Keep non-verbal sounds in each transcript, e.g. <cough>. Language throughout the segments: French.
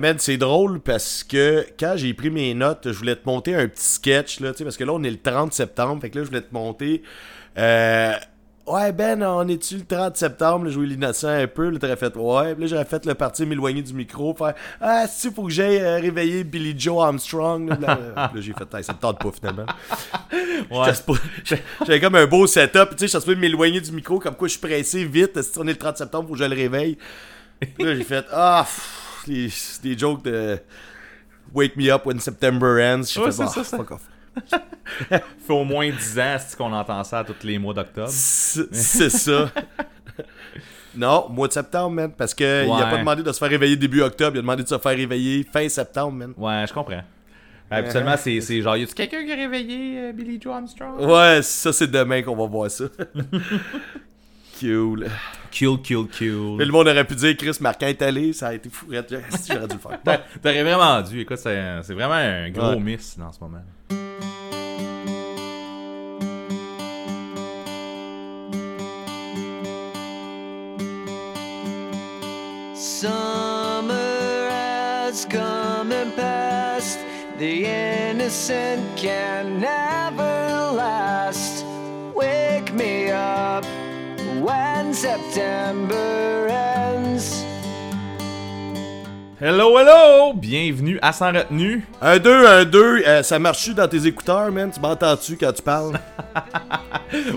Man, c'est drôle parce que quand j'ai pris mes notes, je voulais te monter un petit sketch, là, tu sais, parce que là, on est le 30 septembre, fait que là, je voulais te monter. Euh, ouais, Ben, on est-tu le 30 septembre, jouer l'innocent un peu, là, t'aurais fait, ouais, puis là, j'aurais fait le parti m'éloigner du micro, faire, ah, si, faut que j'aille euh, réveiller Billy Joe Armstrong, là, Là, là, j'ai fait, hey, ça me tente pas, finalement. Ouais. J'avais comme un beau setup, tu sais, je m'éloigner du micro, comme quoi je suis pressé vite, si on est le 30 septembre, faut que je le réveille. Puis là, j'ai fait, ah, pff, les- des jokes de Wake me up when September ends. Ouais, fait, c'est bah, ça, ça. fuck off. <laughs> fait au moins 10 ans qu'on entend ça tous les mois d'octobre? C'est ça. <laughs> Non, mois de septembre, man. Parce qu'il il a pas demandé de se faire réveiller début octobre, il a demandé de se faire réveiller fin septembre, man. Ouais, je comprends. Habituellement, c'est c'est genre, y a-tu quelqu'un qui a réveillé euh, Billy Joe Armstrong? Ouais, ça, c'est demain qu'on va voir ça. <laughs> cool. Kill, kill, Mais kill. le monde aurait pu dire Chris Marquin est allé, ça a été fou. <laughs> J'aurais dû le faire. Bon. T'a- T'aurais vraiment dû. Écoute, c'est c'est vraiment un gros Ouais. miss dans ce moment. Summer has come and passed. The innocent can never last. Wake me up when September ends. Hello, hello! Bienvenue à Sans Retenue. Un 2, un 2, ça marche-tu dans tes écouteurs, man? Tu m'entends-tu quand tu parles? <laughs>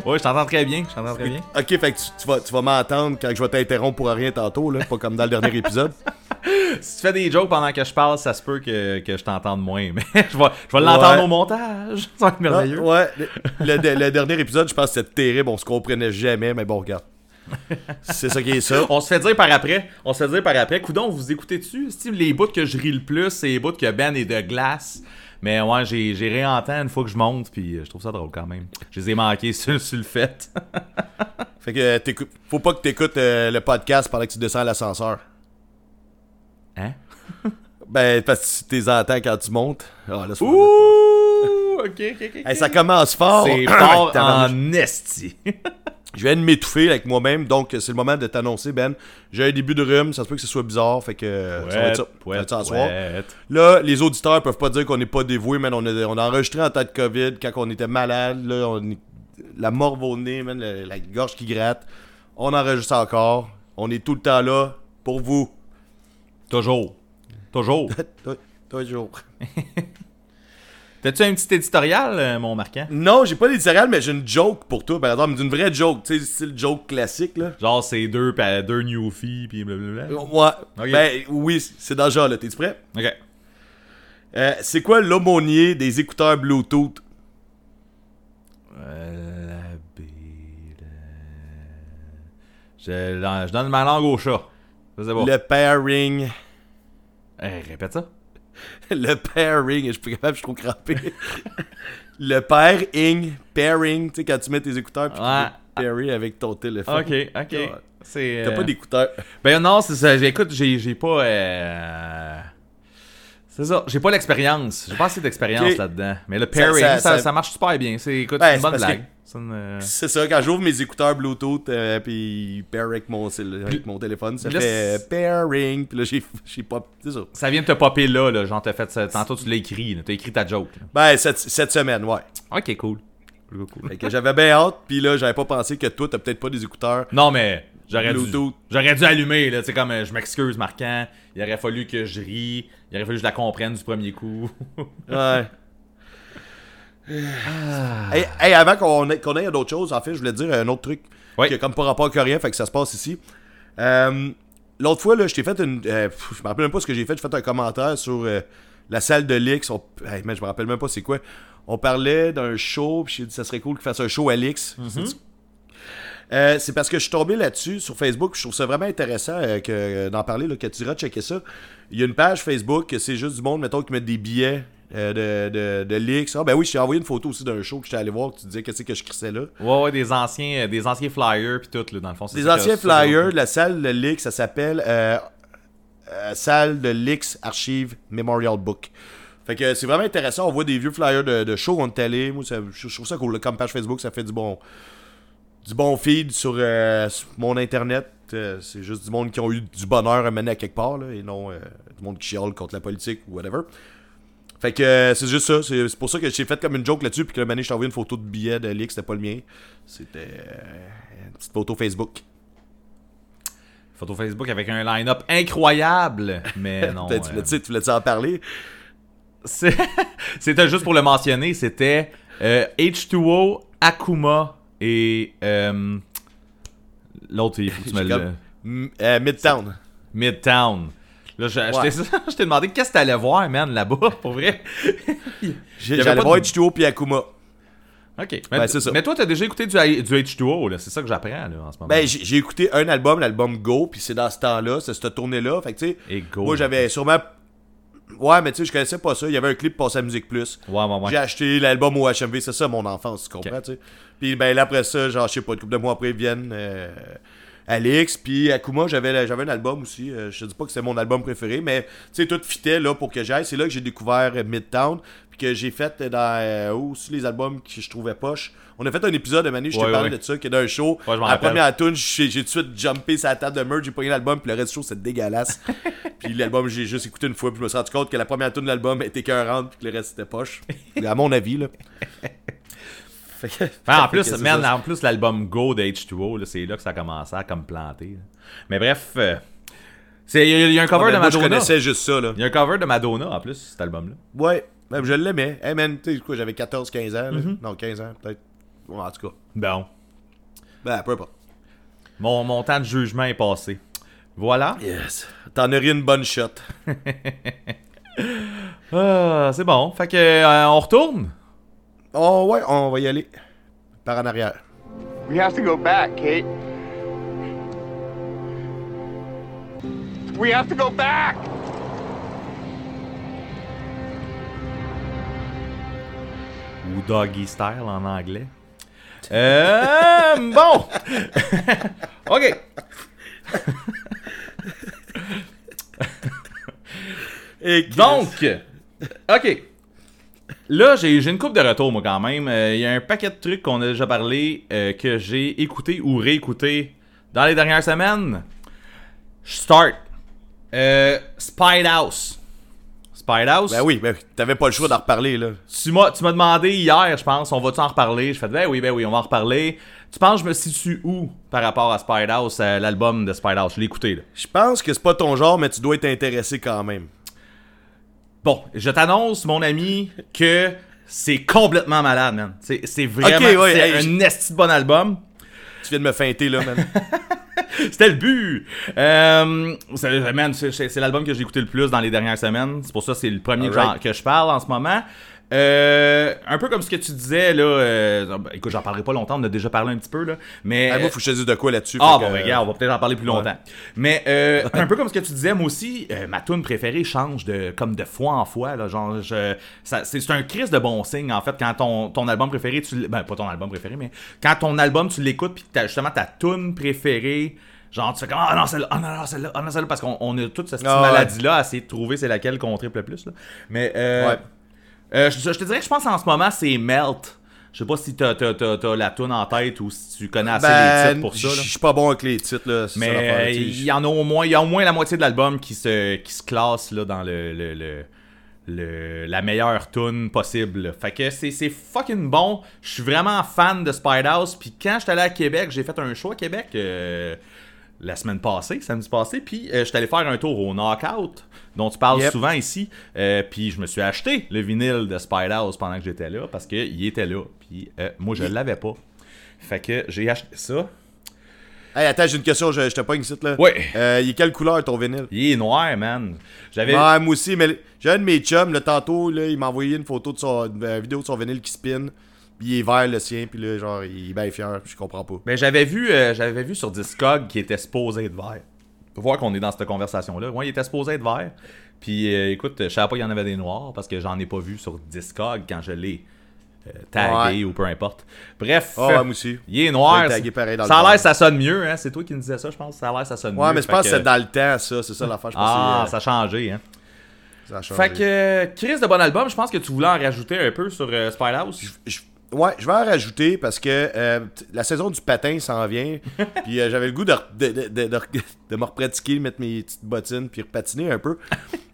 Ouais, je t'entends très bien. Je t'entends très bien. Ok, fait que tu, tu vas, tu vas m'entendre quand je vais t'interrompre pour rien tantôt, là, pas comme dans le dernier épisode. <laughs> Si tu fais des jokes pendant que je parle, ça se peut que, que je t'entende moins. <laughs> Mais je vais, je vais l'entendre Ouais. au montage. <laughs> Ça va être merveilleux. Ah, ouais, le, le- le dernier épisode, je pense que c'était terrible, on se comprenait jamais, mais bon, regarde. C'est ça qui est ça. On se fait dire par après, on se fait dire par après, coudon, vous écoutez dessus les bouts que je ris le plus, c'est les bouts que Ben est de glace. Mais ouais, j'ai, j'ai réentendu une fois que je monte, puis euh, je trouve ça drôle quand même. Je les ai manqués sur, sur le fait. Fait que euh, faut pas que t'écoutes euh, le podcast pendant que tu descends à l'ascenseur. Hein? <laughs> Ben, parce que tu les entends quand tu montes. Ah, là, c'est Ouh! <laughs> Ok, ok, ok. Hey, ça commence fort. c'est <coughs> fort en esti. Je viens de m'étouffer avec moi-même, donc c'est le moment de t'annoncer, Ben. J'ai un début de rhume, ça se peut que ce soit bizarre, fait que euh, ça va être ça. Ça pouette. Là, les auditeurs peuvent pas dire qu'on n'est pas dévoués, man. On a, on a enregistré en temps de COVID quand on était malade. Là, on la morve au nez, man, la, la gorge qui gratte. On enregistre encore. On est tout le temps là pour vous. Toujours. Toujours. <laughs> Tou- Toujours. <laughs> T'as-tu un petit éditorial, euh, mon marquant? Non, j'ai pas d'éditorial, mais j'ai une joke pour toi, par exemple. Une vraie joke, tu sais, style joke classique, là. Genre, c'est deux, deux newfies, pis blablabla. Ouais. Ben oui, c'est dans le genre, là. T'es-tu prêt? Ok. Euh, c'est quoi l'aumônier des écouteurs Bluetooth? Euh, la bille. Je, je donne ma langue au chat. Le pairing. Eh, répète ça. <laughs> Le pairing, je suis plus capable, je suis trop crampé. <laughs> le pairing, pairing, tu sais, quand tu mets tes écouteurs puis Ouais. tu pairer avec ton téléphone. Ok, ok. T'as euh, pas d'écouteurs. Ben non, c'est ça. J'ai- Écoute, j'ai j'ai pas. euh, C'est ça. J'ai pas l'expérience. J'ai pas assez d'expérience là-dedans. Mais le pairing, ça- ça, ça- ça marche super bien. C'est écoute, Ben, une bonne blague. que- C'est une, euh, C'est ça, quand j'ouvre mes écouteurs Bluetooth, euh, puis pair avec mon, cell- avec mon téléphone, ça Là, fait c'est- euh, pairing, puis là j'ai j'ai pas. C'est ça. Ça vient de te popper là, là. Genre, t'as fait ça. Tantôt, tu l'as écrit. T'as écrit ta joke. là. Ben, cette, cette semaine, ouais. Ok, cool. Cool, cool. Fait que j'avais bien hâte, puis là, j'avais pas pensé que toi, t'as peut-être pas des écouteurs. Non, mais j'aurais dû. J'aurais dû allumer, là. Tu sais, comme euh, je m'excuse, marquant. Il aurait fallu que je rie. Il aurait fallu que je la comprenne du premier coup. <laughs> Ouais. Ah. Hey, hey, avant qu'on ait, qu'on aille à d'autres choses, en fait, je voulais te dire un autre truc Oui. qui a comme pas rapport avec rien, fait que ça se passe ici. Euh, L'autre fois, là, je t'ai fait une. euh, je me rappelle même pas ce que j'ai fait. J'ai fait un commentaire sur euh, la salle de l'X. On... Hey, man, je me rappelle même pas c'est quoi. On parlait d'un show, puis j'ai dit ça serait cool qu'il fasse un show à l'X. Euh, c'est parce que je suis tombé là-dessus sur Facebook. puis Je trouve ça vraiment intéressant euh, que, euh, d'en parler, là, que tu iras checker ça. Il y a une page Facebook c'est juste du monde, mettons, qui met des billets de, de, de. Ah, ben oui, je t'ai envoyé une photo aussi d'un show que j'étais allé voir. Que tu disais qu'est-ce que je crissais là? Ouais, ouais, des anciens, des anciens flyers pis tout, là, dans le fond. Des anciens flyers de la salle de l'X, ça s'appelle Salle de l'X Archive Memorial Book. Fait que c'est vraiment intéressant. On voit des vieux flyers de, de show qu'on est allé. Moi, ça- je, je trouve ça cool. Comme page Facebook, ça fait du bon du bon feed sur, euh, sur mon internet. euh, c'est juste du monde qui ont eu du bonheur à mener à quelque part, là, et non euh, du monde qui chiale contre la politique ou whatever. Fait que c'est juste ça. C'est pour ça que j'ai fait comme une joke là-dessus. Puis que le mané, je t'ai envoyé une photo de billet de Lix, c'était pas le mien. C'était une petite photo Facebook. Photo Facebook avec un line-up incroyable. Mais <laughs> non. Peut-être, tu voulais-tu tu voulais-tu en parler? <laughs> C'était juste pour le mentionner. C'était euh, H2O, Akuma et. euh, L'autre, il faut que tu <laughs> me le. euh, Midtown. Midtown. Là, je, Ouais. t'ai- <laughs> je t'ai demandé qu'est-ce que t'allais voir, man, là-bas, <laughs> pour vrai. J'allais voir de- H2O puis Akuma. Ok. Mais, Ben, c'est ça. mais toi, t'as déjà écouté du, du H2O, là? C'est ça que j'apprends, là, en ce moment. Ben, j'ai écouté un album, l'album Go, puis c'est dans ce temps-là, c'est cette tournée-là. Fait que, tu sais, moi, j'avais sûrement. Ouais, mais tu sais, je connaissais pas ça. Il y avait un clip passé à Musique Plus. Ouais, ouais, ouais. J'ai acheté l'album au HMV, c'est ça mon enfance, tu comprends, tu sais. Puis ben là après ça, genre je sais pas, une couple de mois après ils viennent euh, Alex, puis Akuma, j'avais j'avais un album aussi, euh, je te dis pas que c'est mon album préféré, mais tu sais tout fitait là pour que j'aille, c'est là que j'ai découvert Midtown, puis que j'ai fait dans euh, aussi les albums que je trouvais poche. On a fait un épisode de Manu, je t'ai Ouais, parlé ouais. de ça, qui est d'un show. Ouais, la première tune, j'ai tout de suite jumpé sur la table de merch, j'ai pogné l'album, puis le reste du show c'est dégueulasse. <laughs> puis l'album j'ai juste écouté une fois, puis je me suis rendu compte que la première tune de l'album était écœurante, puis que le reste c'était poche. à mon avis là. <laughs> Fait que- Enfin, en plus, man, en plus, l'album Go de H2O, là, c'est là que ça a commencé à comme planter. là. Mais bref, euh, il y, a- il y a un cover de moi, je Madonna. connaissais juste ça là. Il y a un cover de Madonna en plus, cet album-là. Ouais, même je l'aimais. Hey man, tu sais quoi, j'avais 14 15 ans là. Mm-hmm. Non, 15 ans peut-être. Ouais, en tout cas. Bon. Ben peu importe. Mon, mon temps de jugement est passé. Voilà. Yes. T'en as ri une bonne shot. <laughs> Ah, c'est bon. Fait que, euh, on retourne? Oh ouais, on va y aller. Par en arrière. We have to go back, Kate. We have to go back! Doggy Style en anglais. Euh, <laughs> bon. <laughs> OK. <laughs> Et Donc, OK. Là, j'ai une coupe de retour, moi, quand même. Euh, Il y a un paquet de trucs qu'on a déjà parlé, euh, que j'ai écouté ou réécouté dans les dernières semaines. Start. Euh, Spide House. Spide House. Ben oui, ben oui. T'avais pas le choix d'en reparler là. Tu m'as, tu m'as demandé hier, je pense, on va-tu en reparler? Je fais, ben oui, ben oui, on va en reparler. Tu penses que je me situe où par rapport à Spide House, à l'album de Spide House? Je l'ai écouté, là. Je pense que c'est pas ton genre, mais tu dois être intéressé quand même. Bon, je t'annonce, mon ami, que c'est complètement malade, man. C'est, c'est vraiment Ok, ouais, c'est hey, un esti bon album. Tu viens de me feinter là, man. <laughs> C'était le but. Euh, c'est, l'album que j'ai écouté le plus dans les dernières semaines. C'est pour ça que c'est le premier que je parle en ce moment. Euh, un peu comme ce que tu disais, là. euh, ben, écoute, j'en parlerai pas longtemps, on a déjà parlé un petit peu, là. Mais. Ah, moi, faut que je te dise de quoi là-dessus. Ah bon, que, ben, regarde, on va peut-être en parler plus longtemps. Mais euh, <laughs> un peu comme ce que tu disais, moi aussi, euh, ma tune préférée change de comme de fois en fois. Là, genre, c'est, c'est un crise de bon signe en fait quand ton, ton album préféré, tu, ben pas ton album préféré, mais quand ton album tu l'écoutes puis justement ta tune préférée. Genre, tu fais comme, ah non, celle-là, ah non, non, celle-là, ah non, celle-là, parce qu'on on a toute cette Ah maladie-là à essayer de trouver c'est laquelle qu'on triple le plus. Là. Mais, euh, Ouais. Euh, je, je te dirais que je pense en ce moment, c'est Melt. Je sais pas si t'as, t'as, t'as, t'as la tune en tête ou si tu connais assez les Ben, titres pour ça. je suis pas bon avec les titres là. Mais il y en a au moins, il y a au moins la moitié de l'album qui se, qui se classe là, dans le, le, le- le- la meilleure tune possible. Fait que c'est, c'est fucking bon. Je suis vraiment fan de Spide House. Puis quand j'étais allé à Québec, j'ai fait un show à Québec euh, la semaine passée, samedi passé. Puis euh, j'étais allé faire un tour au Knockout, dont tu parles Yep. souvent ici. Euh, puis je me suis acheté le vinyle de Spide House pendant que j'étais là parce qu'il était là. Puis euh, moi, je l'avais pas. Fait que j'ai acheté ça. Hey, attends, j'ai une question, je, je te pogne ici là. Euh, il est quelle couleur ton vinyle? Il est noir, man. J'avais. Ouais, moi aussi, mais j'ai un de mes chums, le tantôt, là, il m'a envoyé une photo de son une vidéo de son vinyle qui spin. Puis il est vert le sien, puis là, genre, il est bien fier, je comprends pas. Ben, j'avais vu, euh, j'avais vu sur Discog qu'il était supposé être vert. Faut voir qu'on est dans cette conversation-là. Ouais, il était supposé être vert. Puis euh, écoute, je savais pas qu'il y en avait des noirs parce que j'en ai pas vu sur Discog quand je l'ai euh, tagué Ouais. ou peu importe. Bref, ouais, moi aussi. il est noir. Pareil dans ça a l'air ça sonne mieux, hein. C'est toi qui me disais ça, je pense. Ça a l'air ça sonne mieux. Ouais, mais je pense que que- c'est dans le temps, ça, c'est ça l'affaire. Ah, que ça a changé, hein. ça a changé. Fait que, Chris de bon album, je pense que tu voulais en rajouter un peu sur euh, Spyhouse. Je- Ouais, je vais en rajouter parce que euh, la saison du patin s'en vient. <laughs> puis euh, j'avais le goût de, de, de, de, me repratiquer, mettre mes petites bottines, puis repatiner un peu. <laughs>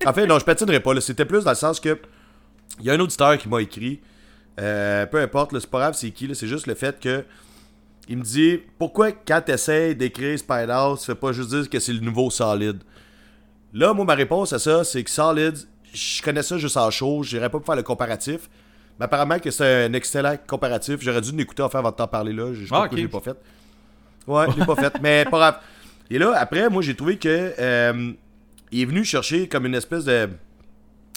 En fait, non, je patinerai pas. C'était plus dans le sens que. Il y a un auditeur qui m'a écrit. euh, peu importe, c'est pas grave c'est qui, là, c'est juste le fait que. Il me dit Pourquoi quand t'essayes d'écrire Spider, tu fais pas juste dire que c'est le nouveau Solid? Là, moi, ma réponse à ça, c'est que Solid, je connais ça juste en show, j'irais pas pour faire le comparatif. Mais apparemment que c'est un excellent comparatif. J'aurais dû l'écouter en faire avant de t'en parler là. Je sais pas Ah, je l'ai pas fait. Ouais, je l'ai pas fait, mais pas grave. Et là, après, moi, j'ai trouvé que euh, il est venu chercher comme une espèce de,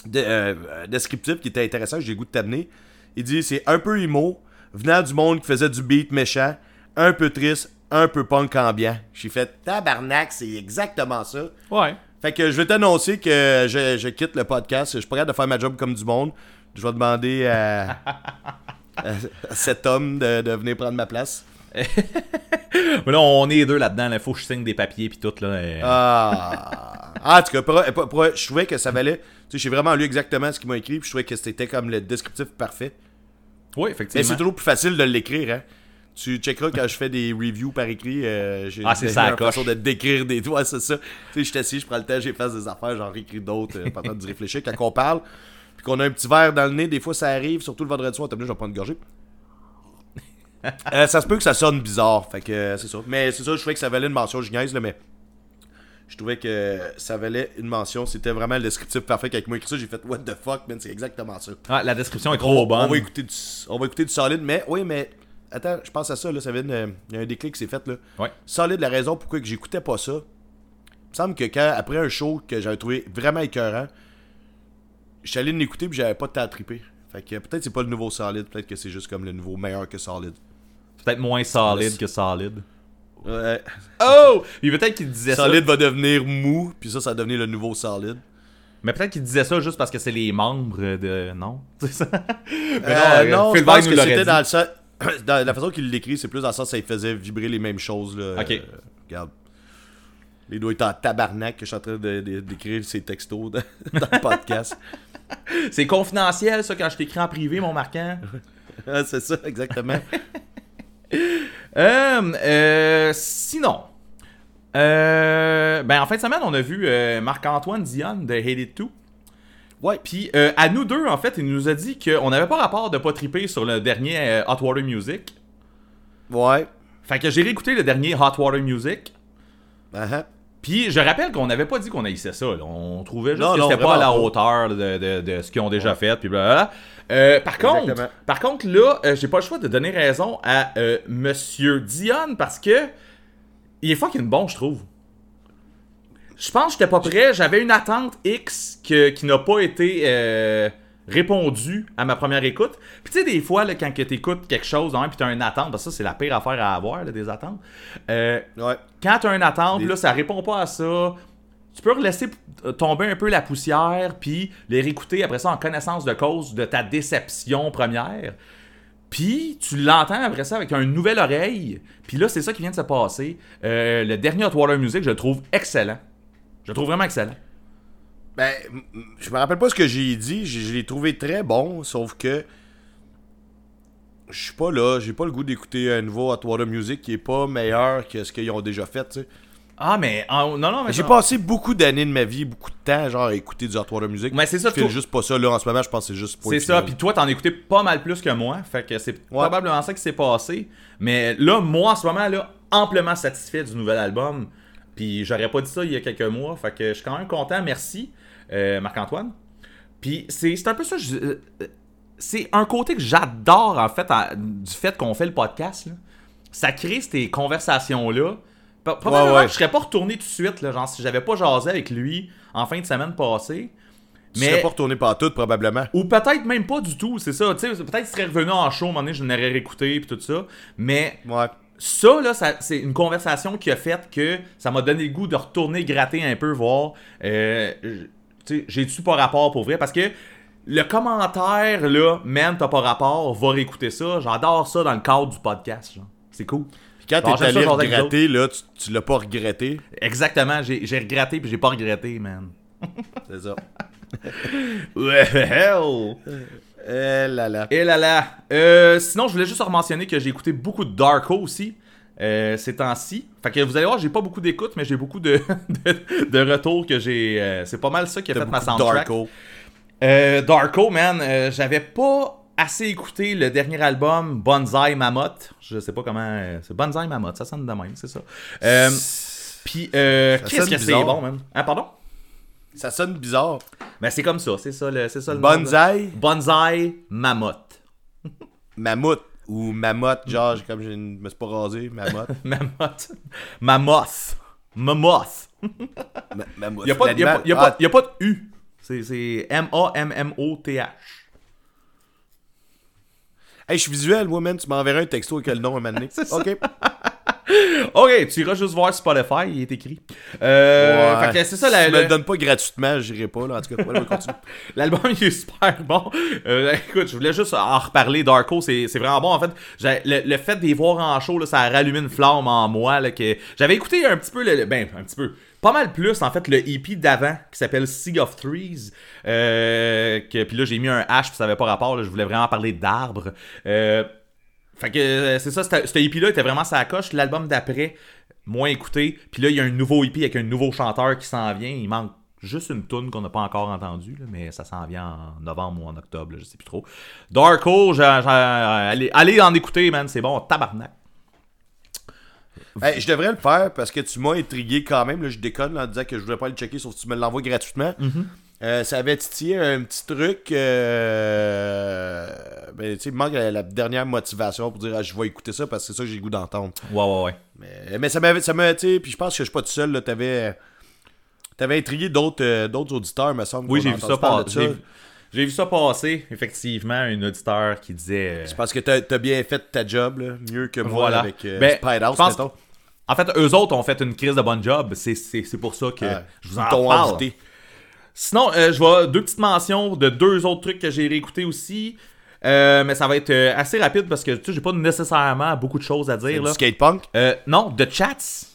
de euh, descriptif qui était intéressant, que j'ai le goût de t'amener. Il dit c'est un peu emo, venant du monde qui faisait du beat méchant, un peu triste, un peu punk ambiant. J'ai fait tabarnak, c'est exactement ça. Ouais. Fait que je vais t'annoncer que je, je quitte le podcast. Je suis capable de faire ma job comme du monde. Je vais demander <laughs> à, cet homme de, de venir prendre ma place. Mais là, on est deux là-dedans. Il faut que je signe des papiers puis tout. Là. Ah. Ah, en tout cas, pour- pour- pour- je trouvais que ça valait. Tu sais, j'ai vraiment lu exactement ce qu'il m'a écrit. Puis je trouvais que c'était comme le descriptif parfait. Oui, Mais effectivement. c'est toujours plus facile de l'écrire, hein. Tu checkeras quand je fais des reviews par écrit. euh, j'ai Ah, c'est ça, la façon de décrire des doigts, c'est ça. Tu sais, je assis, je prends le temps, j'efface des affaires, j'en réécris d'autres, euh, pas de réfléchir. Quand on parle, qu'on a un petit verre dans le nez, des fois ça arrive, surtout le vendredi soir, t'as je vais prendre une gorgée. <laughs> Euh, ça se peut que ça sonne bizarre, fait que euh, c'est ça. Mais c'est ça, je trouvais que ça valait une mention, je niaise, là, mais je trouvais que ça valait une mention. C'était vraiment le descriptif parfait. Quand moi écrit ça, j'ai fait What the fuck, man, c'est exactement ça. Ah, la description est On, trop on bonne. va écouter du, on va écouter du solide, mais oui, mais attends, je pense à ça, là, ça vient y a un déclic qui s'est fait là. Ouais. Solide, la raison pourquoi que j'écoutais pas ça. Il me semble que quand, après un show que j'avais trouvé vraiment écœurant, suis allé l'écouter puis j'avais pas de temps à triper. Fait que peut-être c'est pas le nouveau solide, peut-être que c'est juste comme le nouveau meilleur que solide. Peut-être moins solide Laisse- que solide. Ouais. Oh! Puis peut-être qu'il disait ça. Solide va devenir mou, puis ça, ça va devenir le nouveau solide. Mais peut-être qu'il disait ça juste parce que c'est les membres de. Non? <laughs> C'est ça? Mais Euh, non, Phil je pense que c'était dans le sens. <clears throat> dans la façon qu'il l'écrit, c'est plus dans le sens que ça faisait vibrer les mêmes choses. Là. Ok. Euh, regarde. Les doigts étaient en tabarnak que je suis en train de- de- d'écrire ces textos dans, <laughs> dans le podcast. C'est confidentiel, ça, quand je t'écris en privé, mon marquant. <laughs> Ah, c'est ça, exactement. <laughs> Euh, euh, sinon, euh, ben en fin de semaine, on a vu Marc-Antoine Dion de Hate It Too. Ouais. Puis euh, à nous deux, en fait, il nous a dit qu'on n'avait pas rapport de pas triper sur le dernier Hot Water Music. Ouais. Fait que j'ai réécouté le dernier Hot Water Music. Ah, ah. Puis je rappelle qu'on n'avait pas dit qu'on haïssait ça. là. On trouvait juste Non, que c'était pas à la hauteur de, de- de ce qu'ils ont déjà fait. Puis blablabla. Euh, par contre, par contre là, euh, j'ai pas le choix de donner raison à euh, Monsieur Dion parce que il est fucking bon, je trouve. Je pense que j'étais pas prêt. J'avais une attente X que- qui n'a pas été euh, répondue à ma première écoute. Puis tu sais, des fois, là, quand que t'écoutes quelque chose, hein, puis t'as une attente, parce que ça, c'est la pire affaire à avoir, là, des attentes. Euh, Ouais. quand t'as une attente, Des- là, ça répond pas à ça. Tu peux laisser tomber un peu la poussière, puis les réécouter après ça en connaissance de cause de ta déception première. Puis tu l'entends après ça avec une nouvelle oreille. Puis là, c'est ça qui vient de se passer. Euh, le dernier Hot Water Music, je le trouve excellent. Je le trouve vraiment excellent. Ben, je me rappelle pas ce que j'ai dit. Je, je l'ai trouvé très bon, sauf que. Je suis pas là. J'ai pas le goût d'écouter un nouveau Hot Water Music qui est pas meilleur que ce qu'ils ont déjà fait, tu sais. Ah, mais. en- non, non, mais. J'ai non. passé beaucoup d'années de ma vie, beaucoup de temps, genre, à écouter du Hot Water Music. Mais c'est ça, Je toi- juste pas ça, là, en ce moment, je pense que c'est juste pour C'est ça, puis toi, t'en écoutais pas mal plus que moi, fait que c'est probablement ça qui s'est passé. Mais là, moi, en ce moment, là, amplement satisfait du nouvel album. Puis j'aurais pas dit ça il y a quelques mois, fait que je suis quand même content, merci, euh, Marc-Antoine. Puis c'est un peu ça, je- euh, c'est un côté que j'adore, en fait, à- du fait qu'on fait le podcast, là. Ça crée ces conversations-là. Pro- Probablement Ouais, ouais. que je serais pas retourné tout de suite, là, genre si j'avais pas jasé avec lui en fin de semaine passée. Tu serais pas retourné par tout, probablement. Ou peut-être même pas du tout, c'est ça. Peut-être qu'il serait revenu en show, à un moment donné, je l'aurais réécouté puis tout ça. Mais Ouais. ça, là, ça- c'est une conversation qui a fait que ça m'a donné le goût de retourner gratter un peu, voir. euh, j'ai-tu pas rapport pour vrai? Parce que le commentaire, là, man, t'as pas rapport, va réécouter ça. J'adore ça dans le cadre du podcast. genre. C'est cool. Puis quand t'es allé regretter, là, tu, tu l'as pas regretté. Exactement, j'ai j'ai regretté puis j'ai pas regretté, man. <laughs> C'est ça. <laughs> Well. Eh là là. Et là là. Euh, sinon, je voulais juste mentionner que j'ai écouté beaucoup de Darko aussi. Euh, ces temps-ci. Fait que vous allez voir, j'ai pas beaucoup d'écoute, mais j'ai beaucoup de, <laughs> de, de retours que j'ai. euh, c'est pas mal ça qui a fait ma de soundtrack. Darko. Euh, Darko, man, euh, j'avais pas assez écouté le dernier album Bonsai Mammoth. Je sais pas comment. euh, c'est Bonsai Mammoth, ça sonne de même, c'est ça. Puis, qu'est-ce que c'est bon, man? Ah, pardon? Ça sonne bizarre. Ben, c'est comme ça, c'est ça le, c'est ça le nom, là. Bonsaï, Bonsai Mammoth. mammouth ou mamotte, genre, j'ai- comme je ne me suis pas rasé, mamotte. <laughs> Mammoth. Mammoth. Mammoth. Ma- mammouth. Il y a pas, de- U. C'est- M-A-M-M-O-T-H. Hey, je suis visuel, moi, man. Tu m'enverras un texto avec le nom un moment donné. <laughs> Ok. <laughs> Ok, tu iras juste voir Spotify, il est écrit. Euh, Ouais. fait que c'est ça, si la- tu me le- donnes pas gratuitement, j'irai pas, là. En tout cas, continue. <laughs> L'album il est super bon. Euh, écoute, je voulais juste en reparler. Darko, c'est c'est vraiment bon. En fait, le, le fait de les voir en show, là, ça a rallumé une flamme en moi. Là, que j'avais écouté un petit peu, le, ben un petit peu, pas mal plus en fait le EP d'avant qui s'appelle Sea of Trees. Euh, que puis là j'ai mis un H puis ça avait pas rapport. là, je voulais vraiment parler d'arbres. Euh, fait que euh, c'est ça, ce EP là était vraiment sa coche. L'album d'après, moins écouté. Puis là, il y a un nouveau EP avec un nouveau chanteur qui s'en vient. Il manque juste une tune qu'on n'a pas encore entendue, là, mais ça s'en vient en novembre ou en octobre, là, je sais plus trop. Darko, j'ai- j'ai- allez, allez en écouter, man, c'est bon, tabarnak. Hey, je devrais le faire parce que tu m'as intrigué quand même. Là, je déconne là, en disant que je voulais pas le checker sauf que tu me l'envoies gratuitement. Mm-hmm. Euh, ça avait titillé un petit truc. euh, ben, tu sais, il me manque la, la dernière motivation pour dire ah, je vais écouter ça parce que c'est ça que j'ai le goût d'entendre. Ouais, ouais, ouais. Mais, mais ça m'avait. Ça puis je pense que je suis pas tout seul. Là, t'avais, t'avais intrigué d'autres, euh, d'autres auditeurs, me semble. Oui, j'ai vu, ça parler pas- de ça. j'ai- j'ai vu ça passer, effectivement, un auditeur qui disait... euh, C'est parce que t'as, t'as bien fait ta job, là, mieux que moi Voilà. avec Ben, Spider-House, je pense-. En fait, eux autres ont fait une crise de bon job, c'est c'est- c'est pour ça que je vous en parle. invité. Sinon, euh, je vais deux petites mentions de deux autres trucs que j'ai réécoutés aussi. Euh, mais ça va être euh, assez rapide parce que tu sais, j'ai pas nécessairement beaucoup de choses à dire. Du Là. skatepunk. Euh, non, The Chats.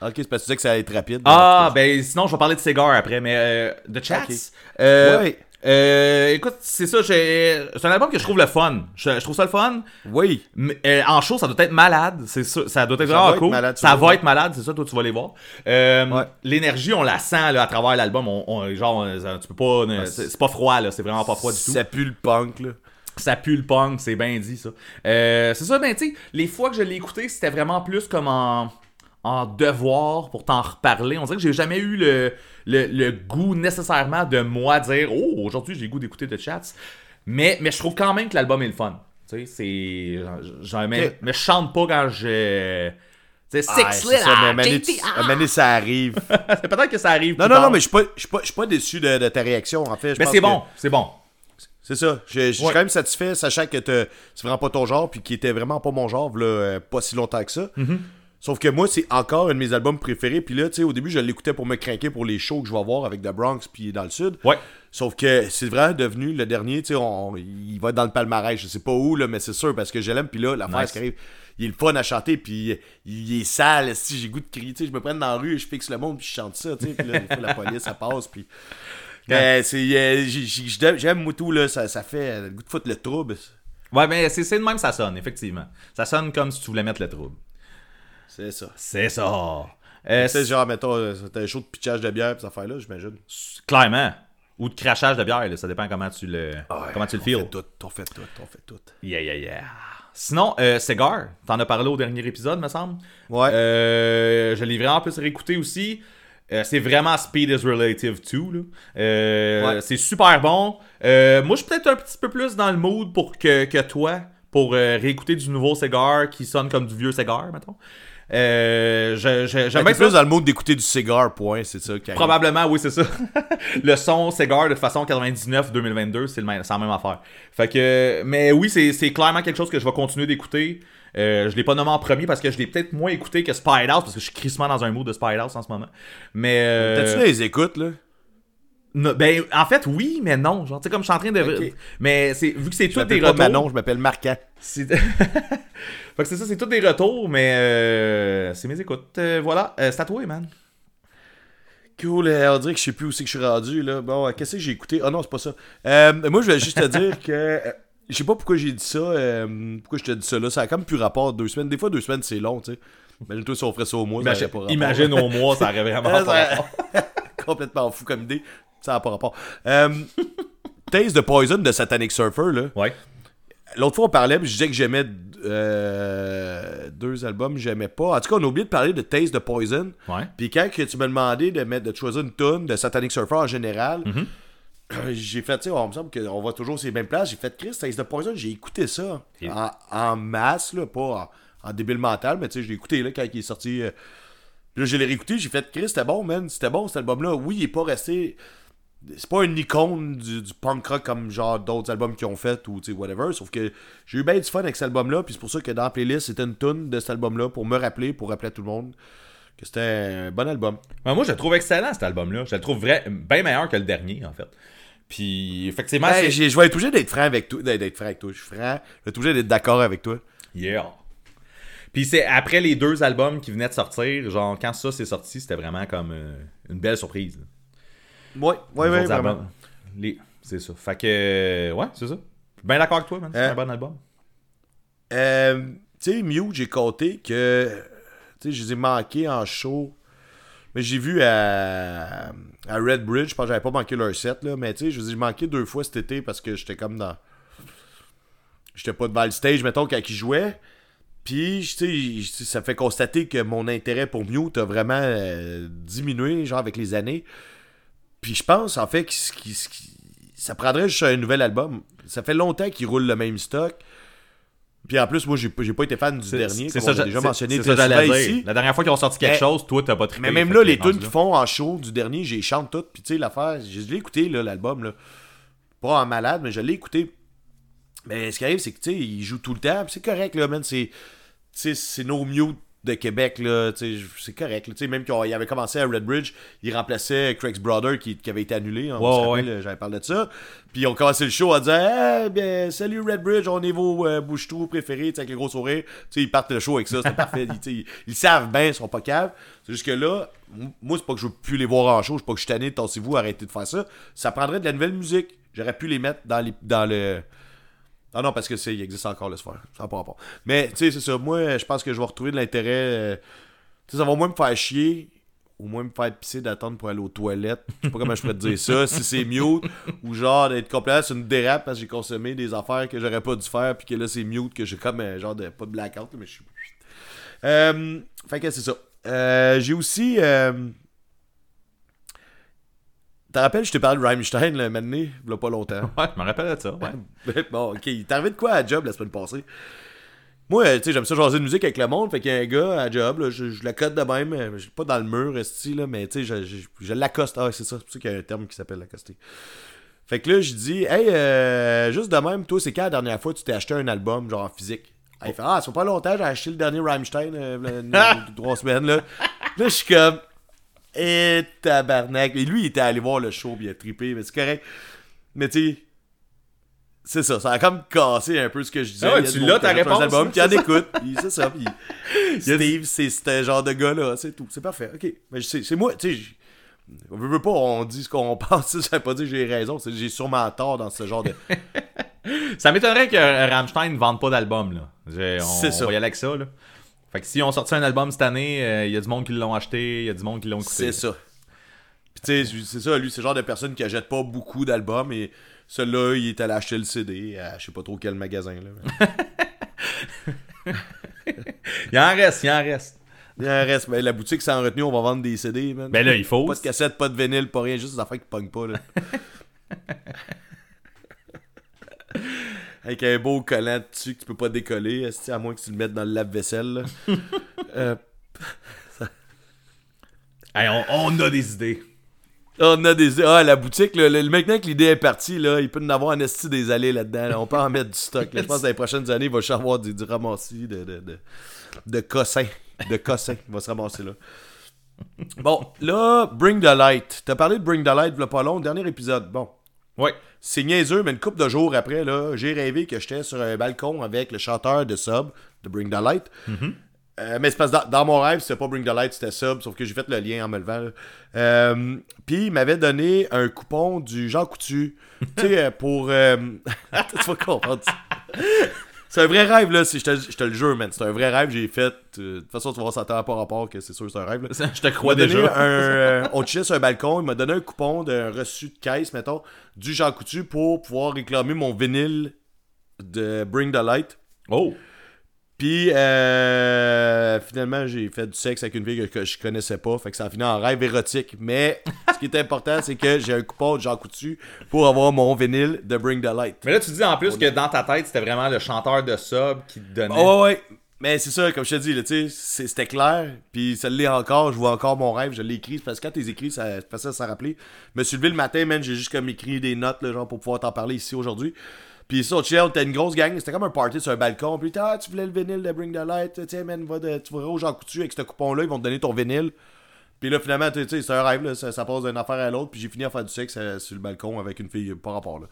Ok, c'est parce que tu disais que ça allait être rapide. Ah, ben sinon, je vais parler de Cigar après, mais euh, The Chats. Ok. Ouais. Euh, écoute, c'est ça, j'ai- c'est un album que je trouve le fun. Je, je trouve ça le fun. Oui. Mais, euh, en show, ça doit être malade. C'est ça, ça doit être Ça vraiment cool. malade, ça va être malade, c'est ça, toi tu vas les voir. Euh, Ouais. L'énergie, on la sent là, à travers l'album. On, on- genre, tu peux pas. euh, c'est c'est pas froid là, c'est vraiment pas froid du tout. Ça pue le punk, là. Ça pue le punk, c'est bien dit ça. Euh, c'est ça, ben tu sais, les fois que je l'ai écouté, c'était vraiment plus comme en, en devoir pour t'en reparler. On dirait que j'ai jamais eu le, le, le goût nécessairement de moi dire Oh, aujourd'hui j'ai le goût d'écouter The Chats. Mais, mais je trouve quand même que l'album est le fun. Tu sais, c'est. mais, mais je chante pas quand je. Tu sais, Ah, Six c'est ça, mais à un Little moment donné, tu- JT, à un moment donné, ça arrive. <laughs> C'est peut-être que ça arrive. Non, non, non, mais je suis pas, déçu de, de ta réaction, en fait. Mais c'est que- bon, c'est bon. C'est ça. Je, suis Ouais. quand même satisfait, sachant que c'est vraiment pas ton genre, puis qui était vraiment pas mon genre, là, euh, pas si longtemps que ça. Mm-hmm. Sauf que moi, c'est encore un de mes albums préférés. Puis là, tu sais, au début, je l'écoutais pour me craquer pour les shows que je vais voir avec The Bronx, puis dans le Sud. Ouais. Sauf que c'est vraiment devenu le dernier, tu sais, on- il va être dans le palmarès, je sais pas où, là, mais c'est sûr, parce que je l'aime, puis là, la Nice. qui arrive, il est le fun à chanter, puis il est sale, si j'ai goût de crier, tu sais, je me prends dans la rue, je fixe le monde, puis je chante ça, tu sais, puis là, des fois, la police, ça passe, puis... <laughs> Mais c'est... euh, j'ai- j'ai- j'aime- J'aime Moutou, là, ça, ça fait euh, le goût de foutre le trouble. Ouais, mais c'est c'est de même ça sonne, effectivement. Ça sonne comme si tu voulais mettre le trouble. C'est ça. C'est ça. Euh, sais, genre, mettons, euh, c'était un show de pitchage de bière, pis ça affaire-là, j'imagine. Clairement. Ou de crachage de bière, là, ça dépend comment tu le, comment tu le On feels. fait tout, on fait tout, on fait tout. Yeah, yeah, yeah. Sinon, euh, Cigar, t'en as parlé au dernier épisode, me semble. Ouais. Euh, je l'ai vraiment plus réécouté aussi. Euh, c'est vraiment Speed is Relative 2. Là. Euh, Ouais. C'est super bon. Euh, moi, je suis peut-être un petit peu plus dans le mood pour que, que toi, pour réécouter du nouveau Cigar qui sonne comme du vieux Cigar, mettons. Euh, je- je- J'aime bien plus dans le mode d'écouter du cigare, point, c'est ça. Probablement, oui, c'est ça. <laughs> le son Cigar, de façon, 99-2022, c'est le même- c'est la même affaire. Fait que, mais oui, c'est c'est clairement quelque chose que je vais continuer d'écouter. Euh, je l'ai pas nommé en premier parce que je l'ai peut-être moins écouté que Spider House parce que je suis crissement dans un mood de Spider House en ce moment. Mais. euh, T'as-tu les écoutes, là? no- ben, en fait, oui, mais non. Genre, tu sais, comme je suis en train de. Mais c'est vu que c'est Je tout des pas. Manon, je m'appelle Marquant. C'est- <laughs> fait que c'est ça, c'est tout des retours, mais euh, c'est mes écoutes. Euh, voilà, Euh, c'est à toi, man. Cool, euh, on dirait que je sais plus où c'est que je suis rendu, là. Bon, qu'est-ce que j'ai écouté? Ah non, c'est pas ça. Moi, je voulais juste te dire que... je sais pas pourquoi j'ai dit ça, euh, pourquoi je te dis ça là. Ça a comme plus rapport deux semaines. Des fois, deux semaines, c'est long, tu sais. Imagine-toi si on ferait ça au mois, ça Imagine, aurait pas imagine au mois, ça aurait vraiment pas ça- rapport. <laughs> Complètement fou comme idée. Ça n'a pas rapport. Euh, Taste de Poison de Satanic Surfer, là. Ouais. L'autre fois, on parlait, puis je disais que j'aimais euh, deux albums, j'aimais pas. En tout cas, on a oublié de parler de Taste de Poison. Ouais. Puis quand que tu m'as demandé de, mettre, de choisir une tune de Satanic Surfer en général, Mhm. euh, j'ai fait, tu sais, on me semble qu'on va toujours sur les mêmes places. J'ai fait, Chris, Taste de Poison, j'ai écouté ça Et- en, en masse, là, pas en, en débile mental, mais tu sais, je l'ai écouté là, quand il est sorti. euh, puis là, je l'ai réécouté, j'ai fait, Chris, c'était bon, man, c'était bon cet album-là. Oui, il est pas resté. C'est pas une icône du, du punk rock comme genre d'autres albums qu'ils ont fait ou tu sais, whatever. Sauf que j'ai eu bien du fun avec cet album-là. Puis c'est pour ça que dans la playlist, c'était une tune de cet album-là pour me rappeler, pour rappeler à tout le monde que c'était un bon album. Ben, moi, je le trouve excellent, cet album-là. Je le trouve vrai, bien meilleur que le dernier, en fait. Puis, effectivement, j'ai- je vais être obligé d'être franc avec toi. D'être d'être franc avec toi. Je suis franc. Je vais être obligé d'être d'accord avec toi. Yeah. Puis c'est après les deux albums qui venaient de sortir, genre quand ça s'est sorti, c'était vraiment comme euh, une belle surprise. là. Les ouais, autres vraiment. Les... C'est ça. Fait que, euh, ouais, c'est ça. Bien d'accord avec toi, man. C'est Euh, un bon album. Euh, tu sais, Mew, j'ai compté que. Tu sais, je les ai manqués en show. Mais j'ai vu à, à Red Bridge, je pense que j'avais pas manqué leur set, là. Mais tu sais, je les ai manqués deux fois cet été parce que j'étais comme dans. J'étais pas devant le stage, mettons, quand ils jouaient. Puis, tu sais, ça fait constater que mon intérêt pour Mute a vraiment euh, diminué, genre, avec les années. Puis je pense, en fait, que ce qui- ce qui- ça prendrait juste un nouvel album. Ça fait longtemps qu'ils roulent le même stock. Puis en plus, moi, j'ai pas j'ai pas été fan du dernier, c'est ça, a déjà mentionné c'est très ça, souvent ici. La dernière fois qu'ils ont sorti quelque Mais- chose, toi, t'as pas trippé. Mais même là, les tunes qu'ils font en show du dernier, j'ai chante toutes. Puis tu sais, l'affaire, je l'ai écouté, là, l'album, là. Pas en malade, mais je l'ai écouté. Mais ce qui arrive, c'est que, tu sais, ils jouent tout le temps. puis c'est correct, là, man. C'est, c'est nos mute de Québec, là. C'est correct. là. Même qu'ils avaient commencé à Redbridge, ils remplaçaient Craig's Brother qui, qui avait été annulé. hein, on Ouais, J'avais parlé de ça. Puis ils ont commencé le show en disant Eh bien, salut Redbridge, on est vos euh, bouche-trous préférés, avec les gros sourires. Ils partent le show avec ça, c'est parfait. <laughs> Ils, savent bien, ils sont pas caves. C'est juste que là, moi, c'est pas que je veux plus les voir en show, c'est pas que je suis tanné, tassez-vous, arrêtez de faire ça. Ça prendrait de la nouvelle musique. J'aurais pu les mettre dans, les, dans le. Ah non, parce que c'est, il existe encore le sphère. Ça n'a pas. Mais, tu sais, c'est ça. Moi, je pense que je vais retrouver de l'intérêt. euh, tu sais, ça va moins me faire chier. Ou moins me faire pisser d'attendre pour aller aux toilettes. Je sais pas comment je pourrais te dire ça. Si c'est mute. Ou genre d'être complètement sur une dérape parce que j'ai consommé des affaires que j'aurais pas dû faire. Puis que là, c'est mute. Que j'ai comme euh, genre de. Pas de blackout, mais je suis. Euh, fait que c'est ça. Euh, j'ai aussi. T'as rappelles, je t'ai parlé de Rammstein, là, maintenant, il y a pas longtemps. Ouais, je me rappelle de ça. Ouais. bon, ok, il t'est arrivé de quoi à job la semaine passée? Moi, euh, tu sais, j'aime ça jaser de musique avec le monde, fait qu'il y a un gars à job, là, je, je l'accote de même, euh, je suis pas dans le mur, esti, là, mais tu sais, je, je, je l'accoste. Ah, c'est ça, c'est pour ça qu'il y a un terme qui s'appelle l'accoster. Fait que là, je dis, hey, euh, juste de même, toi, c'est quand la dernière fois que tu t'es acheté un album, genre en physique? Il fait, ah, ça fait pas longtemps, j'ai acheté le dernier Rammstein, euh, <laughs> trois semaines, là. Là, je suis comme, et tabarnak. Et lui, il était allé voir le show, puis il a trippé, mais c'est correct. Mais tu sais, c'est ça, ça a comme cassé un peu ce que je disais. Ah ouais, tu l'as, ta réponse, album, puis il en écoute, <laughs> c'est ça, puis Steve, c'est ce genre de gars-là, c'est tout, c'est parfait, ok. Mais c'est moi, tu sais, on veut, pas, on dit ce qu'on <laughs> pense, ça veut pas dire que j'ai raison, c'est- j'ai sûrement tort dans ce genre de... <laughs> Ça m'étonnerait que Rammstein ne vende pas d'album, là. C'est ça. on va y aller avec ça, là. Fait que si on sorti un album cette année, euh, il y a du monde qui l'ont acheté, il y a du monde qui l'ont écouté. C'est ça. Puis tu sais, c'est ça, lui, c'est le genre de personne qui achète pas beaucoup d'albums, et celui-là, il est allé acheter le CD à je sais pas trop quel magasin, là. <laughs> Il en reste, il en reste. Il en reste, mais la boutique s'en retenu, on va vendre des CD, man. Ben là, il faut. Pas de cassette, pas de vinyle, pas rien, juste des affaires qui pognent pas, là. <laughs> Avec un beau collant dessus que tu peux pas décoller, à moins que tu le mettes dans le lave-vaisselle. <laughs> Euh, <laughs> Hey, on, on a des idées. on a des... Ah, la boutique, là, le, le- maintenant que l'idée est partie, là, il peut en avoir un esti des allées là-dedans. là. On peut en mettre du stock. là. Je pense que dans les prochaines années, il va juste avoir du, du ramassis de, de, de, de cossins. De cossins. Il va se ramasser là. Bon, là, Bring the Light. T'as parlé de Bring the Light, v'là pas long, dernier épisode. Bon, Ouais. C'est niaiseux, mais une couple de jours après, là, j'ai rêvé que j'étais sur un balcon avec le chanteur de Sub, de Bring the Light. Euh, mais c'est parce que dans, dans mon rêve, c'était pas Bring the Light, c'était Sub, sauf que j'ai fait le lien en me levant. Euh, Puis il m'avait donné un coupon du Jean Coutu. <laughs> tu sais, euh, pour. <laughs> tu vas comprendre ça. C'est un vrai rêve, là. si Je te, je te le jure, man. C'est un vrai rêve. J'ai fait. euh, De toute façon, tu vas voir ça à par rapport que c'est sûr que c'est un rêve. Là. Je te crois déjà. un, <laughs> euh, on chillait sur un balcon, il m'a donné un coupon d'un reçu de caisse, mettons, du Jean Coutu pour pouvoir réclamer mon vinyle de Bring the Light. Oh! Puis euh, finalement, j'ai fait du sexe avec une fille que, je connaissais pas, fait que ça a fini en rêve érotique. Mais ce qui est important, c'est que j'ai un coupon de Jean Coutu pour avoir mon vinyle de Bring the Light. Mais là, tu dis en plus que dans ta tête, c'était vraiment le chanteur de sub qui te donnait. Oh, ouais, mais c'est ça, comme je te dis, là, tu sais, c'était clair, puis ça l'est encore, je vois encore mon rêve, je l'ai écrit, parce que quand t'es écrit, ça facile à s'en rappeler. Je me suis levé le matin, man, j'ai juste comme écrit des notes, là, genre, pour pouvoir t'en parler ici aujourd'hui. Puis ça, chill, t'as une grosse gang, c'était comme un party sur un balcon, puis ah, tu voulais le vinyle de Bring the Light, tiens, man, va de, tu vas au Jean Coutu avec ce coupon-là, ils vont te donner ton vinyle. Puis là, finalement, tu sais, c'est un rêve, là, ça, ça passe d'une affaire à l'autre, puis j'ai fini à faire du sexe euh, sur le balcon avec une fille par rapport, là.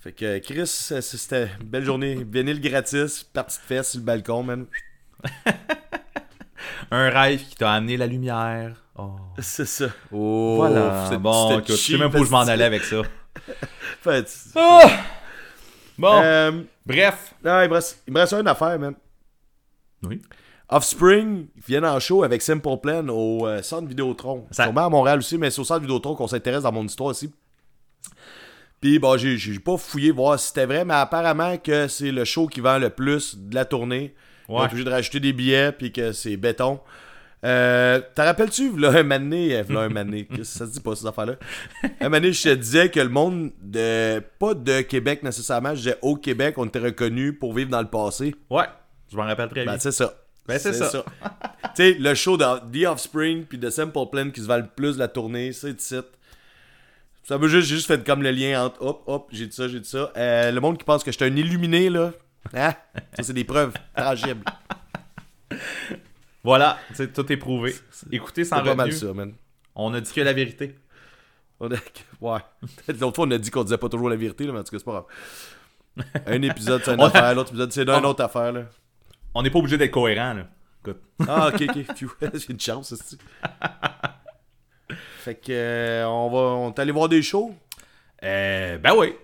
Fait que euh, Chris, euh, c'était une belle journée. Vinyle gratis, partie de fesse sur le balcon, man. <laughs> Un rêve qui t'a amené la lumière. Oh. <laughs> C'est ça. Oh, Voilà. c'est- Bon, je sais même pas où je m'en allais avec ça. <laughs> Fait, Oh! Bon, euh, bref. non, il me, reste, il me reste une affaire, man. Oui. Offspring viennent en show avec Simple Plan au euh, centre Vidéotron. Ça- Sûrement à Montréal aussi, mais c'est au centre Vidéotron qu'on s'intéresse dans mon histoire aussi. Puis, bon, j'ai j'ai pas fouillé voir si c'était vrai, mais apparemment que c'est le show qui vend le plus de la tournée. On Ouais. est obligé de rajouter des billets, puis que c'est béton. Euh, T'en rappelles-tu, v'là un mané, euh, v'là un mané, qu'est-ce que ça se dit pas ces affaires-là? Un mané, je te disais que le monde de, pas de Québec nécessairement, je disais au Québec, on était reconnu pour vivre dans le passé. Ouais, je m'en rappelle très bien. Ben, c'est ça. Ben, c'est ça. <laughs> tu sais, le show de The Offspring puis de Simple Plan qui se le plus de la tournée, c'est de site. Ça veut juste, j'ai juste fait comme le lien entre hop, hop, j'ai dit ça, j'ai dit ça. Euh, le monde qui pense que j'étais un illuminé, là. Hein? Ça, c'est des preuves tangibles. <laughs> Voilà, tout est prouvé. Écoutez C'est sans pas mal retenue, ça, man. on a dit que la vérité. On a- <laughs> Ouais. <laughs> L'autre fois, on a dit qu'on disait pas toujours la vérité, là, mais en tout cas, c'est pas grave. Un épisode, c'est une <laughs> a- affaire. L'autre épisode, c'est d'une On- autre affaire, là. On n'est pas obligé d'être cohérent, là. Écoute. Ah, ok, ok. J'ai une chance, aussi. Fait que, euh, on va. On est allé voir des shows? Euh, ben oui.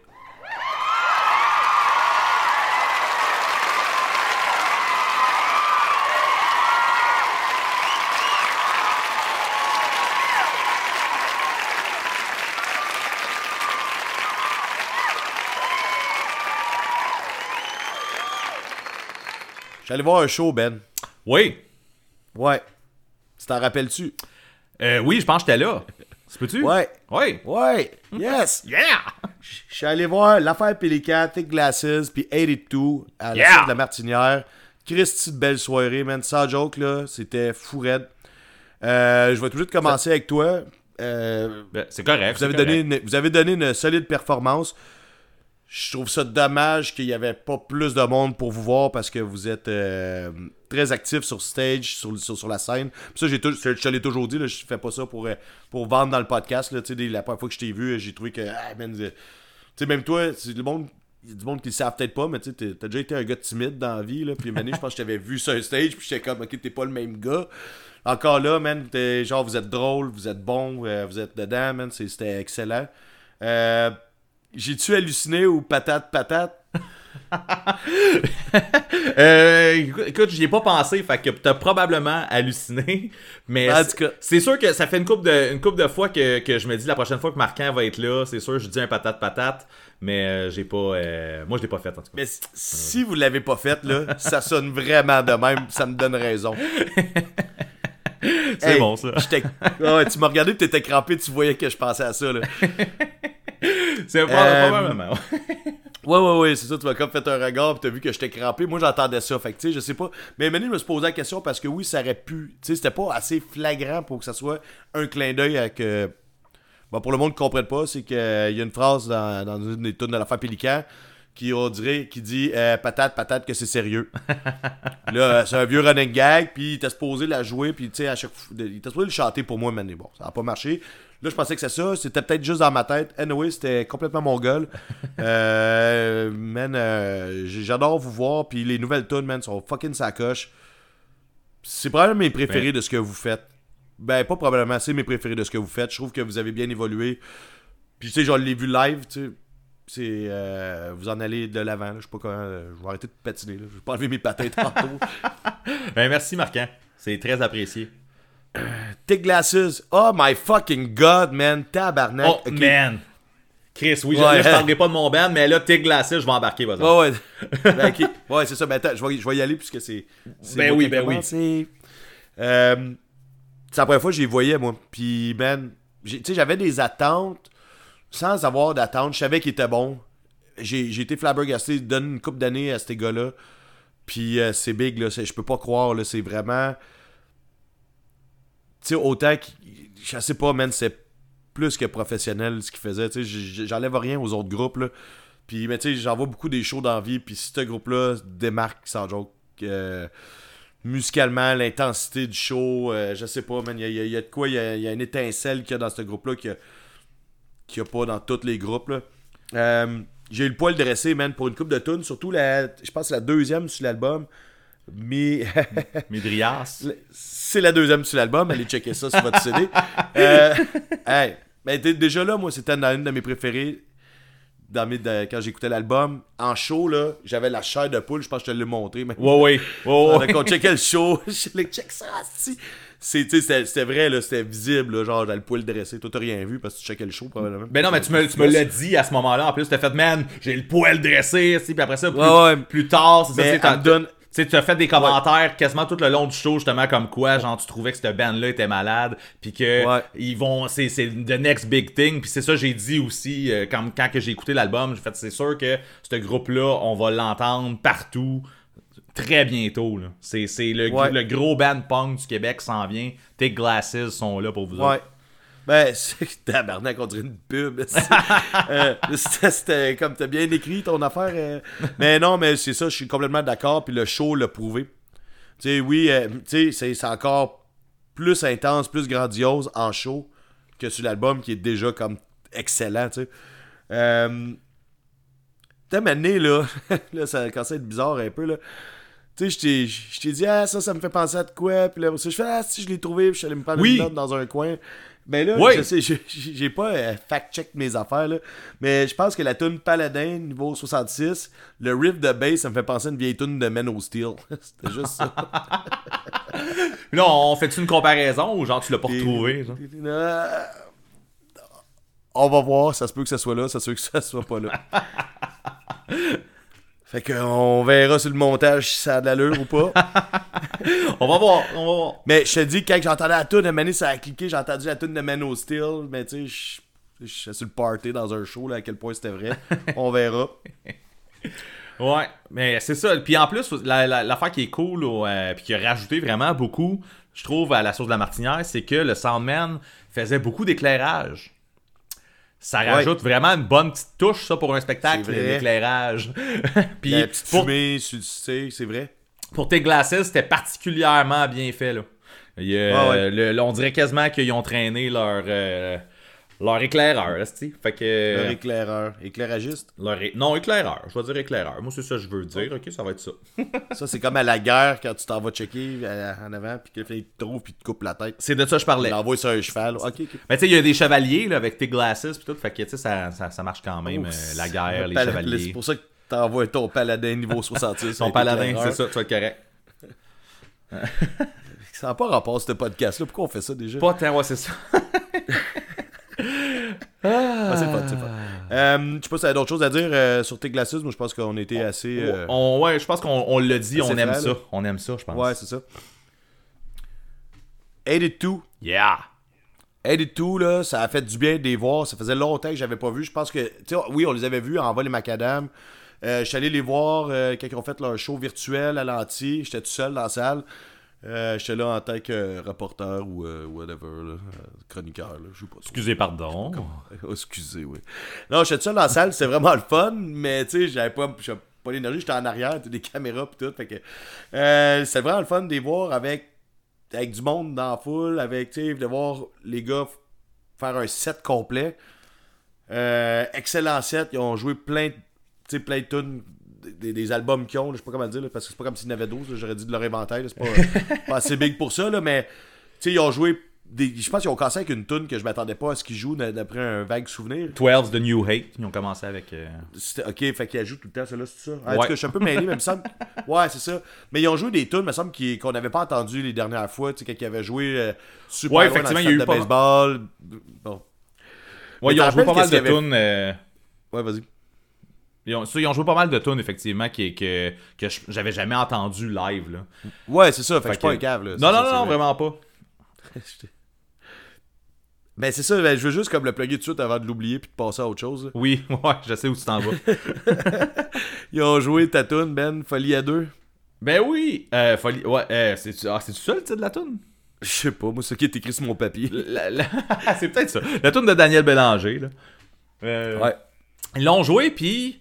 J'allais voir un show, Ben. Oui. Ouais. Tu t'en rappelles-tu? Euh, oui, je pense que j'étais là. Tu peux-tu? Ouais. Oui. Ouais. Yes. Yeah! Je suis allé voir l'affaire Pélican, Thick Glasses, puis 82 à la Yeah. suite de la Martinière. Christy de belle soirée, man. Sans joke, là. C'était fou raide. Euh, je vais tout de suite commencer avec toi. Euh, Ben, c'est correct. vous, avez donné une, vous avez donné une solide performance. Je trouve ça dommage qu'il n'y avait pas plus de monde pour vous voir parce que vous êtes euh, très actif sur stage, sur, sur, la scène. Puis ça, je te l'ai toujours dit, là, je fais pas ça pour, euh, pour vendre dans le podcast. Là, la première fois que je t'ai vu, j'ai trouvé que. ah, man, euh, même toi, le monde. Il y a du monde qui le savent peut-être pas, mais tu t'as déjà été un gars timide dans la vie. Là, puis une année, je pense que je t'avais vu sur un stage, puis j'étais comme, ok, t'es pas le même gars. Encore là, man, genre, vous êtes drôle, vous êtes bon, euh, vous êtes dedans, man, c'était excellent. Euh, J'ai-tu halluciné ou patate, patate? <laughs> Euh, écoute, j'y ai pas pensé, fait que t'as probablement halluciné, mais c'est- sûr que ça fait une couple de, une couple de fois que, que je me dis la prochaine fois que Marquand va être là, c'est sûr, je dis un patate patate, mais euh, j'ai pas, euh, moi je l'ai pas fait en tout cas. Mais si- vous l'avez pas fait, là, ça sonne vraiment de même, ça me donne raison. <laughs> C'est Hey, bon ça. tu m'as regardé et t'étais crampé, tu voyais que je pensais à ça. Là. <laughs> C'est pas, Euh, probablement. Ouais, ouais, ouais, c'est ça, tu m'as comme fait un regard pis t'as vu que j'étais crampé. Moi, j'entendais ça, fait que tu sais, je sais pas. Mais maintenant, je me suis posé la question parce que oui, ça aurait pu. Tu sais, c'était pas assez flagrant pour que ça soit un clin d'œil avec. euh, Bon, pour le monde qui ne comprenne pas, c'est qu'il y a une phrase dans, dans une des tunes de l'affaire Pélican qui, on dirait, qui dit euh, patate, patate, que c'est sérieux. <laughs> là, euh, c'est un vieux running gag, puis il était supposé la jouer, puis tu sais, à chaque fois, il était supposé le chanter pour moi, mais bon, ça n'a pas marché. Là, je pensais que c'est ça, c'était peut-être juste dans ma tête. Anyway, c'était complètement mon gueule. <laughs> Euh, man, euh, j'adore vous voir, puis les nouvelles tunes, man, sont fucking sacoches. c'est probablement mes préférés de ce que vous faites. Ben, pas probablement, c'est mes préférés de ce que vous faites. Je trouve que vous avez bien évolué. Puis, tu sais, je l'ai vu live, tu sais. C'est. euh, vous en allez de l'avant. Je sais pas comment. je vais arrêter de patiner, là. Je vais pas enlever mes patins tantôt. <laughs> Ben, merci, Marquant. C'est très apprécié. Thick Glasses. Oh my fucking god, man. Tabarnak. Oh, man! Chris, oui, je, Ouais. là, je parlerai pas de mon band, mais là, t'es glacé, je vais embarquer, vas-y. Ouais, ouais. <laughs> Ben. Ouais, c'est ça. Ben, attends, je vais, je vais y aller puisque c'est. Ben moi oui, ben oui. Euh, c'est la première fois que j'y voyais, moi. Puis, man, tu sais, j'avais des attentes sans avoir d'attente. Je savais qu'il était bon. J'ai été flabbergasté. Donne une couple d'années à ces gars-là. Puis, euh, c'est big, là. Je peux pas croire, là. C'est vraiment. Sais, autant que. Je sais pas, man, c'est plus que professionnel ce qu'il faisait. Tu sais, j'enlève rien aux autres groupes. Puis, mais tu sais, j'en vois beaucoup des shows d'envie. Puis, ce groupe-là démarque sans euh, musicalement, l'intensité du show, euh, je sais pas, man. Il y a, a- a de quoi, il y a, a une étincelle qu'il y a dans ce groupe-là qu'il n'y a, pas dans tous les groupes. Euh, J'ai eu le poil dressé, man, pour une coupe de tunes. Surtout, la, je pense la deuxième sur l'album. Mais. <laughs> Midrias. C'est la deuxième sur l'album, allez checker ça sur votre CD. <laughs> Euh, hey, ben, déjà là, moi, c'était une de mes préférées dans mes, de- quand j'écoutais l'album. En show, là, j'avais la chair de poule, je pense que je te l'ai montré. Mais... Ouais, ouais. <laughs> Ouais, ouais. Quand on checkait le show, je les check ça, si. C'était, vrai, c'était visible, là, genre, j'avais le poil dressé. Toi, t'as rien vu parce que tu checkais le show, probablement. Ben non, mais tu me, tu me l'as dit à ce moment-là. En plus, t'as fait, man, j'ai le poil dressé, puis après ça, plus, Ouais, ouais. plus tard, c'est ça, elle me donne- tu sais, tu as fait des commentaires quasiment tout le long du show, justement, comme quoi, genre, tu trouvais que cette band-là était malade, puis que Ouais. ils vont, c'est, c'est the next big thing, puis c'est ça, j'ai dit aussi, euh, quand, quand que j'ai écouté l'album, j'ai fait, c'est sûr que ce groupe-là, on va l'entendre partout, très bientôt, là. C'est, c'est le, Ouais. le gros band punk du Québec s'en vient, Tes Glasses sont là pour vous autres. Ben, c'est <laughs> tabarnak, on dirait une pub. Euh, c'était, comme t'as bien écrit ton affaire. euh. Mais non, mais c'est ça, je suis complètement d'accord. Puis le show l'a prouvé. Tu sais, oui, euh, tu sais, c'est, encore plus intense, plus grandiose en show que sur l'album qui est déjà comme excellent, tu sais. Euh, T'as mené, là, <laughs> là, ça commence à être bizarre un peu, là. Tu sais, je t'ai- je t'ai dit, ah, ça, ça me fait penser à de quoi. Puis là, je fais, ah, si je l'ai trouvé, puis je suis allé me prendre Oui. une note dans un coin. Mais là, Oui. je sais, j'ai- pas euh, fact-check mes affaires, là. Mais je pense que la tune Paladin, niveau 66, le riff de bass, ça me fait penser à une vieille tune de Men of Steel. <laughs> C'était juste ça. <laughs> Là, on fait-tu une comparaison ou genre tu l'as pas retrouvé? genre? Euh, On va voir, ça se peut que ça soit là, ça se peut que ça soit pas là. <laughs> fait qu'on verra sur le montage si ça a de l'allure ou pas. <laughs> On va voir, on va voir. Mais je te dis, quand j'entendais la tune de Mané, ça a cliqué, j'ai entendu la tune de Man of Steel, mais tu sais, je- suis sur le party dans un show, là, à quel point c'était vrai. <laughs> On verra. Ouais, mais c'est ça. Puis en plus, la- la- l'affaire qui est cool, euh, puis qui a rajouté vraiment beaucoup, je trouve, à la source de la martinière, c'est que le Soundman faisait beaucoup d'éclairage. Ça rajoute vraiment une bonne petite touche, ça, pour un spectacle, l'éclairage. <laughs> puis La petite pour, fumée, c'est vrai. pour tes glaces, c'était particulièrement bien fait, là. Il Ouais, ouais. le- on dirait quasiment qu'ils ont traîné leur, euh, leur éclaireur, là, c'ti. Fait que... Leur éclaireur, éclairagiste? leur é- Non, éclaireur. Je vais dire éclaireur. Moi, c'est ça que je veux dire. Ok, ça va être ça. <laughs> Ça, c'est comme à la guerre quand tu t'en vas checker euh, en avant, puis que il te trouve, puis te coupe la tête. C'est de ça que je parlais. Il l'envoie sur un cheval. Ok. Mais tu sais, il y a des chevaliers là, avec tes glasses puis tout. Fait que tu sais, ça, ça, ça marche quand même. Oh, euh, la guerre, les chevaliers. C'est pour ça que t'envoies ton paladin niveau <laughs> 66. Ton paladin, c'est ça, tu vas être correct. Ça n'a pas rapport, ce podcast-là. Pourquoi on fait ça déjà? Pas tant, ouais, c'est ça. <laughs> Ah, c'est fun, c'est fun. Euh, je sais pas si t'as d'autres choses à dire euh, sur tes glaces. Moi, je pense qu'on était assez. euh, On, ouais, je pense qu'on on l'a dit, on aime ça. là. On aime ça, je pense. Ouais, c'est ça. 82. Yeah! 82, là, ça a fait du bien de les voir. Ça faisait longtemps que j'avais pas vu. Je pense que, tu sais, oui, on les avait vus en vol et macadam. Euh, je suis allé les voir euh, quand ils ont fait leur show virtuel à l'anti. J'étais tout seul dans la salle. Euh, J'étais là en tant que reporter ou euh, whatever, là, euh, chroniqueur. Là, je sais pas. Excusez, pardon. <laughs> Oh, excusez, oui. Non, j'étais tout seul dans la salle, c'était vraiment le fun, mais tu sais, j'avais pas, j'avais pas l'énergie, j'étais en arrière, des caméras pis tout, fait que euh, c'était vraiment le fun de les voir avec, avec du monde dans la foule, avec, tu sais, de voir les gars faire un set complet. Excellent set, ils ont joué plein, de- plein de tunes des, des albums qu'ils ont, je sais pas comment dire, là, parce que c'est pas comme s'ils en avaient 12, là, j'aurais dit de leur inventaire, c'est pas, <laughs> pas assez big pour ça, là, mais tu sais, ils ont joué. Des, je pense qu'ils ont cassé avec une tune que je m'attendais pas à ce qu'ils jouent d'après un vague souvenir. 12 The New Hate, ils ont commencé avec. euh, ok, fait qu'ils ajoutent tout le temps, celle-là, c'est ça? En tout Ouais. cas, je suis un peu mêlé, mais il me semble. <laughs> Ouais, c'est ça. Mais ils ont joué des tunes, il me semble, qu'on n'avait pas entendu les dernières fois, tu sais, quand ils avaient joué euh, super Ouais, dans effectivement, le il y a eu pas de baseball. Bon. Ouais, Mais ils ont joué pas mal de tunes. euh, Ouais, vas-y. Ils ont, ça, ils ont joué pas mal de tunes, effectivement, qui, que, que j'avais jamais entendu live. Là. Ouais, c'est ça, fait, que je suis pas un cave, là. Non, non, non, non, vrai. vraiment pas. <laughs> Ben, c'est ça, ben, je veux juste comme le plugger tout de suite avant de l'oublier puis de passer à autre chose. là. Oui, <laughs> ouais, je sais où tu t'en vas. <laughs> Ils ont joué ta tune, Ben, Folie à deux. ben oui, euh, folie. Ouais, euh, c'est-tu ah, ça le titre de la tune? Je sais pas, moi, c'est ce qui est écrit sur mon papier. La- la- c'est peut-être ça. La tune de Daniel Bélanger, là. Euh, Ouais. Ils l'ont joué, puis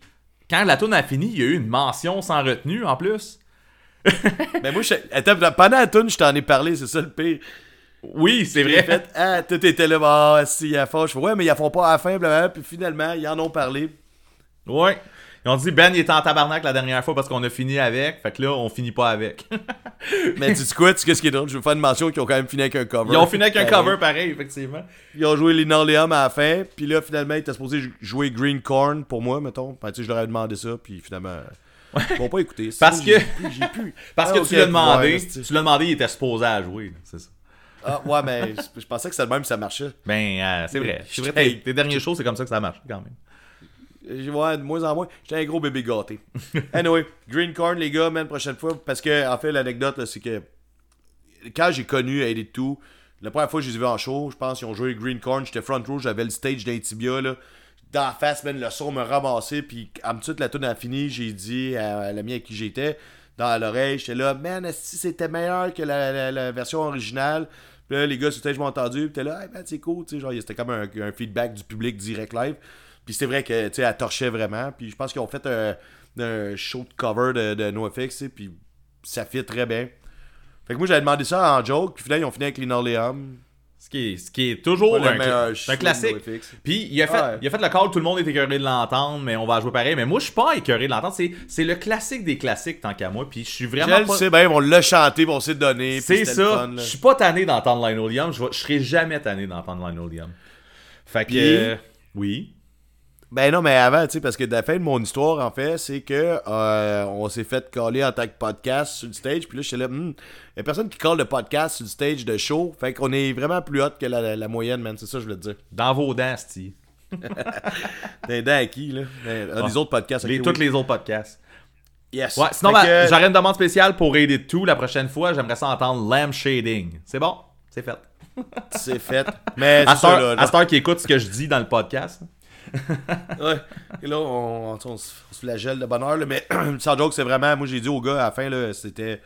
quand la tune a fini, il y a eu une mention sans retenue en plus. <laughs> Ben, moi, je... Attends, pendant la tune, je t'en ai parlé, c'est ça le pire. Oui, c'est vrai. fait, ah, tout était là, ah, si, il y a fort. Je fais, ouais, mais ils en font pas à la fin, blablabla. Puis finalement, ils en ont parlé. Ouais. Ils ont dit Ben il était en tabarnak la dernière fois parce qu'on a fini avec. Fait que là, on finit pas avec. <laughs> Mais tu quoi, tu sais ce qui est drôle? Je veux faire une mention qu'ils ont quand même fini avec un cover. Ils ont fini avec un Pareil. cover pareil, effectivement. Ils ont joué Linoleum à la fin, puis là, finalement, ils étaient supposés jou- jouer Green Corn pour moi, mettons. Ben, tu sais, je leur ai demandé ça, puis finalement, ils m'ont pas écouté. <laughs> Parce que- plus. Parce Ah, que tu l'as demandé. ouais, tu l'as demandé, il était supposé à jouer. C'est ça. Ah, ouais, mais je- je pensais que c'était le même, ça marchait. Ben, euh, c'est vrai. C'est vrai, Hey. tes, tes derniers shows, c'est comme ça que ça marche, quand même. Euh, Ouais, de moins en moins. J'étais un gros bébé gâté. <laughs> anyway, Green Corn, les gars, même prochaine fois. Parce que, en fait, l'anecdote, c'est que quand j'ai connu Hate It la première fois que je les ai vus en show, je pense qu'ils ont joué Green Corn, j'étais front row, j'avais le stage d'Intibia, là. Dans la face, man, le son me ramassait, puis en tout la tune a fini, j'ai dit à l'ami avec qui j'étais, dans l'oreille, j'étais là, man, si c'était meilleur que la, la- la version originale? Puis là, les gars sur stage m'ont entendu, puis t'es là, hey, man, c'est cool, tu sais, genre, c'était comme un, un feedback du public direct live. Puis c'est vrai que, tu sais, elle torchait vraiment. Puis je pense qu'ils ont fait un, un show de cover de, de NoFX, puis ça fit très bien. Fait que moi, j'avais demandé ça en joke, puis finalement, ils ont fini avec Linoleum. Ce qui est, ce qui est toujours un, cla- classique. Puis il a, fait, Ouais. il a fait le call, tout le monde est écœuré de l'entendre, mais on va jouer pareil. Mais moi, je suis pas écœuré de l'entendre. C'est, le classique des classiques, tant qu'à moi. Puis je suis Je vraiment le pas... sais bien, on l'a chanté, on s'est donné. C'est ça. Je suis pas tanné d'entendre Linoleum. Je, je serai jamais tanné d'entendre Linoleum. Fait que. Puis- euh, oui. Ben non, mais avant, tu sais, parce que la fin de mon histoire, en fait, c'est que euh, on s'est fait coller en tant que podcast sur le stage, puis là, j'étais là, il y a personne qui colle le podcast sur le stage de show, fait qu'on est vraiment plus hot que la, la- la moyenne, man, c'est ça que je voulais te dire. Dans vos dents, Steve. <laughs> T'es dents à qui, là? Ben, ah, les autres podcasts, Les, ok, tous les autres podcasts. Yes. Ouais, sinon, ben, que- j'aurais une demande spéciale pour aider tout la prochaine fois. J'aimerais ça entendre Lamb Shading. C'est bon, c'est fait. C'est fait. Mais à cette heure qui écoute ce que je dis dans le podcast. Ouais. Et là, on, on, on se flagelle de bonheur, là, mais <clears throat> sans joke, c'est vraiment. Moi, j'ai dit au gars à la fin, c'était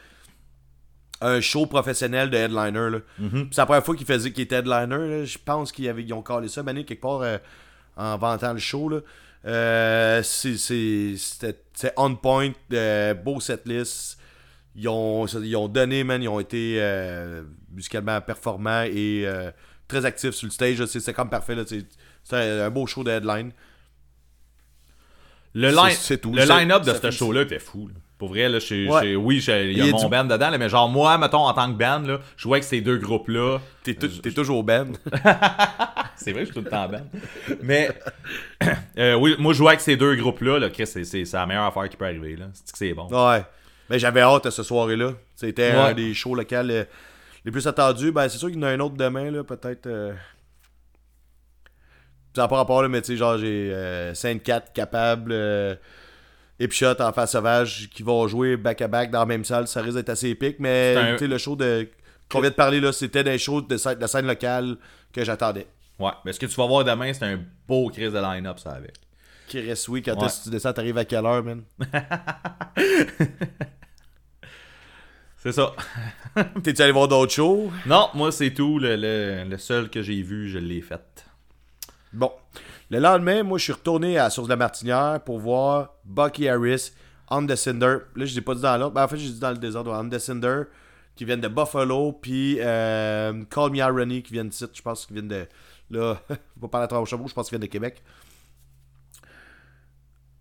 un show professionnel de headliner. Là. Puis c'est la première fois qu'il faisait qu'il était headliner. Je pense qu'ils avaient- ils ont collé ça, Mané, quelque part euh, en vantant le show. Là. Euh, c'était, on point, euh, beau setlist. Ils ont, ils ont donné, man, ils ont été musicalement performants et très actifs sur le stage. C'est, comme parfait. Là, c'est, c'est un, beau show de headline. Le, line, tout. le line-up de ce show-là était fou. là. Pour vrai, là, Ouais. oui, j'ai- il y a Il mon du- band dedans, là, mais genre moi, mettons, en tant que band, là, je jouais avec ces deux groupes-là. T'es, tou- t'es toujours Ben. <laughs> C'est vrai, je suis tout le temps band. Mais <coughs> euh, oui, moi, jouer avec ces deux groupes-là, là, Chris, c'est, c'est, c'est la meilleure affaire qui peut arriver. Là. C'est que c'est bon. Ouais. Mais j'avais hâte à ce soirée-là. C'était Ouais. un des shows locaux euh, les plus attendus. Ben, c'est sûr qu'il y en a un autre demain, là, peut-être. Euh... Ça n'a pas rapport, là, mais tu sais, genre, j'ai euh, 5-4 capables, euh, Hipshot en face sauvage qui vont jouer back-à-back dans la même salle. Ça risque d'être assez épique, mais un- le show de. qu'on vient de parler, là, c'était des shows de, scè- de scène locale que j'attendais. Ouais, mais ce que tu vas voir demain, c'est un beau crise de line-up, ça, avec. Reste, oui, quand Ouais. tu descends, t'arrives à quelle heure, man? <laughs> C'est ça. <laughs> T'es-tu allé voir d'autres shows? Non, moi, c'est tout. Le, le- le seul que j'ai vu, je l'ai fait. Bon. Le lendemain, moi, je suis retourné à la source de la Martinière pour voir Bucky Harris, On the Cinder. Là, je l'ai pas dit dans l'autre. Ben, en fait, j'ai dit dans le désordre. On the Cinder, qui viennent de Buffalo, puis euh, Call Me Irony, qui viennent de site. Je pense qu'ils viennent de. Là, <laughs> faut pas parler à travers au chameau, je pense qu'ils viennent de Québec.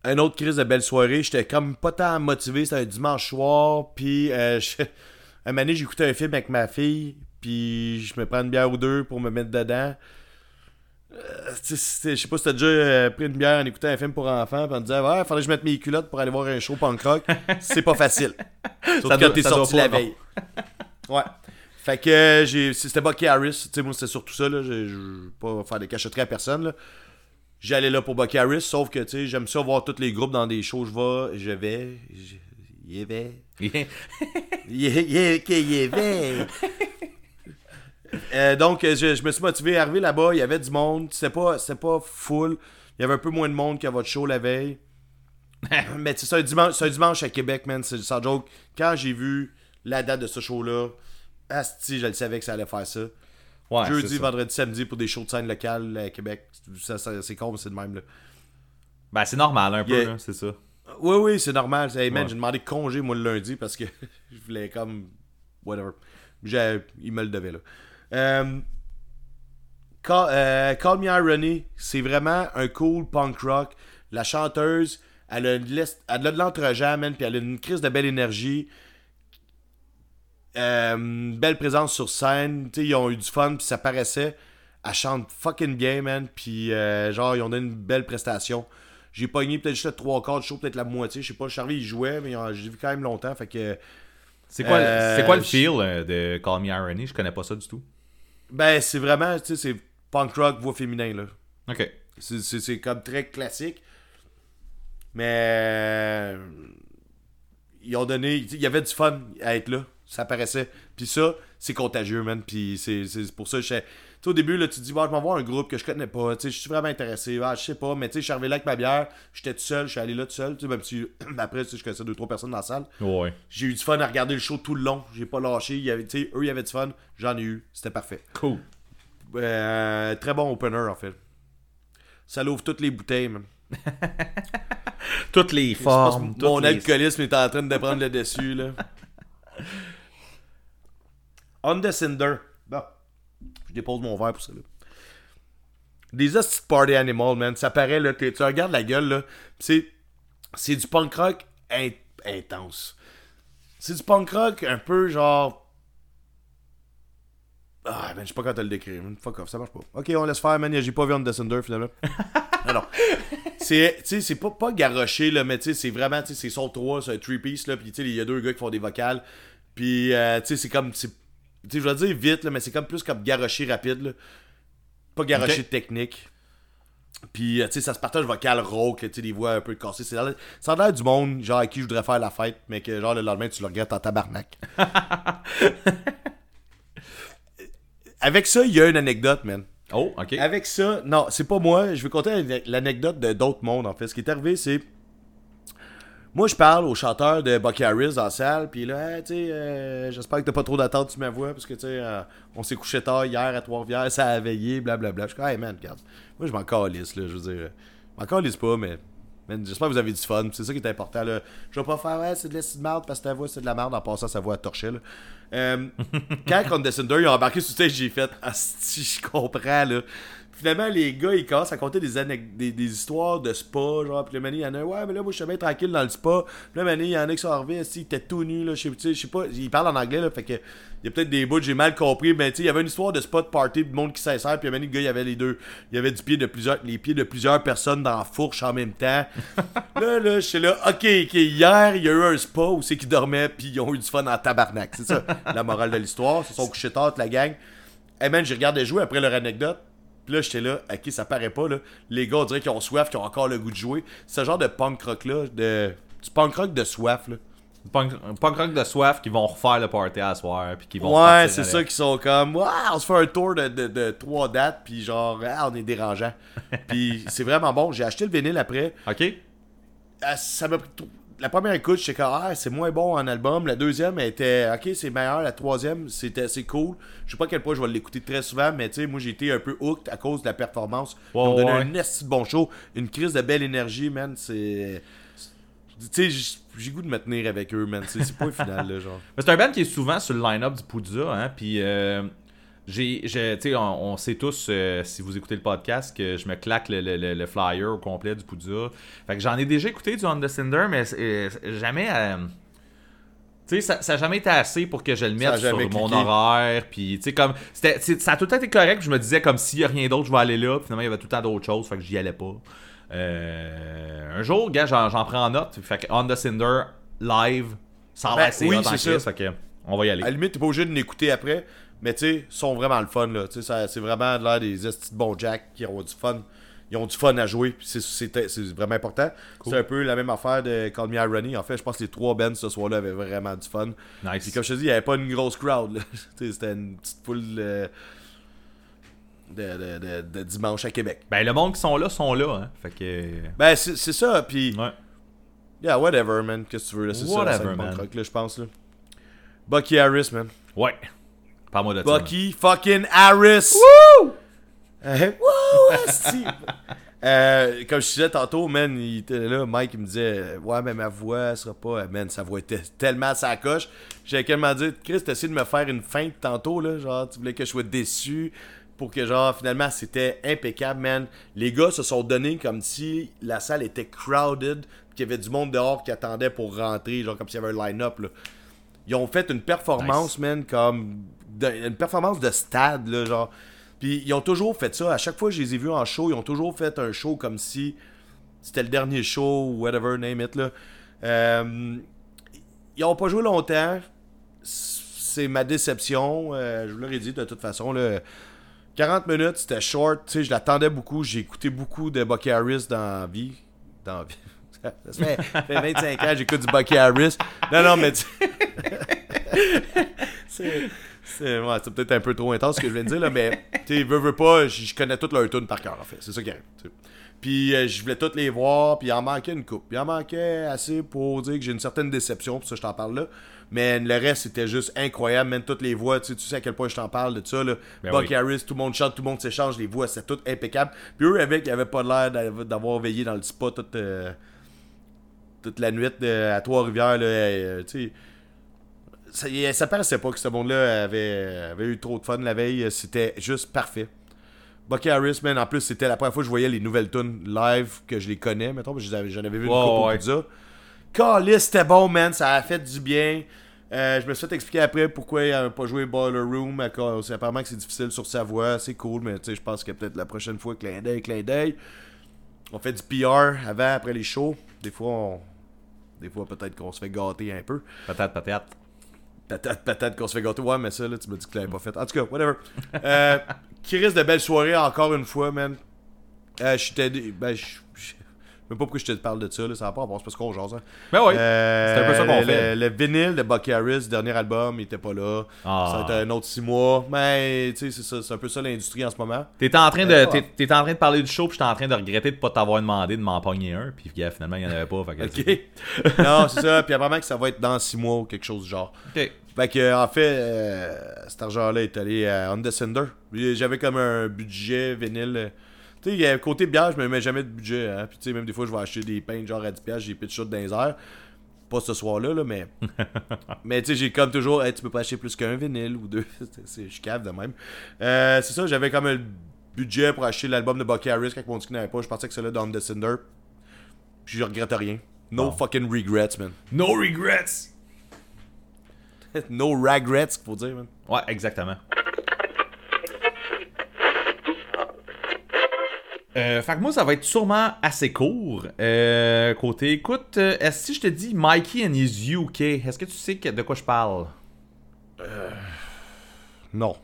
Un autre crise de belle soirée. J'étais comme pas tant motivé. C'était un dimanche soir. Puis, euh, <laughs> je- un moment donné, j'écoutais un film avec ma fille. Puis, je me prends une bière ou deux pour me mettre dedans. Euh, je sais pas si t'as déjà euh, pris une bière en écoutant un film pour enfants. Puis en disant, ouais, fallait que je mette mes culottes pour aller voir un show punk rock. <laughs> C'est pas facile. Surtout doit- quand t'es ça sorti pas, la veille. <laughs> Ouais. Fait que j'ai c'était Bucky Harris. Tu sais, moi, c'était surtout ça. Là. Je veux pas faire des cachotteries à personne. Là. J'allais là pour Bucky Harris, sauf que tu sais, j'aime ça voir tous les groupes dans des shows. Je vais, je vais, je y vais. <laughs> Y- vais. <laughs> Euh, donc, euh, je, je me suis motivé à arriver là-bas. Il y avait du monde. C'était pas, pas full. Il y avait un peu moins de monde qu'à votre show la veille. <laughs> Mais c'est un dimanche, un dimanche à Québec, man. C'est sans joke. Quand j'ai vu la date de ce show-là, asti, je le savais que ça allait faire ça. Ouais, Jeudi, vendredi, samedi pour des shows de scène locales à Québec. Ça, ça- c'est con, mais c'est de même. Là. Ben, c'est normal un peu, Yeah. c'est ça. Oui, oui, c'est normal. Hey, man, Ouais. J'ai demandé congé, moi, le lundi, parce que <laughs> je voulais comme. Whatever. Il me le devait, là. Euh, Call, euh, Call Me Irony, c'est vraiment un cool punk rock. La chanteuse, elle a, une liste- elle a de l'entre-gens, man, puis elle a une crise de belle énergie. Euh, belle présence sur scène. Ils ont eu du fun, puis ça paraissait. Elle chante fucking bien, man. Puis, euh, genre, ils ont donné une belle prestation. J'ai pogné peut-être juste le trois quarts du show, peut-être la moitié. Je sais pas, arrivé, ils jouaient, mais euh, j'ai vu quand même longtemps. Fait que, C'est quoi, Euh, c'est quoi le feel de Call Me Irony? Je connais pas ça du tout. ben, c'est vraiment, tu sais, c'est punk rock, voix féminin, là. Ok. C'est- comme très classique. Mais. Ils ont donné. Il y avait du fun à être là. Ça paraissait. Puis ça, c'est contagieux, man. Puis c'est c'est pour ça que je. Tu sais, au début, là, tu te dis, bah, je vais voir un groupe que je connais pas. Tu sais, je suis vraiment intéressé. Ah, je sais pas. Mais tu sais, je suis arrivé là avec ma bière. J'étais tout seul. Je suis allé là tout seul. Tu sais, même si <clears throat> après, je connaissais deux, trois personnes dans la salle. Ouais. J'ai eu du fun à regarder le show tout le long. J'ai pas lâché. Il y avait, tu sais, eux, il y avait du fun. J'en ai eu. C'était parfait. Cool. Euh, très bon opener, en fait. Ça l'ouvre toutes les bouteilles, man. <laughs> Toutes les formes. mon toutes les- alcoolisme est en train de prendre le dessus, là. <laughs> On the Cinder. Bon. Je dépose mon verre pour ça, là. Des hosties party animal, man. Ça paraît, là. Tu regardes la gueule, là. C'est. C'est du punk rock in- intense. C'est du punk rock un peu genre. Ah, man, je sais pas quand te le décrire. man. Fuck off, ça marche pas. Ok, on laisse faire, man. J'ai pas vu On the Cinder, finalement. <laughs> Alors, c'est, tu sais, c'est pas, pas garoché, là, mais tu sais, c'est vraiment, tu sais, c'est son 3, c'est un 3-piece, là, puis tu sais, il y a deux gars qui font des vocales, puis, euh, tu sais, c'est comme, c'est- je vais dire vite, là, mais c'est comme plus comme garoché rapide, là. Pas garoché Ok. technique. Puis, euh, tu sais, ça se partage vocal rauque, tu sais, des voix un peu cassées. C'est ça a l'air du monde, genre, à qui je voudrais faire la fête, mais que, genre, le lendemain, tu le regrettes en tabarnak. <laughs> Avec ça, il y a une anecdote, man. Oh, ok. Avec ça, non, c'est pas moi. Je vais l'ane- l'anecdote de d'autres mondes, en fait. Ce qui est arrivé, c'est. Moi, je parle au chanteur de Bucky Harris dans la salle, puis là, Hey, tu sais, euh, j'espère que t'as pas trop d'attente sur ma voix, parce que, tu sais, euh, on s'est couché tard hier à Trois-Rivières, ça a veillé, blablabla. Je suis comme, hey man, regarde. Moi, je m'en calisse, là, je veux dire. Je m'en calisse pas, mais. man, j'espère que vous avez du fun, c'est ça qui est important, là. Je vais pas faire, ouais, c'est de la de merde, parce que ta voix, c'est de la merde, en passant, sa voix à torcher, là. Euh, <laughs> quand On Descender, ils ont embarqué sur stage, j'ai fait, ah, si, je comprends, là. Finalement, les gars, ils commencent à compter des, des, des histoires de spa, genre, puis le mané, il y en a, ouais, mais là, moi, je suis bien tranquille dans le spa. Puis le mané, il y en a qui sont arrivés, si, ils étaient tout nus, là, je sais pas, ils parlent en anglais, là, fait que, il y a peut-être des bouts, j'ai mal compris, mais tu sais, il y avait une histoire de spa de party, de monde qui s'insère, puis le le gars, il y avait les deux, il y avait du pied de plusieurs, les pieds de plusieurs personnes dans la fourche en même temps. <laughs> là, là, je suis là, ok, ok, hier, il y a eu un spa où c'est qu'ils dormaient, puis ils ont eu du fun en tabarnak. C'est ça, la morale de l'histoire, ils se sont couchés tard, la gang. Hey man, j'ai regardé jouer après leur anecdote. Puis là, j'étais là, ok, ça paraît pas, là. Les gars, on dirait qu'ils ont soif, qu'ils ont encore le goût de jouer. Ce genre de punk rock-là, de... du punk rock de soif, là. Punk, punk rock de soif qui vont refaire le party à soir, puis qui vont Ouais, c'est ça qui sont comme, ouais, on se fait un tour de, de, de trois dates, puis genre, ah, on est dérangeant. <laughs> puis c'est vraiment bon. J'ai acheté le vinyle après. Ok. Ah, ça m'a pris La première écoute, j'étais comme, ah, c'est moins bon en album. La deuxième elle était, ok, c'est meilleur. La troisième, c'était assez cool. Je sais pas à quel point je vais l'écouter très souvent, mais tu sais, moi, j'ai été un peu hooked à cause de la performance. Ils ont Ouais, donné ouais. un de bon show, une crise de belle énergie, man. C'est. Tu sais, j'ai goût de me tenir avec eux, man. C'est pas final, là, genre. <laughs> Mais C'est un band qui est souvent sur le line-up du Poudza, hein, puis euh, j'ai, je- on, on sait tous, euh, si vous écoutez le podcast, que je me claque le, le- le- le flyer au complet du Poudja. Fait que j'en ai déjà écouté du On the Cinder, mais euh, jamais. euh, tu sais, ça, ça a jamais été assez pour que je le mette sur mon horaire. Puis, tu sais, comme. c'était- ça a tout le temps été correct. puis Je me disais, comme s'il y a rien d'autre, je vais aller là. Puis finalement, il y avait tout le temps d'autres choses. Fait que j'y allais pas. Un jour, gars, j'en, prends en note. Fait que On the Cinder, live, ça a Ben, assez oui, hot en c'est Christ, ça. Fait que, on va y aller. À la limite, t'es pas obligé de l'écouter après, mais tu sais, ils sont vraiment le fun, là. C'est vraiment l'air des estis de bons Jack qui ont du fun. Ils ont du fun à jouer, c'est- vraiment important. C'est un peu la même affaire de Call Me Irony. En fait, je pense que les trois bands ce soir-là avaient vraiment du fun. Nice. Puis comme je te dis, il n'y avait pas une grosse crowd. <laughs> C'était une petite foule euh, de, de, de- dimanche à Québec. Ben, le monde qui sont là, sont là. Hein. Fait que. Ben, c'est ça, puis... Ouais. Yeah, whatever, man. Qu'est-ce que tu veux, là? C'est ça, là, je pense, là. Bucky Harris, man. Ouais. Parle-moi de ça. man. Bucky fucking Harris! Woo! Woo! asti. <laughs> Euh, comme je disais tantôt, man, il était là, Mike, il me disait, ouais, mais ma voix elle sera pas, euh, man, sa voix était tellement sa coche. J'ai tellement dit, Chris, t'as essayé de me faire une feinte tantôt, là, genre, tu voulais que je sois déçu pour que, genre, finalement, c'était impeccable, man. Les gars se sont donnés comme si la salle était crowded, qu'il y avait du monde dehors qui attendait pour rentrer, genre, comme s'il y avait un line-up, là. Ils ont fait une performance, man, comme. Une performance de stade, là, genre. Puis ils ont toujours fait ça. À chaque fois que je les ai vus en show, ils ont toujours fait un show comme si c'était le dernier show ou whatever, name it, là. Euh, ils ont pas joué longtemps. C'est ma déception. Euh, je vous l'aurais dit de toute façon, là. 40 minutes, c'était short. Tu sais, je l'attendais beaucoup. J'ai écouté beaucoup de Bucky Harris dans la vie. Dans vie. <laughs> Ça fait, ça fait 25 ans j'écoute du Bucky Harris. Non, non, mais tu <laughs> c'est ouais, c'est peut-être un peu trop intense ce que je viens de dire là mais <laughs> tu sais veux veux pas je connais toutes leurs tunes par cœur en fait. C'est ça qui arrive puis euh, je voulais toutes les voir puis il en manquait une coupe. Il en manquait assez pour dire que j'ai une certaine déception pour ça je t'en parle là. Mais le reste c'était juste incroyable même toutes les voix tu sais, tu sais à quel point je t'en parle de ça là. Ben Bucky oui. Harris tout le monde chante tout le monde s'échange les voix c'est tout impeccable. Puis eux avec ils avaient pas l'air d'av- d'avoir veillé dans le spa toute euh, toute la nuit de- à Trois-Rivières là euh, tu sais ça, ça paraissait pas que ce monde-là avait, avait eu trop de fun la veille. C'était juste parfait. Bucky Harris, man, en plus, c'était la première fois que je voyais les nouvelles tunes live que je les connais, mettons, parce que j'en avais- vu une Ouais, couple ouais. Callis, c'était bon, man, ça a fait du bien. Euh, je me suis fait expliquer après pourquoi il n'a pas joué Boiler Room. apparemment que c'est difficile sur sa voix, c'est cool, mais tu sais, je pense que peut-être la prochaine fois, clin d'œil, clin d'œil. On fait du PR avant, après les shows. Des fois, on... Des fois, peut-être qu'on se fait gâter un peu. Peut-être, peut-être. Peut-être, peut-être qu'on se fait gâter. Ouais, mais ça, là, tu m'as dit que tu pas fait. En tout cas, whatever. Euh, qui risque de belles soirées encore une fois, man. Euh, j'étais. dé- Ben, je. je- Je sais même pas pourquoi je te parle de ça, là. Ça va pas avoir, c'est parce qu'on jase, hein. Ben oui. Euh, c'est un peu ça qu'on fait. Le, le vinyle de Bucky Harris, dernier album, il était pas là. Ah. Ça va être un autre six mois. Mais, tu sais, c'est ça, c'est un peu ça l'industrie en ce moment. T'étais en train de, Euh, t'es- t'étais en train de parler du show, puis j'étais en train de regretter de pas t'avoir demandé de m'en pogner un, puis finalement, il y en avait pas. Fait que Ok. <laughs> non, c'est ça. Puis apparemment que ça va être dans six mois ou quelque chose du genre. Ok. Fait que, en fait, euh, cet argent-là est allé à On. J'avais comme un budget vinyle. Tu sais, côté bière, je me mets jamais de budget. Hein. Puis, tu sais, même des fois, je vais acheter des pains genre à 10$, j'ai pitch shot dans les airs. Pas ce soir-là, là, mais. <laughs> mais tu sais, j'ai comme toujours, Hey, tu peux pas acheter plus qu'un vinyle ou deux. <laughs> C'est- c'est- Je cave de même. Euh, c'est ça, j'avais comme un budget pour acheter l'album de Bucky Harris quand mon disque n'avait pas. Je pensais que celui-là d'On Descender. Puis, je regrette rien. No fucking regrets, man. No regrets! <laughs> no regrets, qu'il faut dire, man. Ouais, exactement. Euh, fait que moi, ça va être sûrement assez court. Euh, côté écoute, euh, si je te dis Mikey and his UK, est-ce que tu sais de quoi je parle? Non.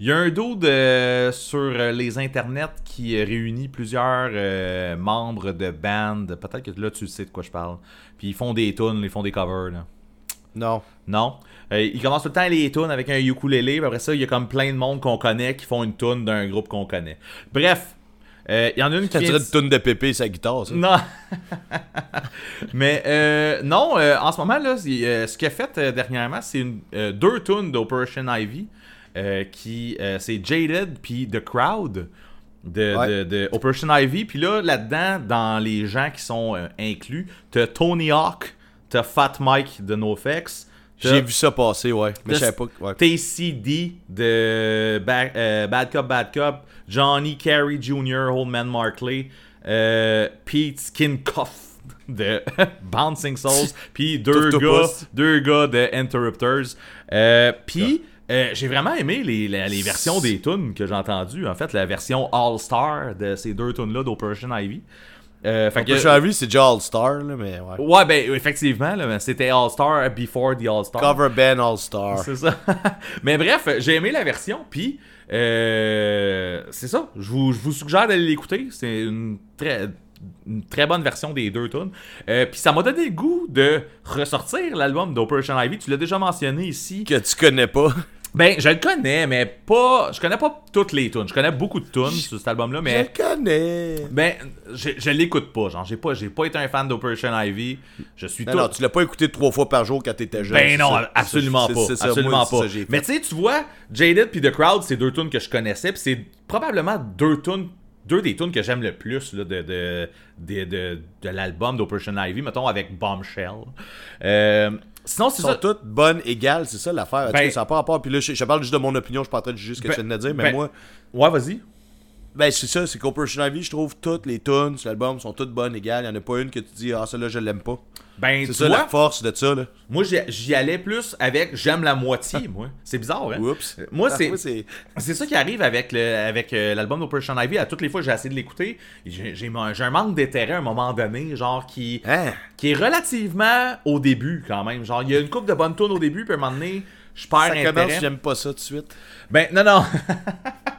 Il y a un dude euh, sur euh, les internets qui euh, réunit plusieurs euh, membres de bands. Peut-être que là, tu sais de quoi je parle. Puis ils font des tunes, ils font des covers. Là. Non. Non? Euh, il commence tout le temps les tunes avec un ukulélé. Puis après ça, il y a comme plein de monde qu'on connaît qui font une tune d'un groupe qu'on connaît. Bref, euh, il y en a une qui Ça vient dirait de- de tune de pépé sa guitare, ça. Non. <laughs> Mais euh, non, euh, en ce moment, là, euh, ce qu'il a fait euh, dernièrement, c'est une, euh, deux tunes d'Operation Ivy. euh, qui euh, c'est Jaded puis The Crowd de, Ouais. de- de Operation Ivy. Puis là, là-dedans, dans les gens qui sont euh, inclus, t'as Tony Hawk, t'as Fat Mike de NoFX. J'ai vu ça passer, ouais. Mais je savais pas. que- Ouais. TCD de euh, Bad Cop, Bad Cop, Johnny Carey Jr., Oldman Markley, euh, Pete Skincoff de <laughs> Bouncing Souls, <laughs> puis deux gars, deux gars de Interrupters. Euh, puis euh, j'ai vraiment aimé les, les- les versions des tunes que j'ai entendues. En fait, la version All-Star de ces deux tunes-là d'Operation Ivy. Euh, fait que- Operation Ivy, c'est déjà All-Star, là, mais ouais. Ouais, ben effectivement, là, c'était All-Star before the All-Star. Cover band All-Star. C'est ça. <laughs> Mais bref, j'ai aimé la version, puis euh, c'est ça. Je vous, je vous suggère d'aller l'écouter. C'est une très, une très bonne version des deux tunes. Euh, puis ça m'a donné le goût de ressortir l'album d'Operation Ivy. Tu l'as déjà mentionné ici. Que tu connais pas. Ben, je le connais, mais pas. Je connais pas toutes les tunes. Je connais beaucoup de tunes sur cet album-là, Je mais. le connais. Ben, je, je l'écoute pas. Genre, j'ai pas, j'ai pas été un fan d'Operation Ivy. Je suis Non, tout. non, tu l'as pas écouté trois fois par jour quand t'étais jeune. Ben non, ça. absolument pas. c'est ça, absolument moi, c'est pas. ça. Mais tu sais, tu vois, Jaded puis The Crowd, c'est deux tunes que je connaissais, puis c'est probablement deux tunes, deux des tunes que j'aime le plus là, de, de, de, de, de l'album d'Operation Ivy, mettons avec Bombshell. Euh, sinon, c'est ça. sont toutes bonnes, égales, c'est ça l'affaire. Tu Ben- sais, ça n'a pas rapport. Puis là, je, je parle juste de mon opinion, je suis pas en train de juger ce que Ben- tu viens de dire, mais ben- moi, Ouais, vas-y. ben c'est ça, c'est qu'Operation Ivy, je trouve toutes les tunes sur l'album sont toutes bonnes, égales. Il y en a pas une que tu dis, ah, celle-là, je l'aime pas. Ben, C'est ça vois, la force de ça, là. moi, j'y allais plus avec j'aime la moitié, moi. C'est bizarre, hein? Oups. Moi, Ah, c'est. moi, c'est. C'est ça qui arrive avec le avec euh, l'album d'Operation Ivy. À toutes les fois j'ai essayé de l'écouter, j'ai un manque d'intérêt à un moment donné, genre qui Hein? qui est relativement au début quand même. Genre, il y a une coupe de bonnes tunes au début, puis à un moment donné, je perds Ça commence, intérêt. j'aime pas ça tout de suite. Ben, non, non. <laughs>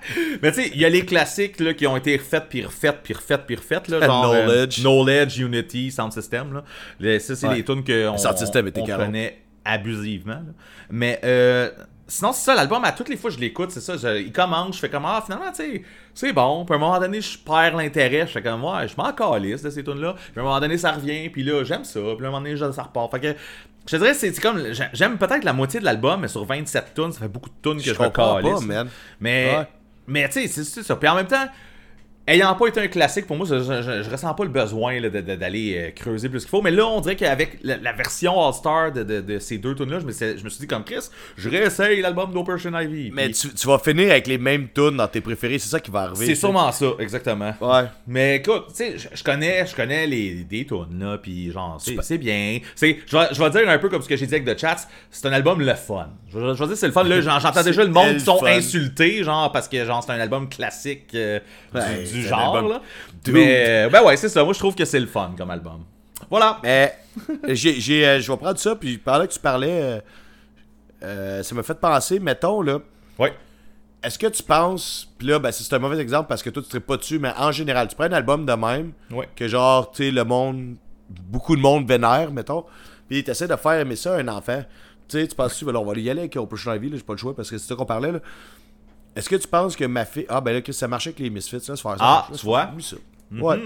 Mais tu sais, il y a les classiques là, qui ont été refaites, puis refaites, puis refaites, puis refaites. Là, genre, euh, Knowledge. Knowledge, Unity, Sound System. Là. Les- ça, c'est Ouais. les tunes Sound System était on connaît abusivement. là. Mais euh, sinon, c'est ça, l'album, à toutes les fois que je l'écoute, c'est ça. je- il commence, je fais comme, ah, finalement, tu sais, c'est bon. Puis à un moment donné, je perds l'intérêt. Je fais comme, ouais, je m'en calisse de ces tunes-là. Puis à un moment donné, ça revient, puis là, j'aime ça. Puis à un moment donné, ça repart. Fait que. Je te dirais, c'est c'est comme. j'ai- J'aime peut-être la moitié de l'album, mais sur 27 tunes, ça fait beaucoup de tunes que je, Je me calisse. pas, man. Mais, Ouais. Mais tu sais, c'est- ça. Puis en même temps, ayant pas été un classique, pour moi, je, je, je- je ressens pas le besoin d'aller euh, creuser plus qu'il faut. Mais là, on dirait qu'avec la, la version All-Star de, de- de ces deux tunes-là, je me, suis- je me suis dit, comme Chris, je réessaye l'album d'Operation Ivy. Mais tu, tu vas finir avec les mêmes tunes dans tes préférés, c'est ça qui va arriver. C'est sûrement ça, exactement. Ouais. Mais écoute, tu sais, je- connais, je connais les des tunes là, puis genre c'est c'est bien. Je vais, je vais dire un peu comme ce que j'ai dit avec The Chats, c'est un album le fun. Je, vais- dire c'est le fun là, j'entends <laughs> déjà le monde qui sont insultés genre parce que genre c'est un album classique euh, du- Ouais, du, un genre là. Mais euh, ben ouais, c'est ça. Moi je trouve que c'est le fun comme album. Voilà. Mais j'ai, j'ai, euh, je vais prendre ça, puis pendant que tu parlais, euh, euh, ça m'a fait penser, mettons, là, Ouais. est-ce que tu penses, puis là, ben, c'est un mauvais exemple parce que toi, tu ne pas dessus, mais en général, tu prends un album de même, Ouais. que genre, tu sais, le monde, beaucoup de monde vénère, mettons, puis tu essaies de faire aimer ça à un enfant. Tu sais, tu penses-tu, ben là, on va y aller avec Operation Ivy, là, j'ai pas le choix parce que c'est ça qu'on parlait, là. Est-ce que tu penses que ma fille. Ah, ben là, que ça marchait avec les Misfits, là, se faire ça. Ah, tu vois? oui, ça. Ouais.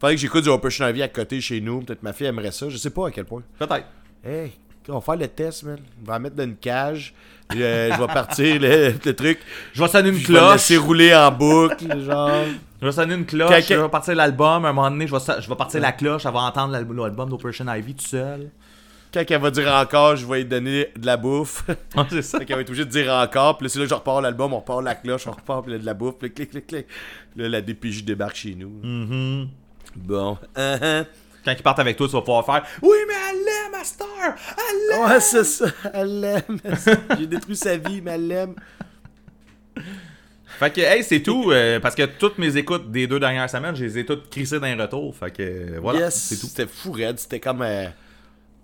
Faudrait que j'écoute du Operation Ivy à côté chez nous. Peut-être ma fille aimerait ça. Je sais pas à quel point. Peut-être. Hey, on va faire le test, man. On va la mettre dans une cage. Puis, euh, je vais partir le, le truc. Je vais sonner une Je vais cloche. laisser rouler en boucle, genre. Je vais sonner une cloche, je vais partir l'album, à un moment donné, je vais, je vais partir la cloche, elle va entendre l'al- l'album d'Operation Ivy tout seul. Quand elle va dire encore, je vais lui donner de la bouffe. <laughs> c'est ça. Fait qu'elle va être obligée de dire encore. Puis là, c'est là que je repars l'album, on repart la cloche, on repart, puis là, de la bouffe. Puis là, clic, clic, clic. Là, la DPJ débarque chez nous. Mm-hmm. Bon. Uh-huh. Quand ils partent avec toi, tu vas pouvoir faire Oui, mais elle l'aime, ma star! Elle l'aime! Ouais, c'est ça. Elle l'aime. <laughs> J'ai détruit sa vie, mais elle l'aime. Fait que, hey, c'est tout, euh, parce que toutes mes écoutes des deux dernières semaines, je les ai toutes crissées d'un retour. Fait que, voilà, yes, c'est tout. C'était fou raide. C'était comme. euh,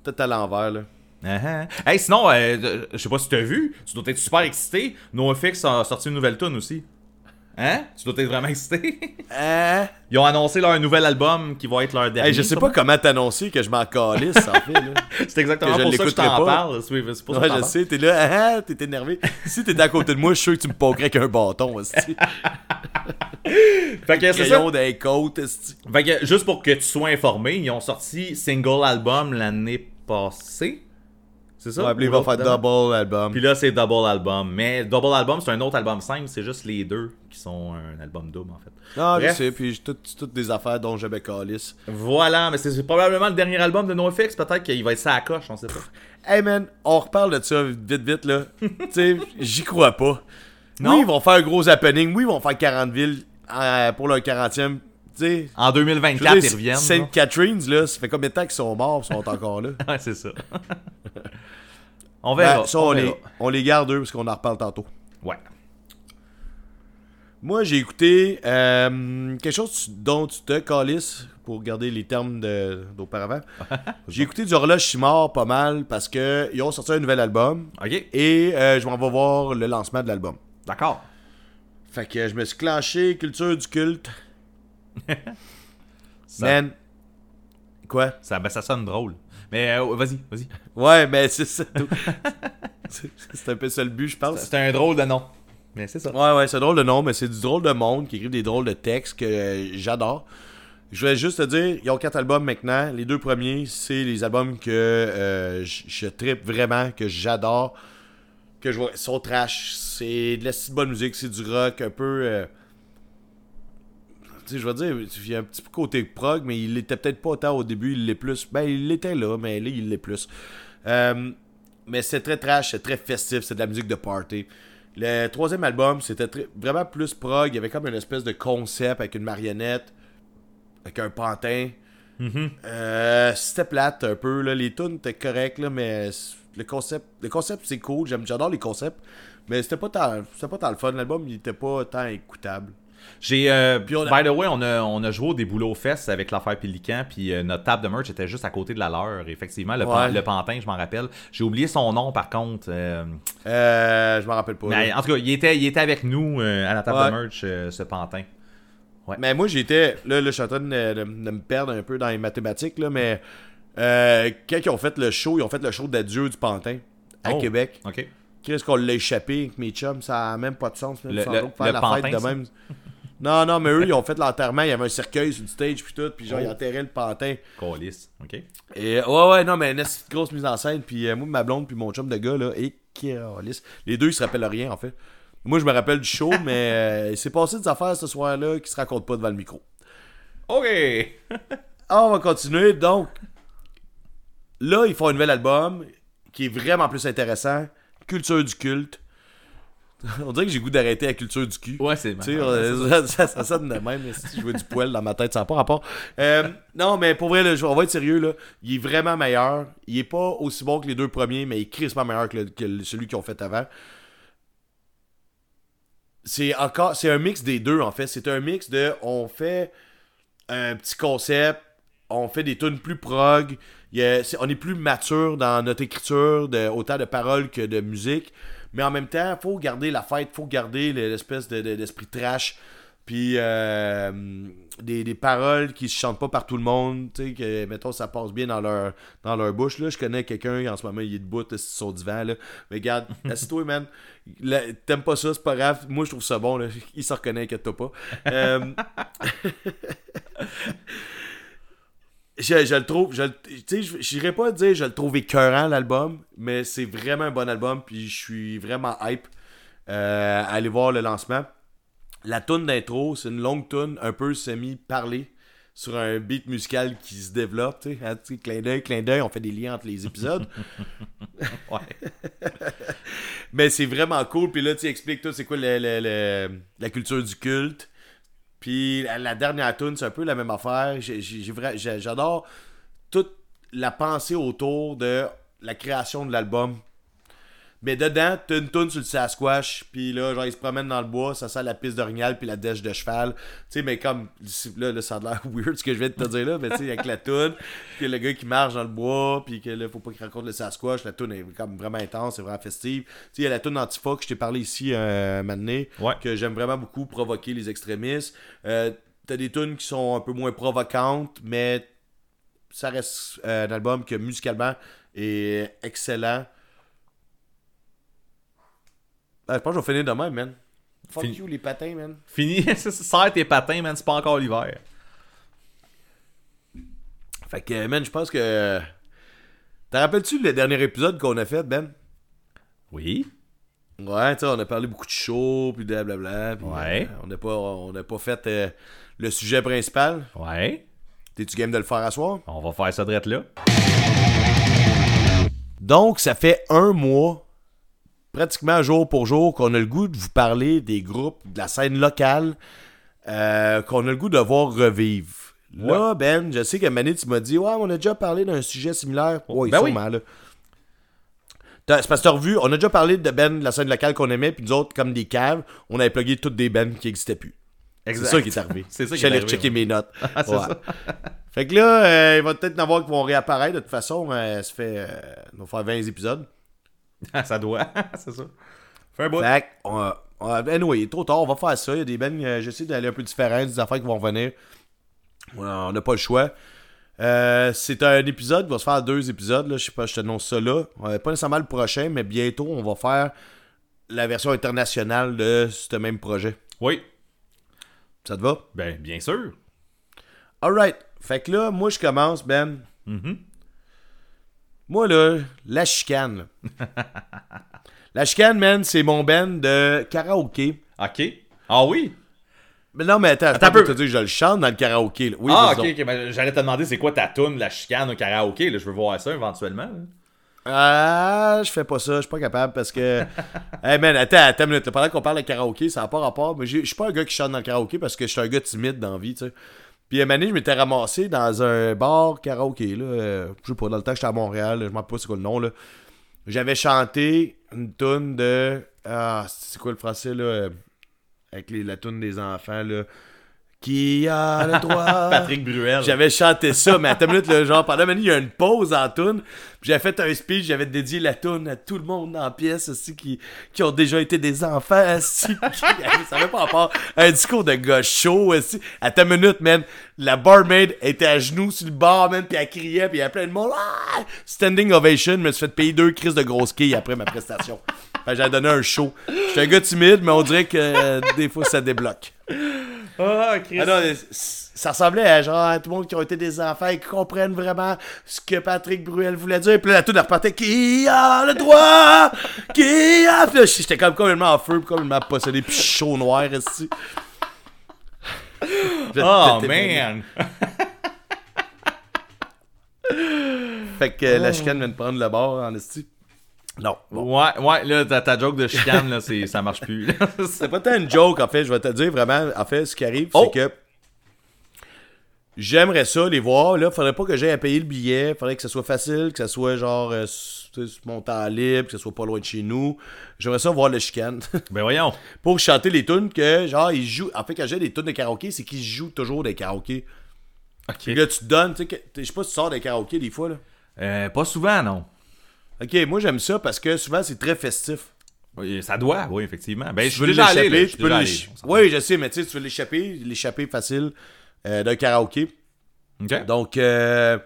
tout à l'envers, là. Uh-huh. Hey, sinon, euh, je sais pas si t'as vu, tu dois être super excité. NoFX a sorti une nouvelle tune aussi. Hein? Tu dois être vraiment excité. Hein? Ils ont annoncé leur nouvel album qui va être leur dernier. Hey, je sais pas comment t'annoncer que je m'en calisse, en fait. <laughs> C'est exactement que je pour ça que je t'en pas. parle. C'est c'est pour ça que Ouais, je je sais, t'es là, ah, ah, t'es énervé. Si t'étais à côté de moi, je suis sûr que tu me pokerais avec un bâton, parle. <laughs> Fait que c'est ça. Des côtes. Fait que juste pour que tu sois informé, ils ont sorti single album l'année passée. C'est ça? Ouais, puis il va faire double album. Puis là, c'est double album. Mais double album, c'est un autre album simple. C'est juste les deux qui sont un album double, en fait. Je Bref. sais, puis tout- toutes des affaires dont j'avais calice. Voilà, mais c'est c'est probablement le dernier album de NoFX. Peut-être qu'il va être ça à la coche, on sait pas. Hey man, on reparle de ça vite vite là. <laughs> tu sais, j'y crois pas. Non? Oui, ils vont faire un gros happening. Oui, ils vont faire 40 villes euh, pour leur 40e. En je veux 2024, dire, ils reviennent. Saint Catherine's, là, ça fait combien de temps qu'ils sont morts, ils sont encore là? <laughs> Ouais, c'est ça. <laughs> on verra. Ben, ça, on on, verra. les, on les garde eux, parce qu'on en reparle tantôt. Ouais. Moi, j'ai écouté euh, quelque chose dont tu te calisses, pour garder les termes d'auparavant. <laughs> j'ai écouté du Horloge Chimard pas mal, parce que ils ont sorti un nouvel album, Ok. et euh, je m'en vais voir le lancement de l'album. D'accord. Fait que je me suis clenché culture du culte. Ça, Man. Quoi? ça, ben, ça sonne drôle. Mais euh, vas-y, vas-y. Ouais, mais c'est ça. <laughs> c'est un peu ça le but, je pense. C'est un drôle de nom. Mais c'est ça. Ouais, ouais, c'est drôle de nom, mais c'est du drôle de monde qui écrivent des drôles de textes que euh, j'adore. Je voulais juste te dire, ils ont quatre albums maintenant. Les deux premiers, c'est les albums que euh, je trippe vraiment, que j'adore, que je vois, ils sont trash. C'est de la si bonne musique, c'est du rock un peu. euh, tu sais, je veux dire, il y a un petit peu côté prog, mais il était peut-être pas autant au début, il l'est plus. Ben, il l'était là, mais là, il l'est plus. Euh, mais c'est très trash, c'est très festif, c'est de la musique de party. Le troisième album, c'était vraiment plus prog. Il y avait comme une espèce de concept avec une marionnette, avec un pantin. Euh, c'était plate un peu. Là. Les tunes étaient correctes, là, mais le concept, le concept c'est cool. J'aime, j'adore les concepts. Mais c'était pas tant, c'était pas tant le fun. L'album, il était pas tant écoutable. J'ai. euh, By the way, on a, on a joué au des boulots fesses avec l'affaire Pélican, puis euh, notre table de merch était juste à côté de la leur. Effectivement, le, pan- Ouais. le pantin, je m'en rappelle. J'ai oublié son nom par contre. euh, Euh, je m'en rappelle pas. mais en tout cas, il était, il était avec nous à la table Ouais. de merch, ce pantin. Mais moi, j'étais. Là, là, je suis en train de, me perdre un peu dans les mathématiques, là, mais quand ils ont fait le show, ils ont fait le show d'adieu du Pantin à Oh. Québec. Ok. Qu'est-ce qu'on l'a échappé avec mes chums Ça a même pas de sens. Même, Le- le- faire le la Pantin, fête de même. <laughs> Non, non, mais eux, ils ont fait l'enterrement. Il y avait un cercueil sur le stage, puis tout. Puis genre, Oh. ils enterraient le Pantin. Colis. Ok. Et ouais, ouais, non, mais une grosse mise en scène. Puis euh, moi, ma blonde, puis mon chum de gars, là, et câlisse. Les deux, ils se rappellent rien, en fait. Moi, je me rappelle du show, <laughs> mais euh, il s'est passé des affaires ce soir-là qui se racontent pas devant le micro. Ok. Ah, on va continuer. Donc, là, ils font un nouvel album qui est vraiment plus intéressant. Culture du culte. <laughs> On dirait que j'ai goût d'arrêter la culture du cul. Ouais, c'est Tu sais, euh, <laughs> ça, ça, ça sonne de même, mais si je veux du poil dans ma tête, ça n'a pas rapport. Euh, non, mais pour vrai, là, on va être sérieux, là. Il est vraiment meilleur. Il est pas aussi bon que les deux premiers, mais il est crissement meilleur que, le- que le- celui qu'ils ont fait avant. C'est encore, c'est un mix des deux, en fait. C'est un mix de, on fait un petit concept, on fait des tunes plus prog, a- on est plus mature dans notre écriture, de, autant de paroles que de musique, mais en même temps, faut garder la fête, faut garder le- l'espèce de, de- d'esprit trash, puis euh, des, des paroles qui se chantent pas par tout le monde, tu sais, que, mettons, ça passe bien dans leur, dans leur bouche, là, je connais quelqu'un, en ce moment, il est debout sur son divan, là, mais regarde, <laughs> assis-toi, man, t'aimes pas ça, c'est pas grave, moi, je trouve ça bon, là, il se reconnaît, inquiète-toi pas. Euh, <laughs> je, je le trouve, je, j'irais pas dire je le trouve écœurant l'album, mais c'est vraiment un bon album, puis je suis vraiment hype euh, à aller voir le lancement. La tune d'intro, c'est une longue tune, un peu semi-parlée, sur un beat musical qui se développe, tu sais, hein, clin d'œil, clin d'œil, on fait des liens entre les épisodes. <laughs> Ouais. <laughs> Mais c'est vraiment cool. Puis là, tu expliques tout, c'est quoi le- le- le- la culture du culte. Puis la, dernière tune, c'est un peu la même affaire. J'adore toute la pensée autour de la création de l'album. Mais dedans, t'as une tune sur le Sasquatch, puis là, genre, il se promène dans le bois, ça sent la piste d'orignal, puis la dèche de cheval. Tu sais, mais comme, là, là, ça a l'air <laughs> weird ce que je viens de te dire là, mais tu sais, avec la tune, puis le gars qui marche dans le bois, puis que là, faut pas qu'il raconte le Sasquatch, la tune est comme vraiment intense, c'est vraiment festive. Tu sais, il y a la tune Antifa que je t'ai parlé ici euh, un moment donné, Ouais. que j'aime vraiment beaucoup provoquer les extrémistes. Euh, t'as des tunes qui sont un peu moins provocantes, mais ça reste euh, un album que musicalement est excellent. Ben, je pense que je vais finir demain, man. Fuck Fini. you, les patins, man. Fini. <laughs> Serre tes patins, man. C'est pas encore l'hiver. Fait que, man, je pense que Te rappelles-tu le dernier épisode qu'on a fait, Ben? Oui. Ouais, tu sais, on a parlé beaucoup de show, puis de blablabla. puis, Ouais. euh, on n'a pas, on n'a pas fait euh, le sujet principal. Ouais. T'es-tu game de le faire à soir? On va faire ça drette là. Donc, ça fait un mois, pratiquement jour pour jour, qu'on a le goût de vous parler des groupes, de la scène locale, euh, qu'on a le goût de voir revivre. Là, Ben, je sais que Mané, tu m'as dit, ouais, on a déjà parlé d'un sujet similaire. Oui, Ben oui. sûrement, là. T'as- C'est parce que t'as revu, on a déjà parlé de Ben, de la scène locale qu'on aimait, puis nous autres, comme des caves, on avait plugué toutes des Ben qui n'existaient plus. C'est ça qui est arrivé. <laughs> C'est ça qui est arrivé, checker ouais. mes notes. <laughs> Ah, Ouais. ça. Fait que là, euh, il va peut-être en avoir qui vont réapparaître. De toute façon, euh, ça fait. euh, on va faire 20 épisodes. <laughs> ça doit. <laughs> c'est ça. Fais un bout. Fait on, on, anyway, il est trop tard, on va faire ça. Il y a des bennes, euh, j'essaie d'aller un peu différent, des affaires qui vont revenir. On n'a pas le choix. Euh, c'est un épisode, il va se faire deux épisodes. Là, je sais pas, je t'annonce ça là. Euh, pas nécessairement le prochain, mais bientôt, on va faire la version internationale de ce même projet. Oui. Ça te va? Ben, bien sûr. Alright. Fait que là, moi, je commence, Ben. Mhm. Moi, là, la chicane. là. <laughs> la chicane, man, c'est mon Ben de karaoké. OK. Ah oui? Mais non, mais attends, Attends peu. te dire je le chante dans le karaoké. là. Oui, ah, ok, ok. Ben, J'allais te demander c'est quoi ta toune, la chicane au karaoké. Là, je veux voir ça éventuellement. Ah, je fais pas ça, je suis pas capable parce que. <laughs> hey man, attends, attends minute. Pendant qu'on parle de karaoké, ça n'a pas rapport. Mais je suis pas un gars qui chante dans le karaoké parce que je suis un gars timide dans la vie, tu sais. Puis à un je m'étais ramassé dans un bar karaoké, là. euh, je sais pas, dans le temps j'étais à Montréal, là, je m'en rappelle pas c'est quoi le nom, là. J'avais chanté une toune de. Ah, c'est quoi le français, là euh, Avec les, la toune des enfants, là? Qui a le droit? <laughs> Patrick Bruel. J'avais chanté ça, mais à ta minute, là, genre, pendant une minute, il y a une pause en tune. Puis J'avais fait un speech, j'avais dédié la tune à tout le monde dans la pièce, aussi, qui, qui ont déjà été des enfants, aussi. <laughs> <laughs> ça avait pas rapport un discours de gars chaud, aussi. À ta minute, man, la barmaid était à genoux sur le bar, man, puis elle criait, puis il y a plein de monde. Ah! Standing ovation, je me suis fait payer deux crises de grosses quilles après ma prestation. Que j'avais donné un show. J'étais un gars timide, mais on dirait que euh, des fois, ça débloque. Ah. Ah non, mais c- ça ressemblait à genre tout le monde qui ont été des enfants et qui comprennent vraiment ce que Patrick Bruel voulait dire. Puis là, la toune repartait Qui a le droit? Qui a. Puis là, j'étais comme complètement en feu, puis complètement possédé, puis chaud noir ici. <laughs> Oh, man. Fait que euh, la chicane vient de prendre le bord en esti. Non. Bon. Ouais, ouais, là, ta, ta joke de chicane, là, c'est, ça marche plus. <laughs> C'est pas tant une joke, en fait. Je vais te dire vraiment, en fait, ce qui arrive, Oh. c'est que. J'aimerais ça les voir. Là, faudrait pas que j'aille à payer le billet. Faudrait que ça soit facile, que ça soit genre euh, mon temps libre, que ça soit pas loin de chez nous. J'aimerais ça voir le chicane. <laughs> ben voyons. Pour chanter les tunes que, genre, ils jouent. En fait, quand j'ai des tunes de karaoké, c'est qu'ils jouent toujours des karaokés. OK. Puis là, tu te donnes, tu sais, que- je sais pas si tu sors des karaokés des fois, là. Euh, pas souvent, non. Ok, moi j'aime ça parce que souvent c'est très festif. Oui, Ça doit, oui, effectivement. Ben, je veux déjà l'échapper, là. Je peux déjà allé. l'éch- On s'en- Oui, je sais, mais tu sais, tu veux l'échapper, l'échapper facile euh, d'un karaoké. OK. Donc, euh...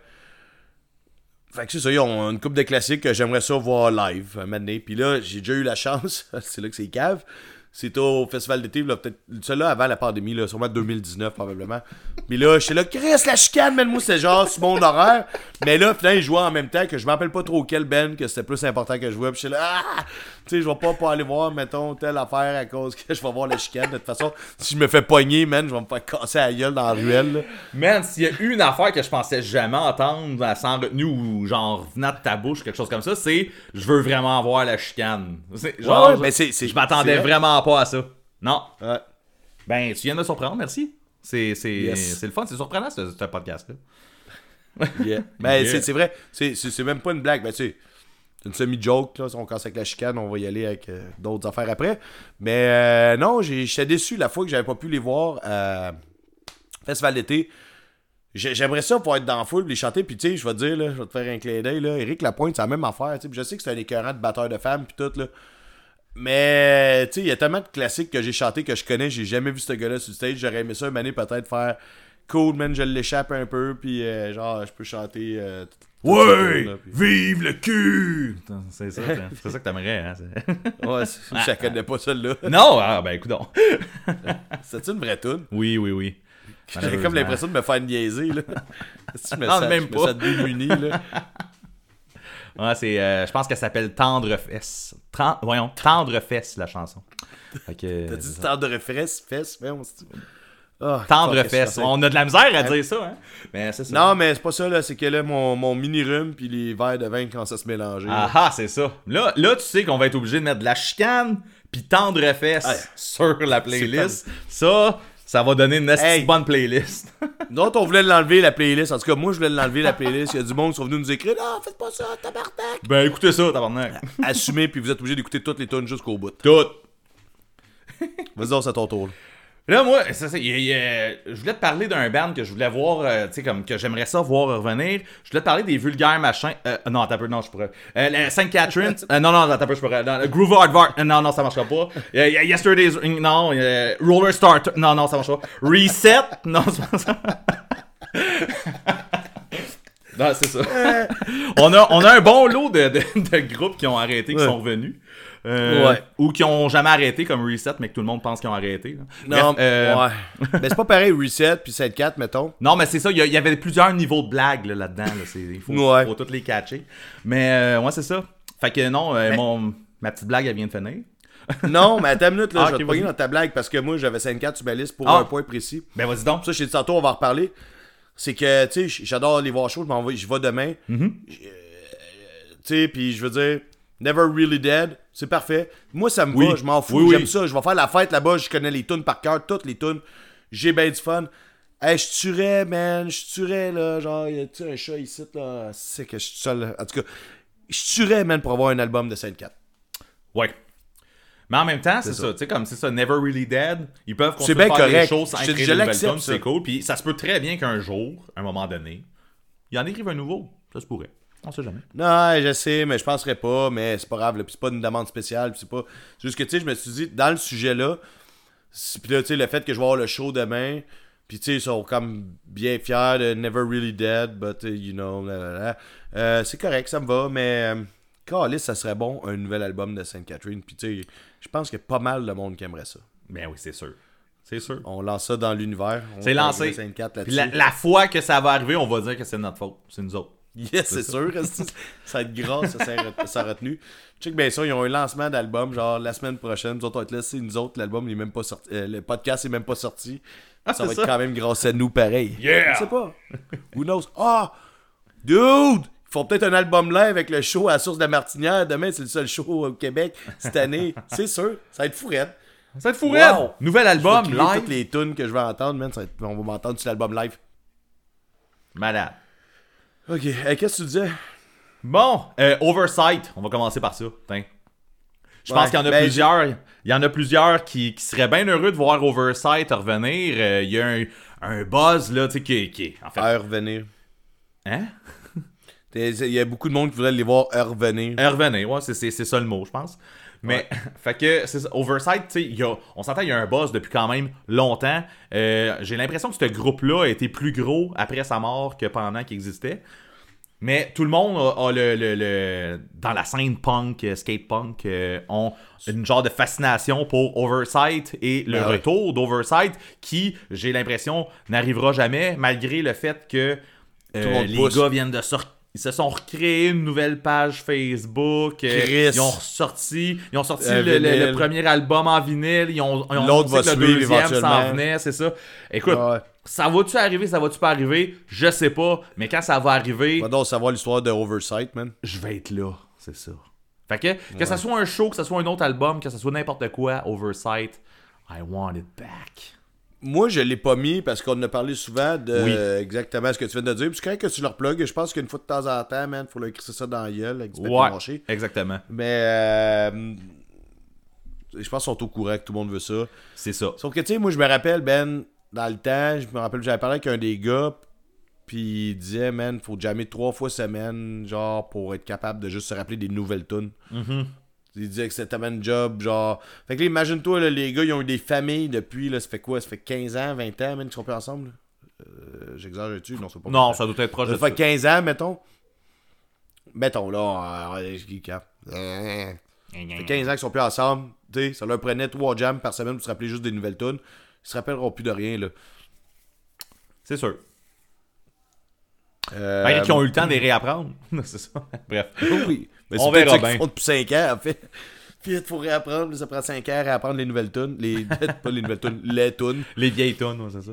fait que c'est ça, ils ont une coupe de classiques que j'aimerais ça voir live un moment donné. Puis là, j'ai déjà eu la <laughs> chance, c'est là que c'est cave. C'était au festival d'été, peut-être celui-là avant la pandémie, là, sûrement 2019 probablement. Puis là, j'étais là, Chris, la chicane, man, moi c'était genre sur mon horaire. Mais là, finalement, ils jouaient en même temps que je me rappelle pas trop quel Ben que c'était plus important que je jouais. Puis j'étais là, ah! Tu sais, je vais pas, pas aller voir, mettons, telle affaire à cause que je vais voir la chicane. De toute façon, si je me fais pogner, man, je vais me faire casser la gueule dans la ruelle. là. Man, s'il y a une affaire que je pensais jamais entendre sans retenue ou genre venant de ta bouche, quelque chose comme ça, c'est je veux vraiment voir la chicane. Genre, Ouais, mais je m'attendais vrai. vraiment pas à ça. Non. Ouais. Ben, tu viens de me surprendre, merci. C'est c'est- Yes. c'est le fun, c'est surprenant ce, ce podcast-là. Yeah. <laughs> Ben, Yeah. c'est- c'est vrai. C'est- même pas une blague. Ben, tu une semi-joke. Là. Si on casse avec la chicane, on va y aller avec euh, d'autres affaires après. Mais euh, non, j'étais déçu la fois que j'avais pas pu les voir à Festival d'été. J'ai- J'aimerais ça pouvoir être dans la foule les chanter. Puis, tu sais, je vais te dire, là, je vais te faire un clin d'œil. là. Éric Lapointe, c'est la même affaire. Je sais que c'est un écœurant de batteur de femmes. Puis tout. Là. Mais, tu sais, il y a tellement de classiques que j'ai chanté que je connais. J'ai jamais vu ce gars-là sur le stage. J'aurais aimé ça une année peut-être faire cool, man. Je l'échappe un peu. Puis, euh, genre, je peux chanter. euh, puis- Vive le cul! C'est ça, <laughs> c'est- ça que t'aimerais, hein? Ouais, je la connais pas celle-là. non! Ah, ben, écoute donc. <laughs> C'est une vraie tune. Oui, oui, oui. J'ai comme l'impression de me faire niaiser, là. <laughs> Si je me sens, même pas. démuni, là. Ouais, c'est, euh, je pense qu'elle s'appelle Tendre Fesse. Tren- voyons, Tendre Fesse, la chanson. Que, T'as dit tendre fesses, fesses, mais on se dit. Ah, Tendre Fesse. On a de la misère à dire ça, hein? Mais c'est ça. Non, mais c'est pas ça, là. C'est que là, mon, mon mini-rhume puis les verres de vin quand ça se mélangeait. Ah ah, c'est ça. Là, là, tu sais qu'on va être obligé de mettre de la chicane puis Tendre Fesse sur la playlist. Ça, ça va donner une Hey. bonne playlist. <laughs> Nous autres, on voulait l'enlever, la playlist. En tout cas, moi, je voulais l'enlever, la playlist. Il y a du monde qui sont venus nous écrire Non, faites pas ça, tabarnak. ben, écoutez ça, tabarnak. Assumez, puis vous êtes obligés d'écouter toutes les tunes jusqu'au bout. Tout. Vas-y, donc, c'est à ton tour. là. Là, moi, ça, c'est- il y a- y a- je voulais te parler d'un band que je voulais voir, euh, tu sais, comme que j'aimerais ça voir revenir. Je voulais te parler des vulgaires machins. Euh, non, t'as peu, non, je pourrais. Euh, la Saint Catherine. <laughs> euh, non, non, t'as peu, je pourrais. Non, Groove Hardware. euh, non, non, ça marchera pas. Yesterday's. Non, Roller Starter. Non, non, ça marchera pas. Reset. <laughs> Non, c'est pas ça. Non, c'est ça. on, a, on a un bon lot de, de, de groupes qui ont arrêté, qui Ouais. sont revenus. Euh, Ouais. Ou qui ont jamais arrêté comme Reset, mais que tout le monde pense qu'ils ont arrêté. là. Non, Bref, euh, ouais. <laughs> Mais c'est pas pareil, Reset puis 7-4, mettons. non, mais c'est ça, il y, avait plusieurs niveaux de blagues là, là-dedans. là, il faut, Ouais. faut toutes les catcher. Mais euh, ouais, c'est ça. Fait que non, euh, mon, ma petite blague, elle vient de finir. <laughs> Non, mais attends une minute, là, Ah, je vais ok, te dans ta blague parce que moi, j'avais 5-4 sur ma liste pour Ah. un point précis. Ben vas-y donc. Ça, dit tantôt, on va en reparler. C'est que, tu sais, j'adore les voir show, je vais, je vais demain. Mm-hmm. Tu sais, puis je veux dire, Never Really Dead, c'est parfait. Moi, ça me Oui. va, je m'en fous, Oui, oui. j'aime ça. Je vais faire la fête là-bas, je connais les tunes par cœur, toutes les tunes. J'ai bien du fun. Hey, je tuerais, man, je tuerais, là, genre, y a-tu un chat ici, là? C'est que je suis seul. En tout cas, je tuerais, man, pour avoir un album de 5-4. Ouais. Mais en même temps, c'est ça. Tu sais, comme c'est ça, Never Really Dead. Ils peuvent bien à faire des choses sans Je dis, de c'est cool. Puis ça se peut très bien qu'un jour, à un moment donné, il en écrive un nouveau. Ça se pourrait. On sait jamais. Non, je sais, mais je penserais pas, mais c'est pas grave, c'est pas une demande spéciale, c'est pas... C'est juste que, tu sais, je me suis dit, dans le sujet-là, puis là, tu sais, le fait que je vais avoir le show demain, puis tu sais, ils sont comme bien fiers de Never Really Dead, but, uh, you know, là, là, là. Euh, c'est correct, ça me va, mais... Euh, Calisse, ça serait bon, un nouvel album de Sainte Catherine, puis tu sais, je pense qu'il y a pas mal de monde qui aimerait ça. Ben oui, c'est sûr. C'est sûr. On lance ça dans l'univers. on C'est lancé. la, là-dessus. la fois que ça va arriver, on va dire que c'est notre faute. C'est nous autres. <laughs> Yes, c'est sûr. ça va être gras, ça, a retenu. Check bien ça, ils ont un lancement d'album, genre la semaine prochaine. Nous autres, on va être là, c'est nous autres, l'album, il est même pas sorti. euh, le podcast est même pas sorti. ça va être quand même grâce à nous pareil. Yeah! Je sais pas. Who knows? Ah! dude! Ils font peut-être un album live avec le show à la source de la Martinière. Demain, c'est le seul show au Québec cette année. <laughs> c'est sûr. Ça va être fou, raide. Ça va être fou, Wow! Nouvel album, live. toutes les tunes que je vais entendre, man. ça va être- On va m'entendre sur l'album live. Malade. Ok, Hey, qu'est-ce que tu disais? Bon, euh, Oversight, on va commencer par ça. Je Ouais, pense qu'il y en a ben, plusieurs. Il y en a plusieurs qui, qui seraient bien heureux de voir Oversight revenir. Euh, Il y a un, un buzz là, tu sais, qui, qui en fait. Heure revenir. Hein? Il y a beaucoup de monde qui voudrait les voir revenir. Revenir, ouais, c'est ça le mot, je pense. Mais, <laughs> fait que, c'est Oversight, tu sais, on s'entend, il y a un buzz depuis quand même longtemps. Euh, j'ai l'impression que ce groupe-là a été plus gros après sa mort que pendant qu'il existait. Mais tout le monde a, a le, le- le- Dans la scène punk, euh, skate punk, euh, ont une genre de fascination pour Oversight et le Ben ouais. retour d'Oversight qui, j'ai l'impression, n'arrivera jamais, malgré le fait que euh, le les pousse. gars viennent de sortir. Ils se sont recréés une nouvelle page Facebook. euh, Chris. Ils ont sorti, ils ont sorti Euh, le, le- le premier album en vinyle. Ils ont, ils ont L'autre va que le suivre deuxième s'en venait, c'est ça. Écoute, Ouais. ça va-tu arriver, ça va-tu pas arriver? Je sais pas. Mais quand ça va arriver, va donc savoir l'histoire de Oversight, man. je vais être là. C'est ça. Fait que, que ça soit un show, que ça soit un autre album, que ça soit n'importe quoi, Oversight, I want it back. Moi, je l'ai pas mis parce qu'on a parlé souvent de Oui. euh, exactement ce que tu viens de dire. Puis correct que tu leur plugues. Je pense qu'une fois de temps en temps, man, faut leur écrire ça dans la gueule avec du Ouais, mâché. exactement. Mais euh, je pense qu'ils sont au courant que tout le monde veut ça. C'est ça. Sauf que, tu sais, moi, je me rappelle, Ben, dans le temps, je me rappelle, j'avais parlé avec un des gars, puis il disait, man, faut jammer trois fois semaine, genre, pour être capable de juste se rappeler des nouvelles tunes. Il disait que c'était une job, genre. Fait que là, imagine-toi, là, les gars, ils ont eu des familles depuis, là, ça fait quoi? Ça fait 15 ans, 20 ans, man, qu'ils sont plus ensemble? Euh, J'exagère-tu? Non, c'est pas Non, 20 ans. ça doit être proche Ça de fait ça. 15 ans, mettons. Mettons, là, euh, cap. Ça fait 15 ans qu'ils sont plus ensemble. Tu sais, ça leur prenait trois jams par semaine pour se rappeler juste des nouvelles tunes. Ils se rappelleront plus de rien, là. C'est sûr. Euh, Ben, qui ont eu le temps de les réapprendre. <laughs> c'est ça. Bref. Oui. Mais On verra bien. font depuis 5 ans, en fait. <laughs> Puis il faut réapprendre, ça prend 5 ans à réapprendre les nouvelles tunes. Les... <laughs> pas les nouvelles tunes, les tunes. Les vieilles ouais, c'est ça.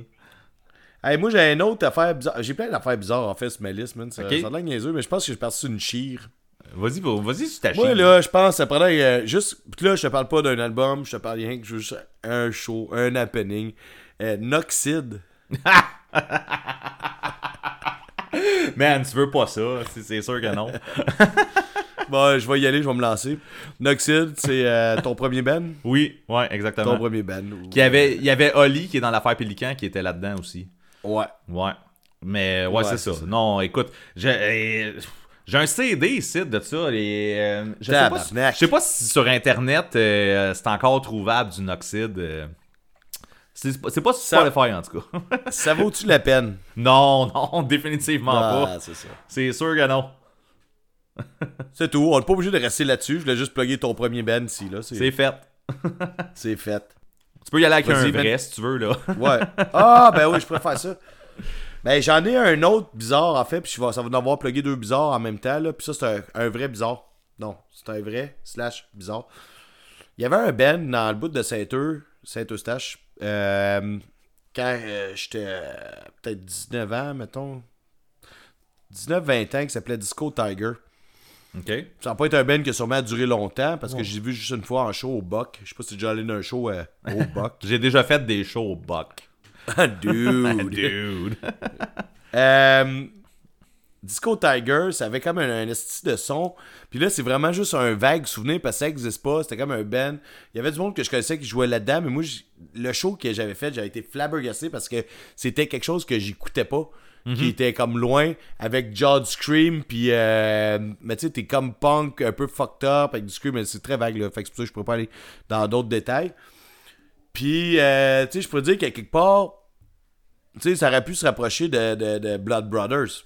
Hey, moi, j'ai une autre affaire bizarre. J'ai plein d'affaires bizarres, en fait, sur ma liste, man. Ça, Ok. ça a l'air niaiseux, mais je pense que je parti sur une chire. Vas-y, va- vas-y, tu t'achètes. Moi, là, je pense, ça prendrait euh, juste. Puis là, je te parle pas d'un album, je te parle rien que juste un show, un happening. Euh, Noxide. <laughs> Man, tu veux pas ça. C'est sûr que non. Bon, je vais y aller, je vais me lancer. Noxide, c'est euh, ton premier band. oui, ouais, Ton exactement. premier band. Il y avait, il y avait Oli qui est dans l'affaire Pélican qui était là-dedans aussi. Ouais. Ouais. Mais ouais, Ouais, c'est ça. ça. Non, écoute, j'ai, euh, j'ai un CD ici de ça. Et, euh, je, sais pas, si- je sais pas si sur Internet euh, c'est encore trouvable du Noxide. euh. c'est, c'est pas sur Spotify en tout cas. Ça vaut-tu la peine? <laughs> non, non, définitivement Ah, pas. C'est sûr que non. <laughs> C'est tout. On n'est pas obligé de rester là-dessus. Je voulais juste plugger ton premier band ici, là. C'est fait. <laughs> c'est fait. Tu peux y aller avec un vrai si tu veux, là. Ouais. <laughs> Ah, ben oui, je préfère ça. Ben, j'en ai un autre bizarre, en fait, puis ça va en avoir plugué deux bizarres en même temps, là. Puis ça, c'est un, un vrai bizarre. Non, c'est un vrai slash bizarre. Il y avait un band dans le bout de Saint-Eux, Saint-Eustache, euh, quand euh, j'étais euh, peut-être 19 ans, mettons. 19-20 ans, qui s'appelait Disco Tiger. Ça n'a pas été un band qui a sûrement duré longtemps, parce que j'ai vu juste une fois en show au Buck. Je sais pas si tu es déjà allé dans un show euh, au <laughs> Buck. J'ai déjà fait des shows au Buck. <laughs> Dude! <laughs> Dude. Euh, Disco Tiger, ça avait comme un, un esti de son. Puis là, c'est vraiment juste un vague souvenir parce que ça n'existe pas. C'était comme un band. Il y avait du monde que je connaissais qui jouait là-dedans, mais moi, le show que j'avais fait, j'avais été flabbergasté parce que c'était quelque chose que j'écoutais pas. Qui était comme loin avec Jod Scream, puis euh, mais tu sais, t'es comme punk, un peu fucked up avec du Scream, mais c'est très vague là. Fait que c'est pour ça que je pourrais pas aller dans d'autres détails. Puis, euh, tu sais, je pourrais dire qu'à quelque part, tu sais, ça aurait pu se rapprocher de, de, de Blood Brothers.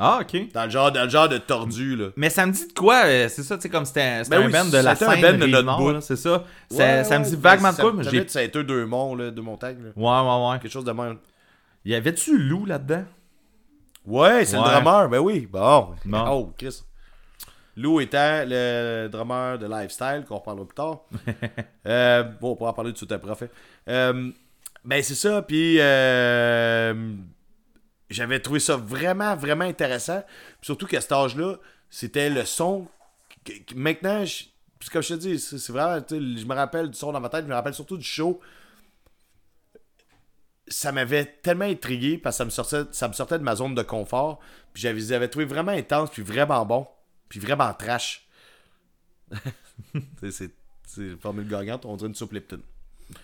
Ah, OK. Dans le genre, dans le genre de tordu, là. Mais ça me dit de quoi? euh, C'est ça, tu sais, comme c'était Ben un oui, band de la c'était un scène band de notre bout. là, c'est ça? Ça, Ouais, ça me dit vaguement de ça- quoi, mais ça j'ai... doit être Saint-Eux deux monts, là, de montagne, là. Ouais, ouais, ouais. Quelque chose de même. Y avait-tu Lou là-dedans? Ouais, c'est Ouais. le drummer, ben oui. Bon. Oh, Chris. Lou étant le drummer de Lifestyle, qu'on reparlera plus tard. <laughs> Euh, bon, on pourra en parler tout de suite après. fait. Euh, ben, c'est ça, puis euh, j'avais trouvé ça vraiment, vraiment intéressant. Puis surtout qu'à cet âge-là, c'était le son. maintenant, je- puis comme je te dis, c'est vraiment, je me rappelle du son dans ma tête, je me rappelle surtout du show. Ça m'avait tellement intrigué parce que ça me sortait, ça me sortait de ma zone de confort. Puis j'avais, trouvé vraiment intense, puis vraiment bon, puis vraiment trash. <laughs> c'est, c'est, c'est une formule gagnante, on dirait une soupe Lipton.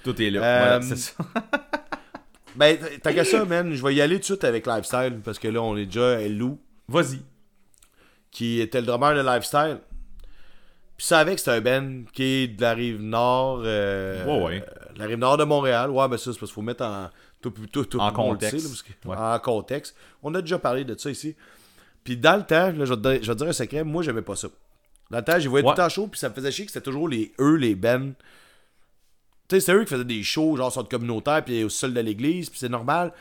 Tout est là. Euh, Voilà, c'est ça. <laughs> Ben, t'as qu'à ça, man. Je vais y aller tout de suite avec Lifestyle parce que là, on est déjà à Lou, Vas-y. qui était le drummer de Lifestyle. Puis ça avec, c'est un band qui est de la rive nord. euh, Ouais, ouais. de la rive nord de Montréal. Ouais, ben ça, c'est parce qu'il faut mettre en. Tout, tout, tout, En contexte. sait, là, parce que- Ouais. En contexte. On a déjà parlé de ça ici. Puis dans le temps, là, je, vais te, dire- un secret, moi, j'aimais pas ça. Dans le temps, j'ai voyé Ouais. tout temps chaud, puis ça me faisait chier que c'était toujours les eux, les bands. Tu sais, c'était eux qui faisaient des shows, genre sur le communautaire, puis au sol de l'église, puis c'est normal.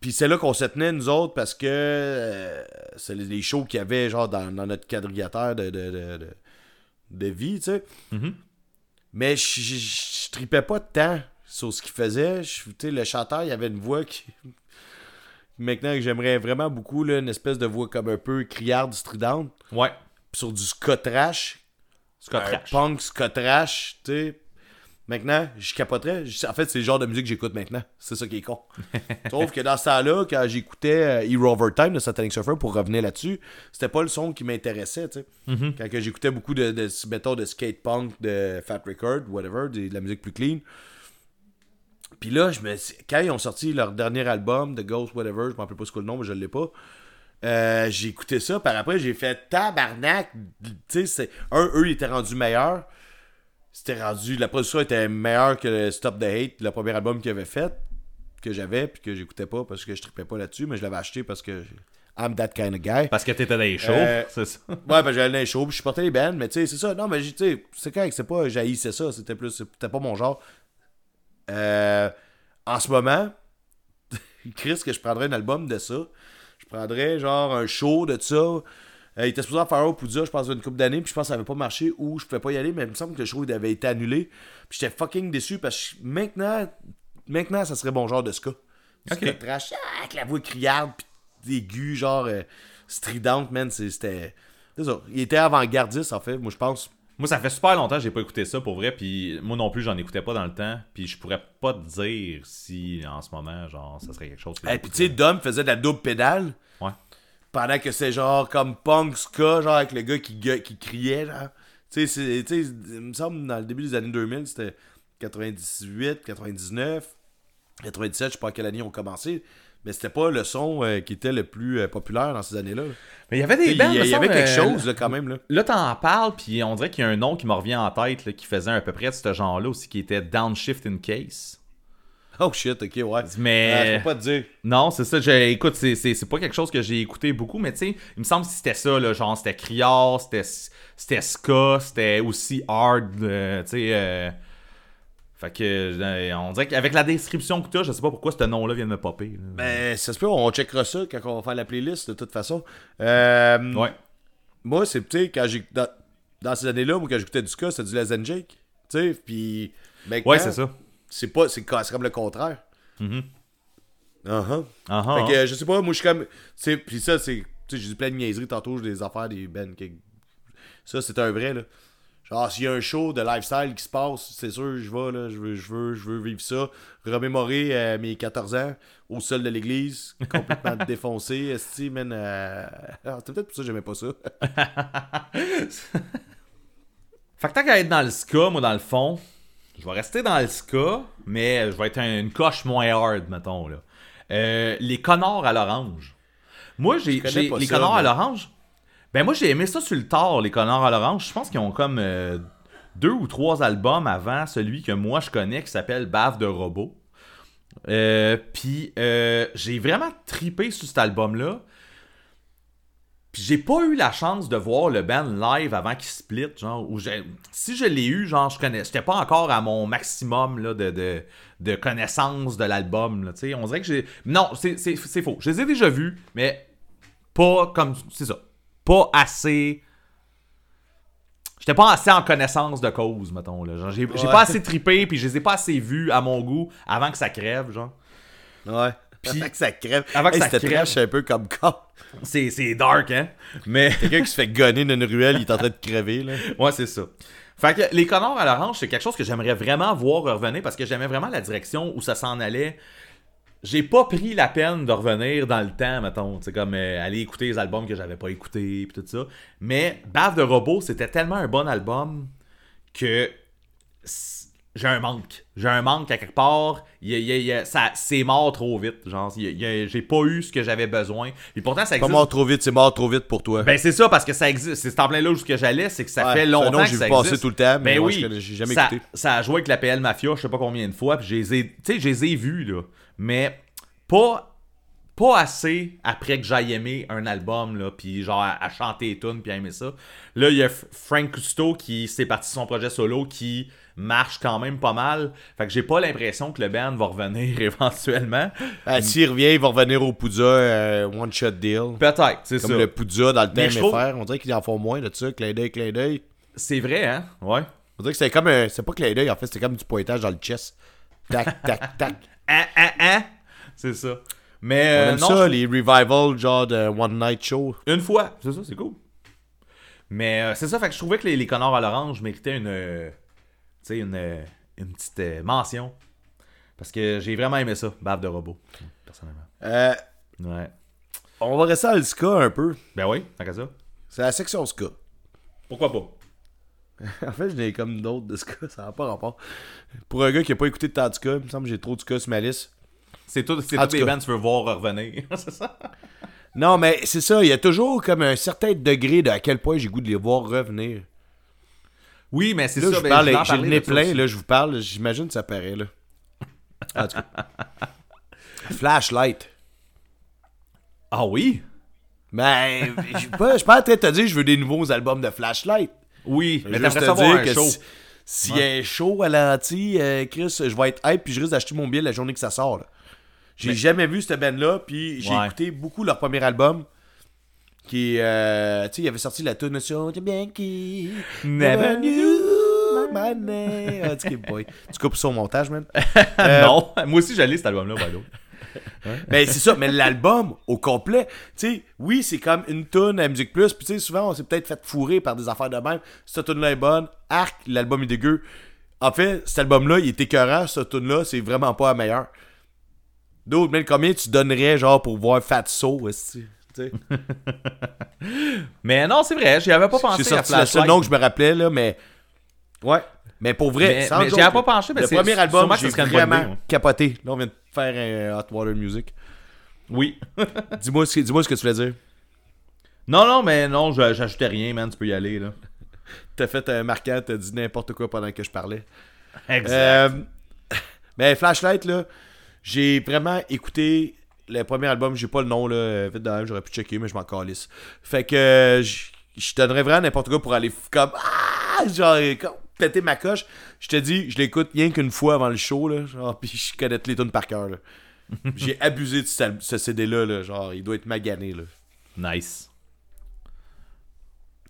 Puis c'est là qu'on se tenait, nous autres, parce que euh, c'est les, shows qu'il y avait, genre, dans, dans notre quadrillateur de, de, de, de, de vie, tu sais. Mhm. Mais je- tripais pas tant sur ce qu'il faisait. Je- le chanteur, il avait une voix qui... <laughs> Maintenant que j'aimerais vraiment beaucoup, là, une espèce de voix comme un peu criarde, stridente. Ouais. Sur du scottrash. Scott un Trash. punk scottrash, tu sais. Maintenant, je capoterais. En fait, c'est le genre de musique que j'écoute maintenant. C'est ça qui est con. <laughs> Sauf que dans ce temps-là, quand j'écoutais euh, Hero Overtime de Satanic Surfer, pour revenir là-dessus, c'était pas le son qui m'intéressait, tu sais. Mm-hmm. Quand que j'écoutais beaucoup de, de, mettons, de skate punk, de Fat Record, whatever, de, de la musique plus clean. Puis là, je me, quand ils ont sorti leur dernier album, The Ghost, whatever, je me rappelle pas ce que le nom, mais je l'ai pas. Euh, j'ai écouté ça, par après j'ai fait tabarnak. Tu sais, un, eux, ils étaient rendus meilleurs. C'était rendu. La production était meilleure que le Stop the Hate, le premier album qu'ils avaient fait, que j'avais, puis que j'écoutais pas parce que je tripais pas là-dessus, mais je l'avais acheté parce que I'm that kind of guy. Parce que t'étais dans les shows. Euh, <laughs> C'est ça. Ouais, ben j'allais dans les shows, puis je portais les bands, mais tu sais, c'est ça. Non, mais tu sais, c'est correct, c'est pas j'haïssais ça, c'était plus, c'était pas mon genre. Euh, en ce moment, <laughs> Chris, que je prendrais un album de ça, je prendrais genre un show de ça. Euh, il était supposé en faire un au Poudja, je pense, une couple d'années, puis je pense que ça avait pas marché ou je pouvais pas y aller, mais il me semble que le show il avait été annulé. Puis j'étais fucking déçu parce que maintenant, maintenant, ça serait bon genre de ska. Du Ok. ska trash, ah, avec la voix criarde, puis aigu, genre euh, stridente, man. C'était. C'est ça. Il était avant-gardiste, en fait, moi je pense. Moi, ça fait super longtemps que j'ai pas écouté ça pour vrai, puis moi non plus, j'en écoutais pas dans le temps, puis je pourrais pas te dire si en ce moment, genre, ça serait quelque chose. que Et puis tu sais, Dom faisait de la double pédale. Ouais. Pendant que c'est genre comme punk ska, genre avec le gars qui, criait, genre. Tu sais, c'est- tu sais, il me semble dans le début des années 2000, c'était 98, 99, 97, je sais pas à quelle année ils ont commencé. Mais c'était pas le son euh, qui était le plus euh, populaire dans ces années-là. Mais il y avait des Il bands, y, me il y avait quelque euh, chose là, quand même. Là. Là, t'en parles, puis on dirait qu'il y a un nom qui me revient en tête, là, qui faisait à peu près de ce genre-là aussi, qui était Downshift in Case. Oh shit, ok, ouais. Mais- Euh, je peux pas te dire. Non, c'est ça. j'ai- Écoute, c'est- pas quelque chose que j'ai écouté beaucoup, mais tu sais, il me semble que c'était ça, là, genre, c'était criard, c'était c'était ska, c'était aussi hard, euh, tu sais. Fait que, euh, on dirait qu'avec la description que t'as, je sais pas pourquoi ce nom-là vient de me popper. Ben, ça se peut, on checkera ça quand on va faire la playlist, de toute façon. Euh, Ouais. Moi, c'est, tu sais, quand j'ai. Dans, dans ces années-là, moi, quand j'écoutais du ska, c'était du Les Jake. Tu sais, puis. Ouais, c'est ça. C'est pas. C'est, c'est comme le contraire. Mhm. Uh-huh. Ah, Fait ah, que, je sais pas, moi, je suis comme. c'est Puis ça, c'est. Tu sais, j'ai dit plein de niaiseries tantôt, j'ai des affaires, des qui- Ça, c'est un vrai, là. Genre, s'il y a un show de lifestyle qui se passe, c'est sûr, je vais, là. Je veux, je veux, je veux vivre ça. Remémorer euh, mes 14 ans au sol de l'église, <laughs> complètement défoncé. Esti, man. euh, ah, c'est peut-être pour ça que j'aimais pas ça. <laughs> Fait que tant qu'à être dans le ska, moi, dans le fond, je vais rester dans le ska, mais je vais être un- une coche moins hard, mettons, là. Euh, les connards à l'orange. Moi, j'ai, les ça, connards à l'orange. Ben, moi, j'ai aimé ça sur le tard, les connards à l'orange. Je pense qu'ils ont comme euh, deux ou trois albums avant celui que moi je connais qui s'appelle Bave de robot. Euh, Puis, euh, j'ai vraiment tripé sur cet album-là. Puis j'ai pas eu la chance de voir le band live avant qu'il split, genre, si je l'ai eu, genre, je connais, j'étais pas encore à mon maximum, là, de, de, de connaissance de l'album, on dirait que j'ai... Non, c'est faux, je les ai déjà vus, mais pas comme, c'est ça, pas assez... J'étais pas assez en connaissance de cause, mettons, là, genre, j'ai, pas assez trippé, puis je les ai pas assez vus à mon goût avant que ça crève, genre. Ouais. Puis- avant que ça crève. Avant que Hey, ça crève. trash un peu comme quand C'est, c'est dark, hein? Mais... quelqu'un qui se fait gonner dans une ruelle, il est en train de crever, là. Ouais, c'est ça. Fait que les connards à l'orange, c'est quelque chose que j'aimerais vraiment voir revenir parce que j'aimais vraiment la direction où ça s'en allait. J'ai pas pris la peine de revenir dans le temps, mettons. C'est comme euh, aller écouter les albums que j'avais pas écoutés puis tout ça. Mais Bave de Robot, c'était tellement un bon album que j'ai un manque. J'ai un manque à quelque part. Il y a- il y a- il ça, c'est mort trop vite. Genre, j'ai pas eu ce que j'avais besoin. Et pourtant, ça Pas existe. mort trop vite, c'est mort trop vite pour toi. Ben c'est ça parce que ça existe. C'est en plein là où ce que j'allais, c'est que ça Ouais, fait longtemps nom que j'ai ça existe. tout le temps, mais Ben moi, oui, j'ai jamais ça, écouté. Ça a joué avec la PL Mafia, je sais pas combien de fois, puis je les ai, tu sais, je les ai vus là, mais pas pas assez après que j'aille aimer un album là, puis genre à, à chanter les tunes puis à aimer ça. Là, il y a Frank Cousteau qui s'est parti de son projet solo qui marche quand même pas mal. Fait que j'ai pas l'impression que le band va revenir <laughs> éventuellement. Ah, S'il revient, il va revenir au Poudja euh, One Shot Deal. Peut-être, c'est Comme le Poudja dans le trouve- faire. On dirait qu'ils en font moins de ça. Clin d'œil, clin d'œil. C'est vrai hein? Ouais. On dirait que c'était comme un. C'est pas clin d'œil, en fait, c'était comme du pointage dans le chest. Tac, tac, tac. Hein, hein, hein. C'est ça. Mais On euh, aime non, ça, je- les revivals, genre de One Night Show. Une fois, c'est ça, c'est cool. Mais euh, c'est ça, fait que je trouvais que les, les connards à l'orange méritaient une, euh, tu sais, une, euh, une petite euh, mention. Parce que j'ai vraiment aimé ça, bave de robot, personnellement. Euh, Ouais. on va rester à le ska un peu. Ben oui, tant qu'à ça. C'est la section ska. Pourquoi pas? <laughs> En fait, j'en ai comme d'autres de ska, ça n'a pas rapport. Pour un gars qui a pas écouté tant de ska, il me semble que j'ai trop de ska sur ma liste. C'est tout, c'est cas. bands que tu veux voir revenir, <laughs> c'est ça? Non, mais c'est ça, il y a toujours comme un certain degré de à quel point j'ai goût de les voir revenir. Oui, mais c'est ça. je ben, parle, j'ai le nez plein, là, je vous parle, j'imagine que ça paraît, là. En tout cas. <laughs> Flashlight. Ah oui? Ben, je suis pas, je pas en train de te dire que je veux des nouveaux albums de Flashlight. Oui, mais t'aimerais te savoir que si- y a un show à l'anti, euh, Chris, je vais être hype puis je risque d'acheter mon billet la journée que ça sort. là. J'ai Mais- jamais vu cette band-là, puis j'ai Ouais. écouté beaucoup leur premier album. Qui, euh, tu sais, il avait sorti la tune sur Bianchi. Never knew my name. Ah, tu, coupes ça au montage, man. <laughs> non, moi aussi j'allais cet album-là, by way. Ben, c'est ça, mais l'album au complet, tu sais, oui, c'est comme une tune à Musique Plus, puis tu sais, souvent, on s'est peut-être fait fourrer par des affaires de même. Cette tune-là est bonne, arc, l'album est dégueu. En fait, cet album-là, il est écœurant, cette tune-là, c'est vraiment pas la meilleure. D'autres, même combien tu donnerais, genre, pour voir Fat So, esti, tu sais? <laughs> Mais non, c'est vrai, j'y avais pas pensé C'est le seul nom que je me rappelais, là, mais. Ouais. Mais pour vrai, Mais- mais j'y avais pas penché, mais Le premier album, j'ai vraiment idée, ouais. capoté. Là, on vient de faire un Hot Water Music. Oui. <laughs> Dis-moi ce, que- dis-moi ce que tu voulais dire. non, non, mais non, j'ajoutais rien, man, tu peux y aller, là. <laughs> T'as fait un marquant, t'as dit n'importe quoi pendant que je parlais. Exact. Euh, mais <laughs> Flashlight, là, j'ai vraiment écouté le premier album, j'ai pas le nom, là, vite de j'aurais pu checker, mais je m'en calisse. Fait que euh, je donnerais vraiment n'importe quoi pour aller comme, ah, genre, comme, péter ma coche. Je te dis, je l'écoute rien qu'une fois avant le show, là, genre, pis je connais les tunes par cœur, là. <laughs> J'ai abusé de ce, CD-là, là, genre, il doit être magané, là. Nice.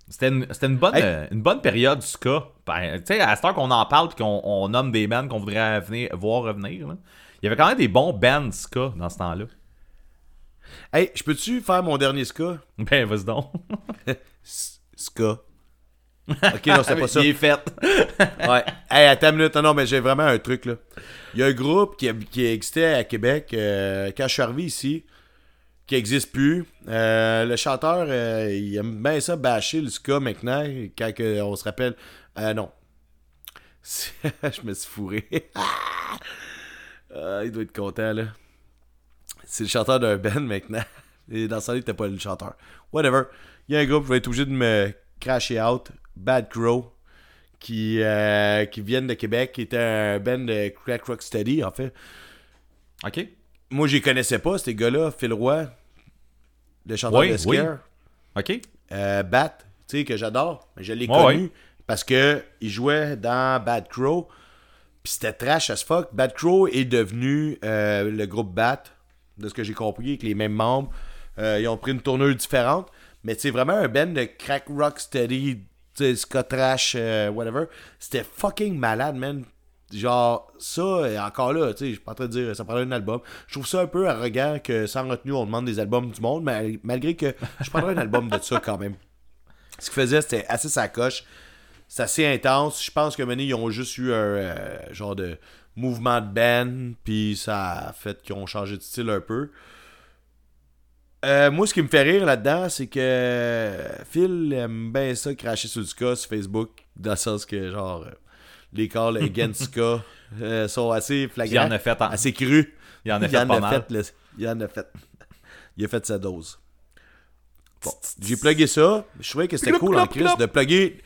C'était une, bonne, Hey. euh, une bonne période du ska. Ben, tu sais, à cette heure qu'on en parle et qu'on on nomme des bands qu'on voudrait venir, voir revenir, là, il y avait quand même des bons bands ska dans ce temps-là. Hey, je peux-tu faire mon dernier ska? Ben, vas-y donc. <laughs> Ska. <laughs> Ok, non, c'est pas ça. Il est fait. <laughs> Ouais. Hey, attends une minute. Non, non, mais j'ai vraiment un truc, là. Il y a un groupe qui, qui existait à Québec euh, quand je suis arrivé ici, qui existe plus. Euh, le chanteur, euh, il aime bien ça bâcher le ska maintenant, quand on se rappelle. Euh, non. <laughs> je me suis fourré. Ah, il doit être content, là. C'est le chanteur d'un band maintenant. Et dans ça, il était pas le chanteur. Whatever. Il y a un groupe, je vais être obligé de me crasher out. Bad Crow qui, euh, qui viennent de Québec, qui était un band de Crack Rock Steady, en fait. OK. Moi, je les connaissais pas, ces gars-là. Phil Roy, le chanteur Oui, de Scare. OK. Euh, Bat, tu sais, que j'adore. Mais je l'ai connu parce que il jouait dans Bad Crow. Puis c'était trash as fuck. Bad Crow est devenu euh, le groupe Bat, de ce que j'ai compris, avec les mêmes membres. Ils ont pris une tournure différente. Mais c'est vraiment un band de crack rock steady, sais, ska trash, euh, whatever. C'était fucking malade, man. Genre, ça, et encore là, tu sais, je suis pas en train de dire ça prendrait un album. Je trouve ça un peu arrogant que sans retenue, on demande des albums du monde, mais malgré que je prendrais un album de ça quand même. Ce qu'ils faisaient, c'était assez sa coche. C'est assez intense. Je pense que Mené, ils ont juste eu un euh, genre de mouvement de band, puis ça a fait qu'ils ont changé de style un peu. Euh, moi, ce qui me fait rire là-dedans, c'est que Phil aime bien ça cracher sur du ska sur Facebook, dans le sens que, genre, euh, les calls against <laughs> ska euh, sont assez flagrants. Il en a fait en- Assez crus. Il en a fait pas mal. le- il en a fait. Il a fait sa dose. Bon, j'ai plugué ça. Je trouvais que c'était cool en crise de plugger.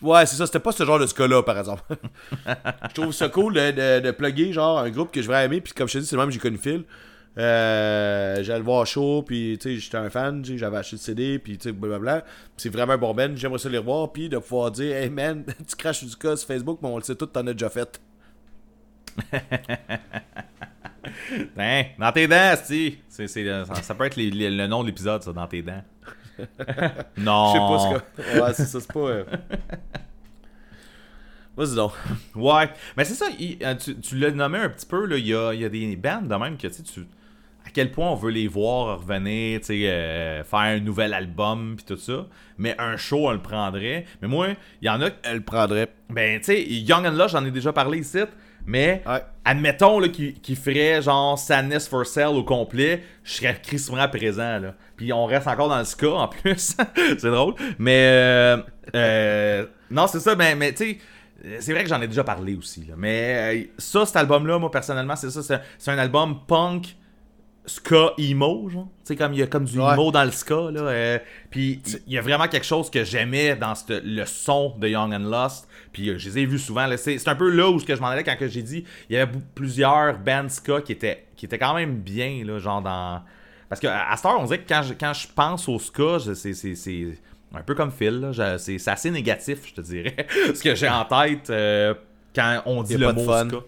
Ouais, c'est ça. C'était pas ce genre de ska-là, par exemple. <laughs> je trouve ça cool de, de, de plugger, genre, un groupe que je vais aimer. Puis comme je te dis, c'est le même que j'ai connu Phil. Euh, j'allais le voir chaud, puis tu sais, j'étais un fan, j'avais acheté le CD, puis tu sais, blablabla. C'est vraiment un bon band, j'aimerais ça les revoir, puis de pouvoir dire, hey man, <laughs> tu craches du cas sur Facebook, mais on le sait tout, t'en as déjà fait. <laughs> Hein, dans tes dents, si. C'est, c'est, euh, ça, ça peut être les- les- le nom de l'épisode, ça, dans tes dents. <laughs> non. Je sais pas ce que. Ouais, c'est ça, c'est pas. euh, Vas-y donc. Ouais, mais c'est ça, il- tu, tu l'as nommé un petit peu, là, il y a, il y a des bandes de même que tu sais, tu- quel point on veut les voir revenir, tu sais, euh, faire un nouvel album puis tout ça, mais un show, on le prendrait. Mais moi, il y en a, Elle prendrait. ben, tu sais, Young and Lush, j'en ai déjà parlé ici, mais Ouais. admettons là, qu'il qu'il ferait genre Sadness for Sale au complet, je serais crissement présent, là. Puis on reste encore dans le ska, en plus. <laughs> c'est drôle. Mais, euh, euh, non, c'est ça, mais, mais tu sais, c'est vrai que j'en ai déjà parlé aussi, là. Mais euh, ça, cet album-là, moi, personnellement, c'est ça, c'est un album punk ska emo, genre. Tu sais, comme il y a comme du Ouais. emo dans le ska, là. euh, puis il y a vraiment quelque chose que j'aimais dans cette- le son de Young and Lost. Puis euh, je les ai vus souvent. là. C'est c'est un peu là où ce que je m'en allais quand que j'ai dit il y avait plusieurs bands ska qui étaient, qui étaient quand même bien, là, genre dans. Parce que à cette heure, on dirait que quand je, quand je pense au ska, c'est- c'est c'est un peu comme Phil, c'est assez négatif, je te dirais. <laughs> ce que j'ai en tête euh, quand on dit le mot ska.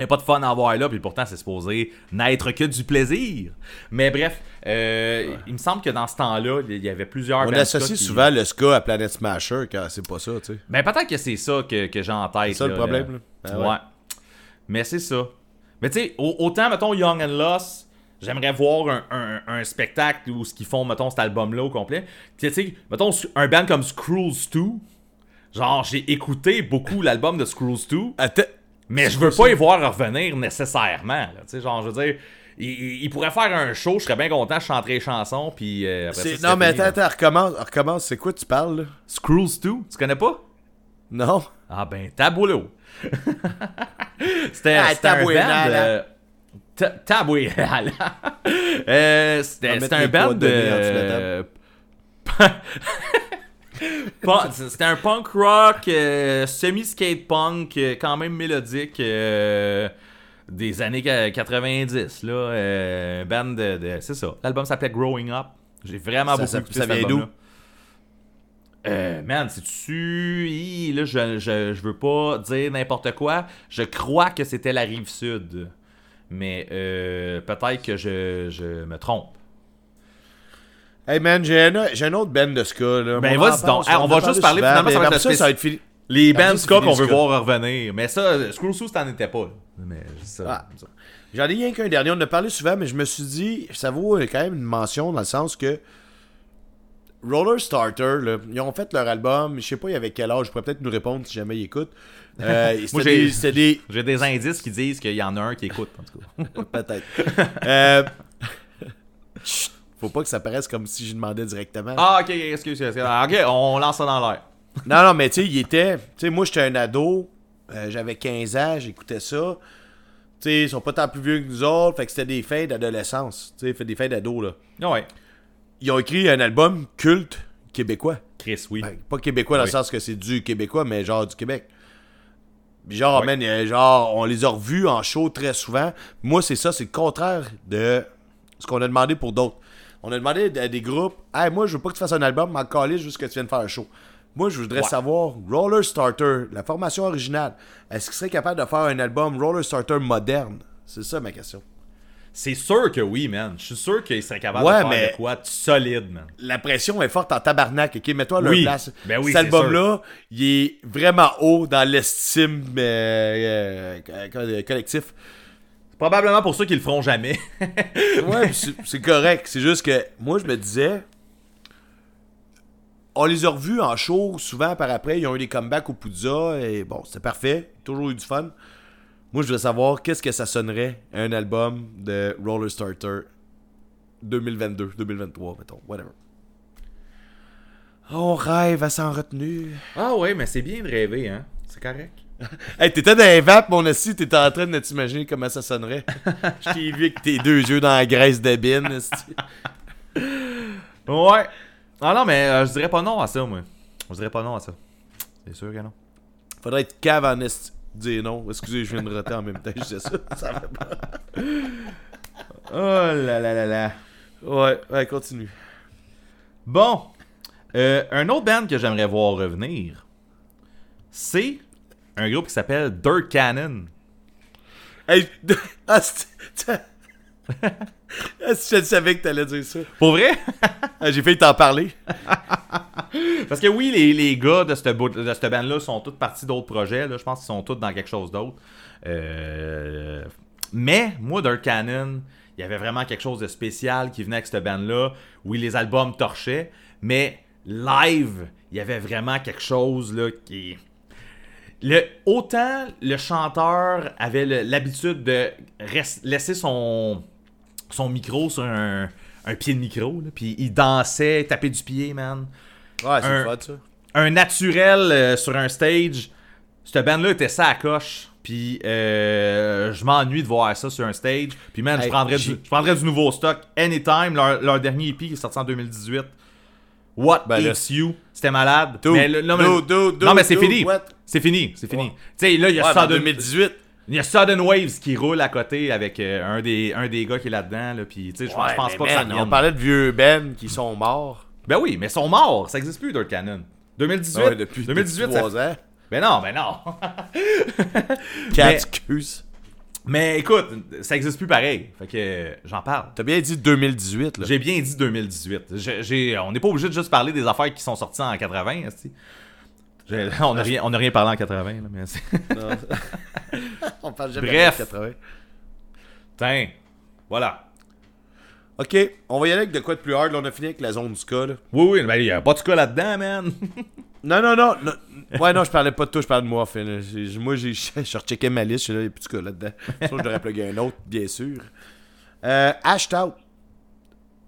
Il n'y a pas de fun à avoir là, puis pourtant c'est supposé n'être que du plaisir. Mais bref, euh, il me semble que dans ce temps-là, il y avait plusieurs On associe qui- souvent le ska à Planet Smasher quand c'est pas ça, tu sais. Ben peut-être que c'est ça que, que j'ai en tête. C'est ça le problème, là. Ben ouais. ouais. Mais c'est ça. Mais tu sais, au- autant, mettons, Young and Lost, j'aimerais voir un, un- un spectacle où ce qu'ils font, mettons, cet album-là au complet. Tu sais, mettons, un band comme Scrolls 2. Genre, j'ai écouté beaucoup l'album de Scrolls 2. Attends. Mais je veux pas y voir revenir nécessairement. Tu sais, genre, je veux dire, il, pourrait faire un show, je serais bien content, je chanterais les chansons, puis euh, après ça, Non, mais fini, attends, attends, recommence, recommence. C'est quoi tu parles, là? Scrolls 2, tu connais pas? Non? Ah ben, taboulot. <laughs> c'était Ah, c'était un band... euh, ta- Tabouinala. <laughs> Euh, C'était un band de <laughs> <laughs> C'était un punk rock, euh, semi-skate punk, euh, quand même mélodique, euh, des années qua- 90, là. euh, un band de... de- C'est ça. L'album s'appelait Growing Up. J'ai vraiment Ça, beaucoup ça- ça vient d'où? Euh, man, c'est-tu. Là, je, je, je veux pas dire n'importe quoi. Je crois que c'était la rive sud. Mais euh, peut-être que je, je me trompe. Hey man, j'ai un, j'ai un autre band de ska, là. Ben, vas-y donc. On va juste parler, souvent, finalement, ça va être après le ça, spéc- ça va être fini. Les Après bands ska qu'on veut voir revenir. Mais ça, Screw Sous, t'en étais pas. Mais ça, Ah. ça. J'en ai rien qu'un dernier, on en a parlé souvent, mais je me suis dit, ça vaut quand même une mention dans le sens que Roller Starter, là, ils ont fait leur album, je sais pas il y avait quel âge, je pourrais peut-être nous répondre si jamais ils écoutent. Euh, <laughs> Moi, j'ai- des- c'était des, J'ai des indices qui disent qu'il y en a un qui écoute, en tout cas. <laughs> Peut-être. Euh, chut, <laughs> Faut pas que ça paraisse comme si je demandais directement. Ah, ok, excuse, excuse. Ah, Ok, on lance ça dans l'air. Non, non, mais tu sais, il était. Tu sais, moi, j'étais un ado. euh, J'avais 15 ans, j'écoutais ça. Tu sais, ils sont pas tant plus vieux que nous autres. Fait que c'était des fins d'adolescence. Tu sais, fait des fins d'ado, là. Ouais. Ils ont écrit un album culte québécois. Chris, oui. Ben, pas québécois dans Oui. le sens que c'est du québécois, mais genre du Québec. Genre, Oui. man, euh, genre, on les a revus en show très souvent. Moi, c'est ça, c'est le contraire de ce qu'on a demandé pour d'autres. On a demandé à des groupes, hey, moi, je veux pas que tu fasses un album, m'en caler juste que tu viennes faire un show. Moi, je voudrais Ouais. savoir, Roller Starter, la formation originale, est-ce qu'ils seraient capables de faire un album Roller Starter moderne? C'est ça ma question. C'est sûr que oui, man. Je suis sûr qu'il serait capable Ouais, de faire mais- de quoi de solide, man. la pression est forte en tabarnak, ok? Mets-toi à leur Oui. place. Ben oui, Cet album-là, il est vraiment haut dans l'estime euh, euh, co- collectif. Probablement pour ceux qui le feront jamais. <laughs> Ouais, c'est c'est correct. C'est juste que moi, je me disais, on les a revus en show souvent par après. Ils ont eu des comebacks au Poudza et bon, c'était parfait. Toujours eu du fun. Moi, je voulais savoir qu'est-ce que ça sonnerait un album de Roller Starter 2022, 2023, mettons, whatever. On rêve à s'en retenir. ah ouais, mais c'est bien de rêver, hein. C'est correct. Hey, t'étais dans les vapes, mon assis, t'étais en train de t'imaginer comment ça sonnerait. <laughs> Je t'ai vu avec tes deux yeux dans la graisse de bine. Ouais. Ah non, mais euh, je dirais pas non à ça, moi. Je dirais pas non à ça. C'est sûr que non. Faudrait être cave en esti. Dire non. Excusez, je viens de roter en même temps, je disais ça. ça va pas. Oh là là là là. Ouais, ouais, continue. Bon. Euh, un autre band que j'aimerais voir revenir, c'est un groupe qui s'appelle Dirt Cannon. Hey, <laughs> ah, <laughs> Ah, si je savais que t'allais dire ça. Pour vrai? Ah, J'ai failli t'en parler. <laughs> Parce que oui, les, les gars de cette, bout- de cette band-là sont tous partis d'autres projets. Là. Je pense qu'ils sont tous dans quelque chose d'autre. Euh, Mais, moi, Dirt Cannon, il y avait vraiment quelque chose de spécial qui venait avec cette band-là. Oui, les albums torchaient, mais live, il y avait vraiment quelque chose là, qui... Le, autant le chanteur avait l'habitude de laisser son, son micro sur un, un pied de micro, puis il dansait, tapait du pied, man Ouais, c'est fun, ça. un naturel euh, sur un stage. Cette band-là était ça à coche. Puis euh, je m'ennuie de voir ça sur un stage. Puis man, je, prendrais du, j'ai- je prendrais du nouveau stock anytime. Leur, leur dernier EP qui est sorti en 2018. What Ben It's You. C'était malade? Dude, mais le- non, mais, dude, dude, non, mais dude, c'est fini. C'est fini. C'est fini. Ouais. Tu sais, là, il y a Ouais, mais en Sudden- 2018. il y a Sudden Waves qui roule à côté avec euh, un, des, un des gars qui est là-dedans. Là, puis, tu sais, je pense pas que ça. On parlait de vieux Ben qui sont morts. Ben oui, mais ils sont morts. Ça existe plus, Dirt Cannon. 2018. Ouais, depuis, 2018, depuis ça- 3 ans. Ben non, ben non. <laughs> Quatre excuses. Mais écoute, ça existe plus pareil. Fait que euh, j'en parle. T'as bien dit 2018, là. J'ai bien dit 2018. J'ai- j'ai- on n'est pas obligé de juste parler des affaires qui sont sorties en 80. esti. J'ai- On n'a rien, on a rien parlé en 80. Là, mais c'est- <laughs> <laughs> On parle jamais Bref. de 80. Tiens, voilà. Ok, on va y aller avec de quoi de plus hard. Là, on a fini avec la zone du cas, là. Oui, oui, ben, il n'y a pas de cas là-dedans, man. <laughs> Non, non, non, non. Ouais, non, je parlais pas de toi, je parlais de moi, en fait. là. J'ai- Moi, j'ai <laughs> je rechecké ma liste, je suis là, il y a plus de cas là-dedans. Sinon, je devrais plugger un autre, bien sûr. Euh, Out.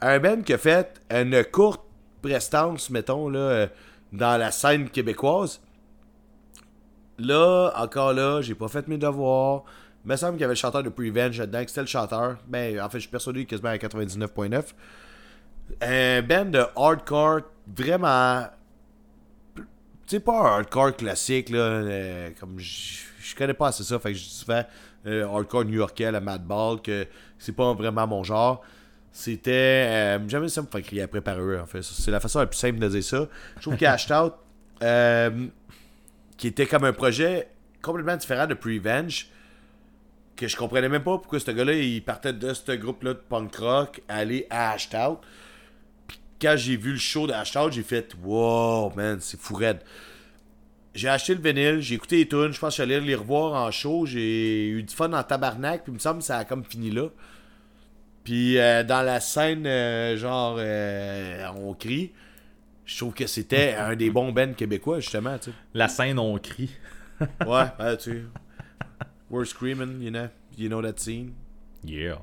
Un band qui a fait une courte prestance, mettons, là, euh, dans la scène québécoise. Là, encore là, j'ai pas fait mes devoirs. Il me semble qu'il y avait le chanteur de Prevenge là-dedans, que c'était le chanteur. Ben, en fait, je suis persuadé quasiment à 99.9. Un band de hardcore vraiment sais, pas un hardcore classique, là. euh, comme je connais pas assez ça, que je dis souvent euh, hardcore new-yorkais, la Madball, que c'est pas vraiment mon genre. C'était. euh, jamais ça me fait crier après par eux, en fait. C'est la façon la plus simple de dire ça. Je trouve qu'Hashed Out, <laughs> euh, qui était comme un projet complètement différent de Prevenge, que je comprenais même pas pourquoi ce gars-là, il partait de ce groupe-là de punk rock, aller à Hashed quand j'ai vu le show de Hashtag, j'ai fait Wow, man, c'est fou raide. J'ai acheté le vinyle, j'ai écouté les tunes, je pense que j'allais les revoir en show, j'ai eu du fun en tabarnak, puis il me semble que ça a comme fini là. Puis euh, dans la scène, euh, genre, euh, on crie, je trouve que c'était <laughs> un des bons bands québécois, justement, tu sais. La scène, on crie. Ouais, <laughs> ouais, tu sais. We're screaming, you know, you know that scene. Yeah.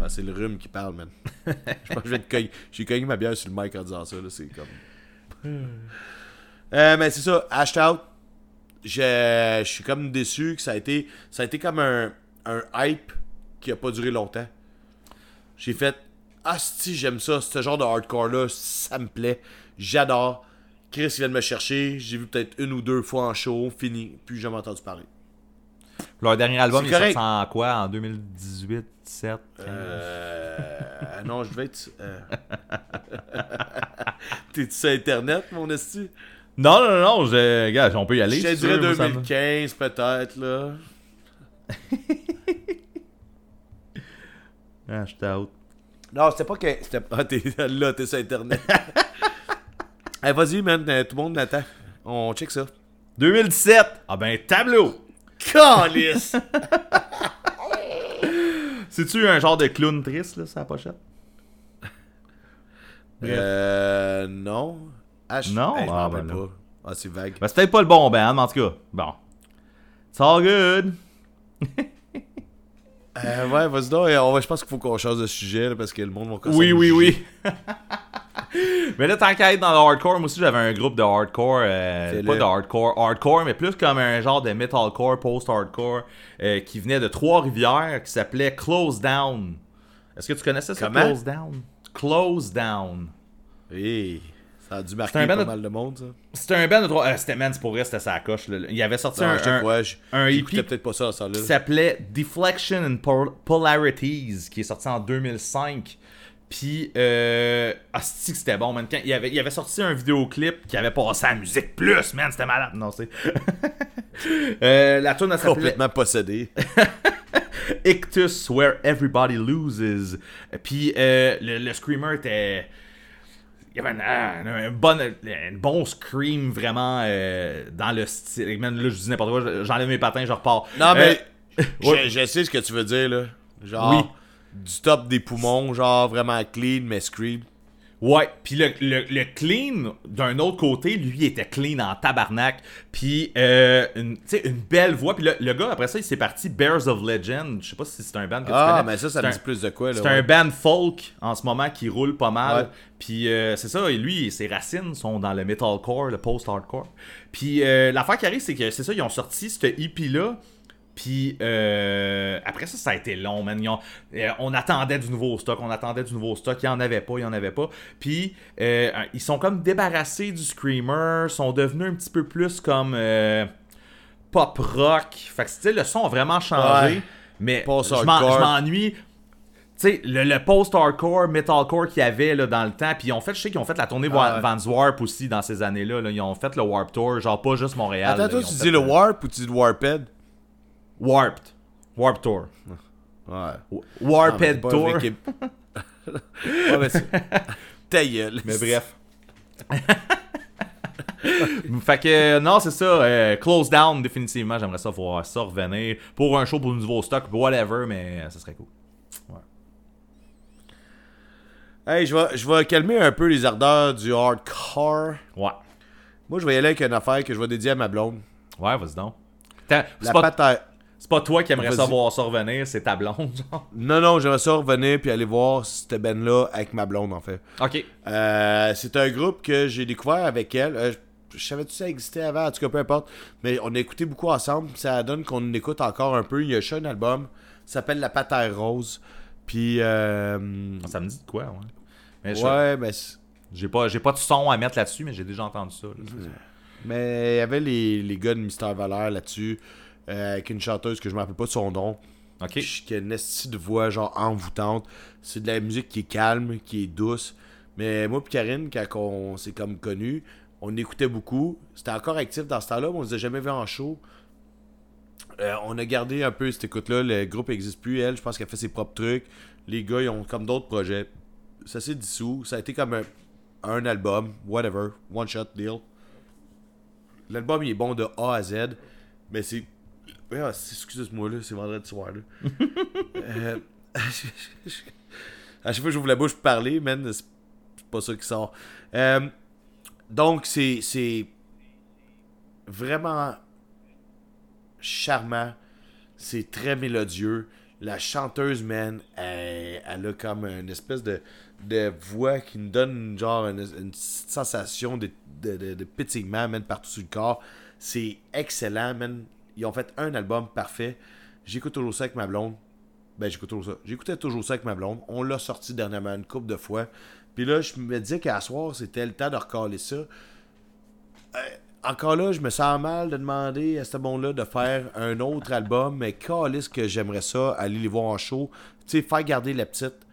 Ah, c'est le rhume qui parle, man. <laughs> je pense que je vais te cogner. J'ai cogné ma bière sur le mic en disant ça, là. C'est comme. Euh, mais c'est ça, Hashed Out. Je, je suis comme déçu que ça a été. Ça a été comme un, un hype qui a pas duré longtemps. J'ai fait. Ah, si, j'aime ça. Ce genre de hardcore-là, ça me plaît. J'adore. Chris, il vient de me chercher. J'ai vu peut-être une ou deux fois en show. Fini. Puis jamais entendu parler. Leur dernier album, C'est il est sorti en quoi? En 2018, 17 15? Euh. non, je vais être. euh. <laughs> T'es-tu sur Internet, mon esti? Non, non, non, je... regarde, on peut y aller. Je te si tu dirais veux, moi, ça me- 2015, peut-être, là. <laughs> Ah, je suis out. Non, c'était pas que. Ah, <laughs> t'es là, t'es sur Internet. hey, vas-y, man, euh, tout le monde l'attend. On check ça. 2017. Ah ben, tableau. Calice! C'est-tu un genre de clown triste, là, sa pochette? <laughs> euh. Non. Ah, je- Non? Hey, je Ah, ben là. pas. Ah, c'est vague. Ben, c'est peut-être pas le bon band, mais en tout cas. Bon. It's all good. Euh, ouais, vas-y donc. on va- Je pense qu'il faut qu'on change de sujet, là, parce que le monde va Oui, oui, oui. <laughs> mais là, tant qu'à être dans le hardcore, moi aussi j'avais un groupe de hardcore. euh, pas de hardcore, hardcore, mais plus comme un genre de metalcore, post-hardcore, euh, qui venait de Trois-Rivières, qui s'appelait Close Down. Est-ce que tu connaissais ça, Comment? Close Down? Close Down. Hey, ça a dû marquer pas de- mal de monde, ça. C'était un band de trois. euh, c'était man, c'est pour vrai, c'était sa coche. Là. Il avait sorti Non, un, un- quoi, un EP peut-être pas ça, ça, là. qui s'appelait Deflection and Pol- Polarities, qui est sorti en 2005. Puis, euh, ah, c'est que c'était bon, man? Quand il, avait, il avait sorti un vidéoclip qui avait passé à Musique Plus, man, c'était malade. Non, c'est. <laughs> euh, la tune s'appelait Complètement possédé. <laughs> Ictus Where Everybody Loses. Puis, euh, le, le screamer était. Il y avait un, un- un bon, un bon scream vraiment euh, dans le style. Man, là, je dis n'importe quoi, j'enlève mes patins, je repars. Non, mais Euh, je, <laughs> ouais. je sais ce que tu veux dire, là. Genre, Oui. Du top des poumons, genre vraiment clean, mais scream. Ouais, puis le, le, le clean, d'un autre côté, lui, était clean en tabarnak. Puis, euh, une, tu sais, une belle voix. Puis le, le gars, après ça, il s'est parti Bears of Legend. Je sais pas si c'est un band que tu Ah, connais. mais ça, ça C'est me un- dit plus de quoi, là. C'est ouais. un band folk en ce moment qui roule pas mal. Ouais. Puis euh, c'est ça, et lui, ses racines sont dans le metalcore, le post-hardcore. Puis euh, l'affaire qui arrive, c'est que c'est ça, ils ont sorti ce EP-là. Puis euh, après ça, ça a été long, man. Ont- euh, on attendait du nouveau stock, on attendait du nouveau stock. Il n'y en avait pas, il n'y en avait pas. Puis euh, ils sont comme débarrassés du Screamer, sont devenus un petit peu plus comme euh, pop rock. Fait que le son a vraiment changé. Ouais. Mais je m'ennuie. Tu sais, le, le post-hardcore, metalcore qu'il y avait là, dans le temps, puis ils ont fait, je sais qu'ils ont fait la tournée Ah ouais. Vans Warp aussi dans ces années-là. là. Ils ont fait le Warp Tour, genre pas juste Montréal. Attends, là. toi, tu fait, dis le Warp ou tu dis le Warped? Warped. Warp Tour. Ouais. Warped Ah, Tour. <laughs> ouais, mais. <laughs> Ta gueule. Mais bref. <laughs> fait que non, c'est ça. euh, close down, définitivement. J'aimerais ça voir ça revenir pour un show pour un nouveau stock, whatever, mais euh, ça serait cool. Hey, je vais, je vais calmer un peu les ardeurs du hardcore. Ouais. Moi, je vais y aller avec une affaire que je vais dédier à ma blonde. Ouais, vas-y donc. La pas, c'est pas toi qui aimerais ça voir ça revenir, c'est ta blonde, <laughs> genre. Non, non, j'aimerais ça revenir puis aller voir cette band-là avec ma blonde, en fait. Ok. Euh, c'est un groupe que j'ai découvert avec elle. Euh, je savais-tu ça existait avant, en tout cas, peu importe. Mais on a écouté beaucoup ensemble. Ça donne qu'on écoute encore un peu. Il y a un album. Ça s'appelle La Patère Rose. Puis, euh, Ça me dit de quoi, ouais. Mais je- ouais, mais, c'est- j'ai pas, j'ai pas de son à mettre là-dessus, mais j'ai déjà entendu ça. là. mais il y avait les, les gars de Mystère Valeur là-dessus. Euh, avec une chanteuse que je me rappelle pas de son nom. Ok. Qui a une de voix genre envoûtante. C'est de la musique qui est calme, qui est douce. Mais moi et Karine, quand on s'est comme connus, on écoutait beaucoup. C'était encore actif dans ce temps-là, mais on les a jamais vus en show. Euh, on a gardé un peu cette écoute-là. Le groupe n'existe plus. Elle, je pense qu'elle fait ses propres trucs. Les gars, ils ont comme d'autres projets. Ça s'est dissous. Ça a été comme un, un album, whatever, one shot deal. L'album, il est bon de A à Z, mais c'est. Ah, c'est- Excuse-moi, là, c'est vendredi soir, là. <laughs> Euh, <laughs> à chaque fois que j'ouvre la bouche pour parler, man, c'est pas ça qui sort. Euh, donc, c'est vraiment charmant. C'est très mélodieux. La chanteuse, man, elle, elle a comme une espèce de, de voix qui nous donne genre une, sensation de, de, de, de pétillement, man, partout sur le corps. C'est excellent, man. Ils ont fait un album parfait. J'écoute toujours ça avec ma blonde. Ben, j'écoute toujours ça. J'écoutais toujours ça avec ma blonde. On l'a sorti dernièrement une couple de fois. Puis là, je me disais qu'à soir, c'était le temps de recaler ça. Euh, encore là, je me sens mal de demander à ce bon-là de faire un autre album, mais calisse que j'aimerais ça, aller les voir en show. Tu sais, faire garder la petite.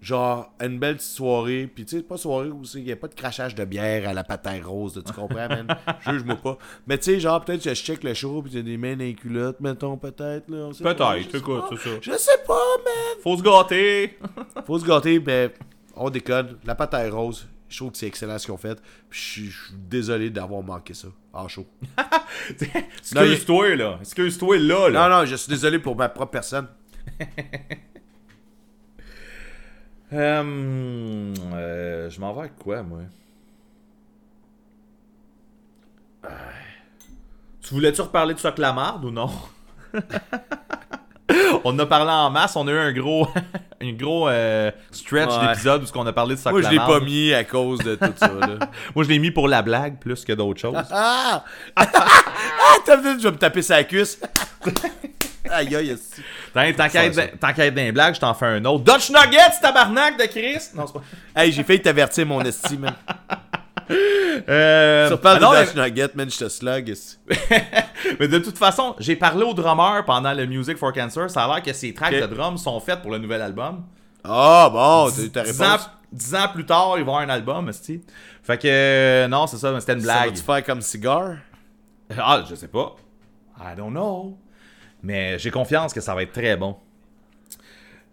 Genre, une belle petite soirée. Puis, tu sais, pas soirée où il n'y a pas de crachage de bière à la patin rose, tu comprends, man? <laughs> Juge-moi pas. Mais, tu sais, genre, peut-être que je check le show, puis y a des mains dans les culottes, mettons, peut-être, là. Peut-être, écoute, pas. c'est ça. Je sais pas, man! Faut se gâter. <laughs> Faut se gâter, mais on déconne. La pâte à rose, je trouve que c'est excellent ce qu'ils ont fait. Puis je suis- je suis désolé d'avoir manqué ça en show. <laughs> Excuse-toi, là. Excuse-toi, là, là. Non, non, je suis désolé pour ma propre personne. Euh, euh, je m'en vais avec quoi, moi? Euh, Tu voulais-tu reparler de ça que la marde ou non? <laughs> on en a parlé en masse, on a eu un gros, <laughs> un gros euh, stretch Ouais. d'épisode où on a parlé de ça Moi, que je la l'ai pas mis à cause de tout ça, là. <laughs> Moi, je l'ai mis pour la blague plus que d'autres choses. Ah! ah! T'as vu, je vais me taper sa cuisse. Aïe, aïe, ça. dans les blagues, je t'en fais un autre. Dutch Nuggets, tabarnak de Chris! Non, c'est pas. Hey, j'ai failli t'avertir, mon esti, man. <laughs> Euh, Tu reparles ah de mais- Nugget, man, je te slug. <laughs> Mais de toute façon, j'ai parlé au drummer pendant le Music for Cancer. Ça a l'air que ces tracks de drum sont faites pour le nouvel album. Ah, bon, t'as Dix ans, réponse. dix ans plus tard, il va y avoir un album, esti. Fait que, euh, non, c'est ça, mais c'était une Ça blague. va-tu faire comme cigare? Ah, je sais pas. I don't know. Mais j'ai confiance que ça va être très bon.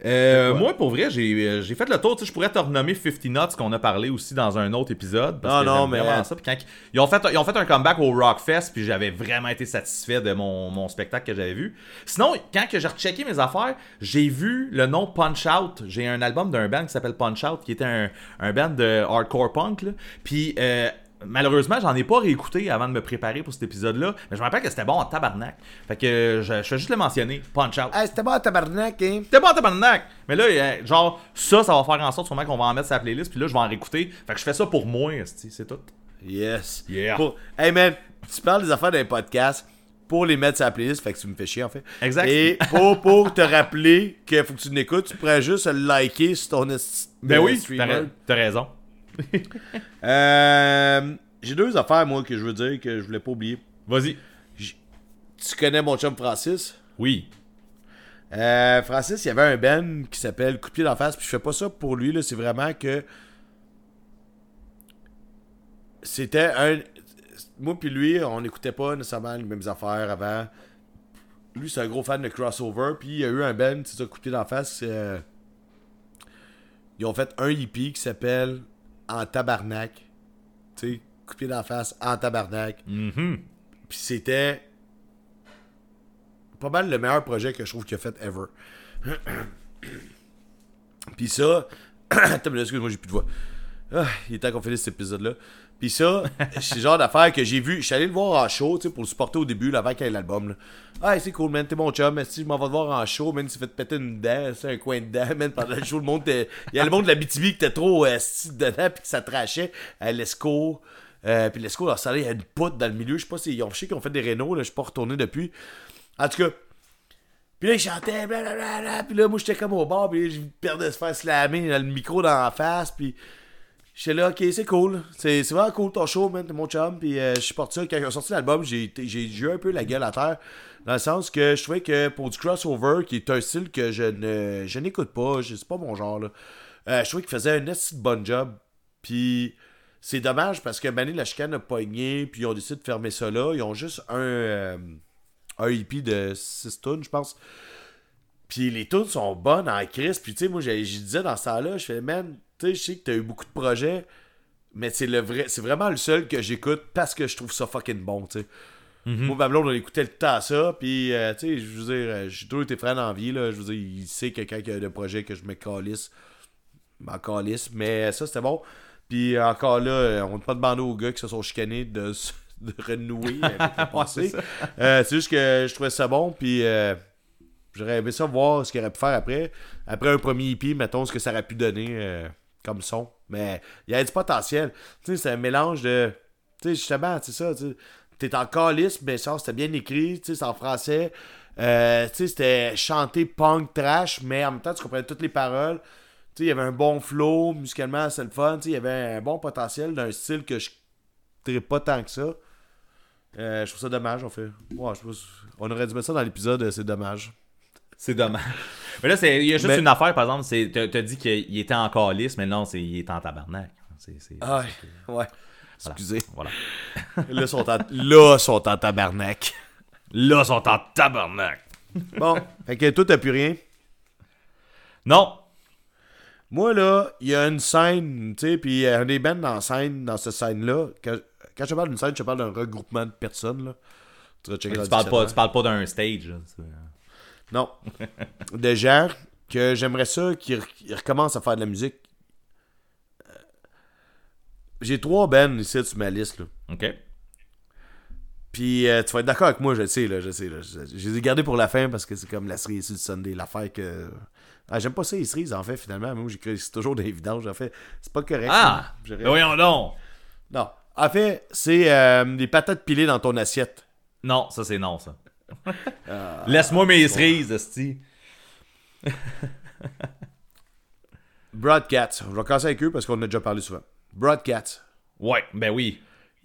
Euh, moi, pour vrai, j'ai euh, j'ai fait le tour. Tu sais, je pourrais te renommer 50 Nuts qu'on a parlé aussi dans un autre épisode. Parce Non, que non, mais- vraiment ça. Puis quand ils, ont fait, ils ont fait un comeback au Rockfest, puis j'avais vraiment été satisfait de mon, mon spectacle que j'avais vu. Sinon, quand que j'ai rechecké mes affaires, j'ai vu le nom Punch Out. J'ai un album d'un band qui s'appelle Punch Out, qui était un, un band de hardcore punk. là. Puis euh, malheureusement, j'en ai pas réécouté avant de me préparer pour cet épisode-là. Mais je me rappelle que c'était bon en tabarnak. Fait que je, je vais juste le mentionner. Punch Out. Hey, c'était bon, tabarnak, hein? C'était bon en tabarnak! Mais là, euh, genre, ça, ça va faire en sorte sûrement qu'on va en mettre sur la playlist, puis là, je vais en réécouter. Fait que je fais ça pour moi, c'est tout. Yes. Yeah. Pour- Hey man, tu parles des affaires d'un podcast pour les mettre sur la playlist, fait que tu me fais chier en fait. Exact. Et <laughs> pour, pour te rappeler qu'il faut que tu l'écoutes, tu pourrais juste liker sur ton Ben oui, streamer. t'as ra- t'as raison. Euh, J'ai deux affaires, moi, que je veux dire que je voulais pas oublier. Vas-y. Tu connais mon chum Francis? Oui. Euh, Francis, il y avait un band qui s'appelle Coup de pied d'en face, puis je fais pas ça pour lui, là, c'est vraiment que. C'était un. Moi puis lui, on n'écoutait pas nécessairement les mêmes affaires avant. lui, c'est un gros fan de crossover. Puis il y a eu un band, c'est ça, coupé d'en face. euh, ils ont fait un hippie qui s'appelle En Tabarnak. Tu sais, coupé d'en face, En Tabarnak. Mhm. Puis c'était pas mal le meilleur projet que je trouve qu'il a fait ever. <clears throat> Puis ça. <clears throat> Attends, excuse-moi, j'ai plus de voix. Ah, il est temps qu'on finisse cet épisode-là. Puis ça, c'est le genre d'affaire que j'ai vu. Je suis allé le voir en show, tu sais, pour le supporter au début, là, avant qu'il y ait l'album. Ah, c'est cool, man, t'es mon chum. Mais si je m'en vais te voir en show, man, tu fait péter une dent, c'est un coin de dent, man, pendant le show, le monde Il y a le monde de la BTV qui était trop euh, dedans, puis que ça trachait. à l'ESCO. Euh, puis l'ESCO, salaire, il y a une poutre dans le milieu. Je sais pas si. Ils ont, je sais qu'ils ont fait des rénaux, là, je suis pas retourné depuis. En tout cas. Puis là, il chantait, blablabla. Puis là, moi, j'étais comme au bar, puis je perdais de se faire slammer dans le micro dans la face. Puis j'étais là, ok, c'est cool. C'est vraiment cool ton show, man, mon chum. Puis euh, je suis parti ça. Quand ils ont sorti l'album, j'ai eu un peu la gueule à terre. Dans le sens que je trouvais que pour du crossover, qui est un style que je ne je n'écoute pas, c'est pas mon genre, là. euh, je trouvais qu'il faisait un assez bon job. Puis c'est dommage parce que Mané la chicane a pogné, puis ils ont décidé de fermer ça là. Ils ont juste un, euh, un EP de 6 tonnes, je pense. Puis les tunes sont bonnes en crise. Puis tu sais, moi, je disais dans ce temps-là, je fais, man, tu sais, je sais que t'as eu beaucoup de projets, mais c'est le vrai, c'est vraiment le seul que j'écoute parce que je trouve ça fucking bon, tu sais. Moi, ma blonde, on écoutait le temps à ça, puis euh, tu sais, je veux dire, euh, j'ai toujours été frère dans la vie, là. Je veux dire, il sait que quand il y a des projets que je me calisse, m'en calisse, mais ça, c'était bon. Puis encore là, euh, on n'a pas demandé aux gars qui se sont chicanés de, renouer avec le <laughs> passé. c'est. Euh, juste que je trouvais ça bon, puis euh, j'aurais aimé ça voir ce qu'il aurait pu faire après. Après un premier EP, mettons ce que ça aurait pu donner comme son. Mais il y avait du potentiel. Tu sais, c'est un mélange de. Tu sais, justement, c'est ça. T'es en calice, mais ça, c'était bien écrit. Tu sais, c'est en français. Euh, tu sais, c'était chanté punk trash, mais en même temps, tu comprenais toutes les paroles. Tu sais, il y avait un bon flow, musicalement, c'est le fun. Tu sais, il y avait un bon potentiel d'un style que je ne pas tant que ça. Euh, je trouve ça dommage, on fait. Ouais, je pense- on aurait dû mettre ça dans l'épisode, euh, c'est dommage. C'est dommage. Mais là, c'est- il y a juste Mais- une affaire, par exemple, c'est t'as dit qu'il était encore lisse, mais non, c'est il est en tabarnak. C'est, c'est- Ah, ouais. voilà. Excusez. Voilà. <laughs> Là, sont en... Là, sont en tabarnak. Là, ils sont en tabarnak. Bon, fait que toi, t'as plus rien? Non. Moi, là, il y a une scène, tu sais, puis il y a des bands dans scène, dans cette scène-là. Quand, quand je parle d'une scène, je parle d'un regroupement de personnes, là. Tu Tu le parles, pas, tu parles pas d'un stage. là. Non. de gens que j'aimerais ça qu'ils re- qu'ils recommencent à faire de la musique. Euh, J'ai trois bands ici sur ma liste, là. Ok. Puis euh, tu vas être d'accord avec moi, je sais, là, je sais. Là, je, je les ai gardés pour la fin parce que c'est comme la cerise le Sunday, l'affaire que. Ah, j'aime pas ça, les cerises, en fait, finalement. Moi, que c'est toujours des vidanges, en fait. C'est pas correct. Ah! Ben voyons donc. Non. En fait, c'est euh, des patates pilées dans ton assiette. Non, ça c'est non, ça. Ah, Laisse-moi mes cerises, esti. Broadcats. Je vais casser avec eux parce qu'on en a déjà parlé souvent. Broadcats. Ouais, ben oui.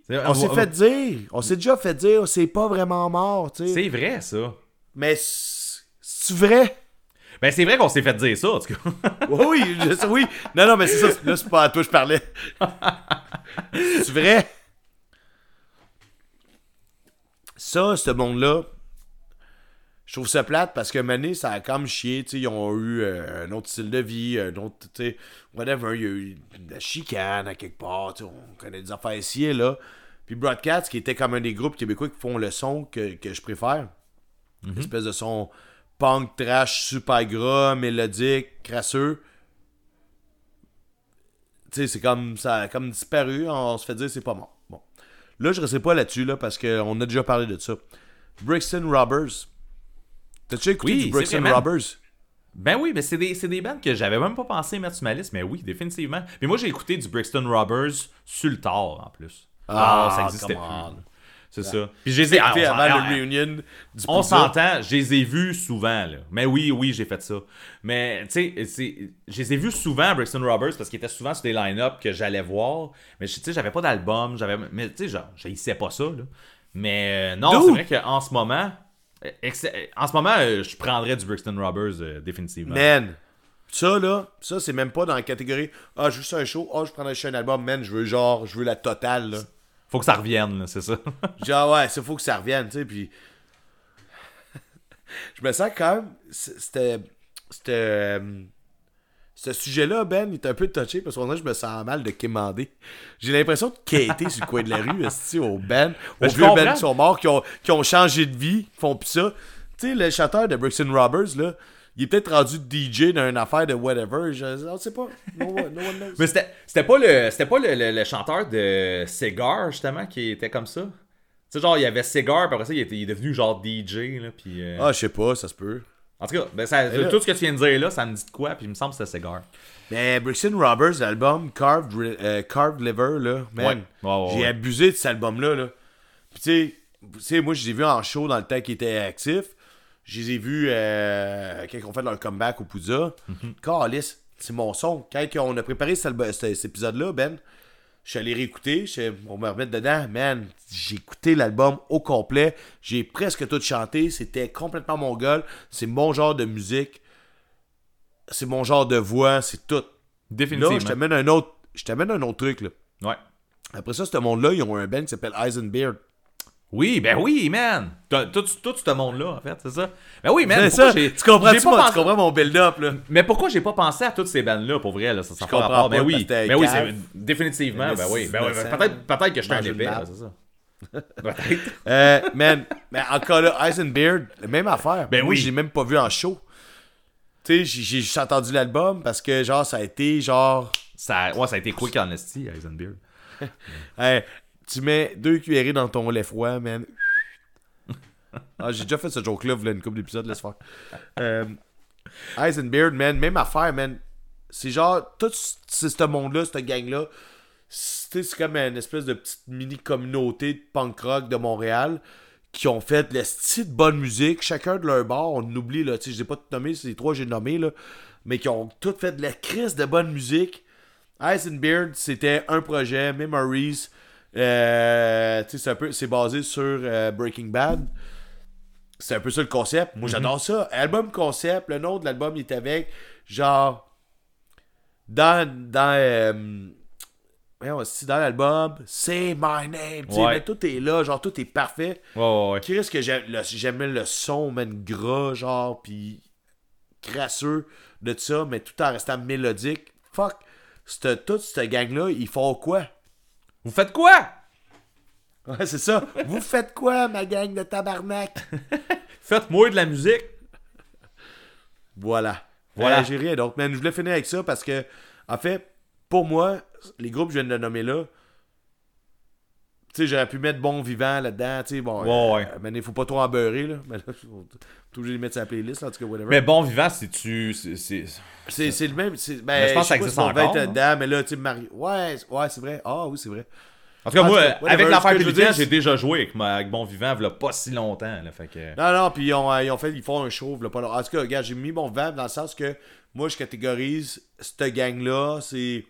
On s'est fait dire, on s'est déjà fait dire, c'est pas vraiment mort, tu sais. C'est vrai, ça. Mais c'est vrai? Ben c'est vrai qu'on s'est fait dire ça, en tout cas. <laughs> Oui, je oui. Non, non, mais c'est ça. Là, c'est pas à toi que je parlais. <laughs> c'est vrai? Ça, ce monde-là, je trouve ça plate parce que Mané, ça a comme chié. Tu sais, ils ont eu euh, un autre style de vie, un autre, tu sais, whatever. Il y a eu de la chicane à quelque part. tu sais, On connaît des affaires ici et là. Puis Broadcast, qui était comme un des groupes québécois qui font le son que, que je préfère. Une espèce de son punk, trash, super gras, mélodique, crasseux. Tu sais, c'est comme ça a comme disparu, on se fait dire c'est pas mort. Bon. Là, je ne pas là-dessus, là, parce qu'on a déjà parlé de ça. Brixton Robbers. T'as-tu écouté Oui, du vrai, man. Robbers? Ben oui, mais c'est des, des bands que j'avais même pas pensé mettre sur ma liste, mais oui, définitivement. Mais moi, j'ai écouté du Brixton Robbers sur le tard, en plus. Ah, Ah, ça existait plus. C'est ça. Puis je les ai... ah, Écouté on s'en- avant ah, le reunion du On s'entend, je les ai vus souvent, là. Mais oui, oui, j'ai fait ça. Mais, tu sais, je les ai vus souvent, Brixton Robbers, parce qu'ils étaient souvent sur des line-up que j'allais voir. Mais, tu sais, j'avais pas d'album, j'avais... Mais, tu sais, genre, j'haïssais pas ça, là. Mais, euh, non, c'est vrai qu'en ce moment... euh, euh, En ce moment, euh, je prendrais du Brixton Robbers, euh, définitivement. Man, ça là, ça c'est même pas dans la catégorie Ah, juste un show, ah, je prendrais juste un album, man, je veux genre, je veux la totale là. Faut que ça revienne, là, c'est ça. <laughs> Genre, ouais, ça faut que ça revienne, tu sais, puis. <laughs> je me sens quand même. C'était. C'était. Ce sujet-là, Ben, il est un peu touché parce que je me sens mal de quémander. J'ai l'impression de quêter sur le coin de la rue, esti, au Ben, Ben, aux je vieux Ben qui sont morts, qui ont, qui ont changé de vie, qui font plus ça. Tu sais, le chanteur de Brixton Robbers, là, il est peut-être rendu DJ dans une affaire de whatever. Je on sait pas. No, one- no one knows. Mais c'était c'était pas le c'était pas le, le- le chanteur de Cigar justement qui était comme ça? Tu sais genre il y avait Cigar puis après ça il, était, il est devenu genre DJ là puis euh, Ah, je sais pas, ça se peut. En tout cas ben, ça- là- tout ce que tu viens de dire là ça me dit de quoi puis il me semble que c'était Cigar. Mais Brixton Robbers, l'album Carved, euh, Carved Liver, là, Ouais. Ouais, ouais, j'ai ouais. abusé de cet album-là. Là. Puis tu sais, tu sais, moi je les ai vus en show dans le temps qu'ils étaient actifs. Je les ai vus euh, quand ils ont fait leur comeback au Pouza. Mhm. Calice, c'est mon son. Quand on a préparé cet épisode-là, Ben, je suis allé réécouter, je on me remettre dedans. Man, j'ai écouté l'album au complet. J'ai presque tout chanté. C'était complètement mon gueule. C'est mon genre de musique. C'est mon genre de voix. C'est tout. Là, Définitivement. je t'amène un autre. Je t'amène un autre truc, là. Ouais. Après ça, ce monde-là, ils ont un band qui s'appelle Eisenbeard. Oui, ben oui, man. Tout, tout ce monde-là, en fait, c'est ça. Ben oui, man. Ça. j'ai- Tu comprends, j'ai tu, pas mon- tu comprends mon build-up, là? Mais pourquoi j'ai pas pensé à toutes ces bandes-là, pour vrai, là, ça, ça Je comprends Ben pas, oui, ben oui, cave. c'est définitivement, ben oui. Ben oui, peut-être, que je suis un épais, c'est ça. <laughs> Peut-être. Euh, man, mais encore là, Eisenbeard, même affaire. Ben Moi, oui. je l'ai même pas vu en show. Tu sais, j'ai j'ai juste entendu l'album parce que, genre, ça a été, genre... Ça, ouais, ça a été quick honesty, Eisenbeard. <laughs> Hey, tu mets deux cuillerées dans ton lait froid, man. <laughs> Ah, j'ai déjà fait ce joke-là, vous une couple d'épisodes, laisse faire. Euh, Eisenbeard, man, même affaire, man. C'est genre, tout ce monde-là, cette gang-là, c'est comme une espèce de petite mini-communauté de punk rock de Montréal qui ont fait le style de bonne musique, chacun de leur bord, on oublie, là, tu sais, je les pas tout nommé, c'est les trois que j'ai nommés, là, mais qui ont tout fait de la crise de bonne musique. Eisenbeard, c'était un projet, Memories, euh, c'est c'est basé sur euh, Breaking Bad. C'est un peu ça le concept. Moi, j'adore ça. Album concept, le nom de l'album, il est avec, genre, dans, dans, euh, c'est dans l'album, Say My Name, Ouais. mais tout est là, genre, tout est parfait. Ouais, ouais, risque que j'aime- le- j'aimais le son, man, gras, genre, pis crasseux de ça, mais tout en restant mélodique. Fuck, toute cette gang-là, ils font quoi? Vous faites quoi? Ouais, c'est ça. <laughs> Vous faites quoi, ma gang de tabarnak? <laughs> Faites-moi de la musique. Voilà. Voilà. Euh, J'ai rien d'autre. Man, je voulais finir avec ça parce que, en fait, pour moi, les groupes que je viens de nommer là, tu sais, j'aurais pu mettre Bon Vivant là-dedans, tu sais, bon. Ouais, ouais. euh, mais il faut pas trop en beurrer, là. <laughs> Mais là, faut obligé de les mettre sur la playlist, là, en tout cas, whatever. Mais bon vivant, c'est tu. c'est- le même. Ben, Mais je pense que ça existe si encore, dedans, mais là, tu sais, Mario. Ouais, ouais, c'est vrai. Ah oui, c'est vrai. En tout cas, En moi, whatever, avec l'affaire dire, j'ai déjà joué avec, ma, avec Bon Vivant, il pas si longtemps. Là, fait que... Non, non, puis ils ont, euh, ils ont fait, ils font un show, là, pas. En tout cas, regarde, j'ai mis mon vent dans le sens que moi, je catégorise cette gang-là, c'est.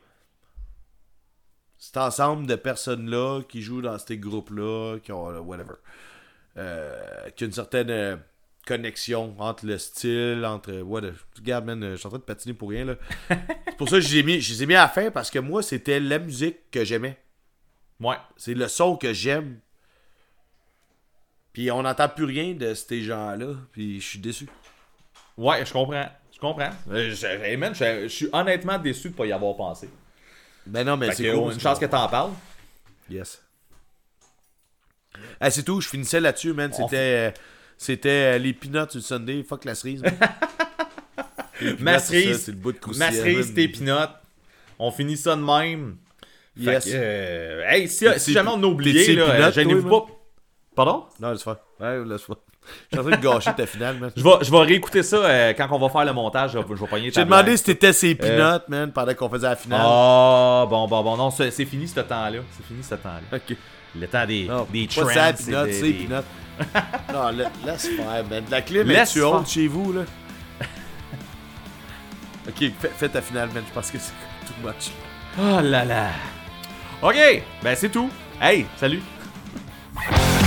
Cet ensemble de personnes-là qui jouent dans ces groupes-là, qui ont, euh, whatever. Euh, qui a une certaine euh, connexion entre le style, entre. What, regarde, man, je suis en train de patiner pour rien, là. c'est pour ça que je les ai mis, je les ai mis à la fin parce que moi, c'était la musique que j'aimais. Ouais. C'est le son que j'aime. Puis on n'entend plus rien de ces gens-là. Puis je suis déçu. Ouais, je comprends. Je comprends. Euh, je, hey, man, je, je suis honnêtement déçu de pas y avoir pensé. Ben non, mais c'est cool. une chance que t'en parles. Yes. Ah, c'est tout, je finissais là-dessus, man. C'était euh, c'était euh, les peanuts du Sunday. Fuck la cerise. <laughs> Ma cerise, C'est le bout de ma cerise, tes peanuts. On finit ça de même. Yes. euh, hey, si, jamais on a oublié, là, gênez-vous pas. Pardon? Non, laisse faire. Ouais, laisse faire. Je suis en train de gâcher ta finale, man. Je vais, je vais réécouter ça euh, quand on va faire le montage. Je vais, je vais pogner ta J'ai demandé si t'étais ces peanuts, man, pendant qu'on faisait la finale. Ah, bon, bon, bon. Non, c'est c'est fini ce temps-là. C'est fini ce temps-là. Ok. Le temps des, Non, des trends. ça, et peanuts, des- c'est des- peanuts. <laughs> non, la- laisse faire, man. La Laisse est-tu haute faire. chez vous, là? <laughs> Ok, fais, fais ta finale, man. Je pense que c'est too much. Oh là là. Ok, ben c'est tout. Hey, salut. <laughs>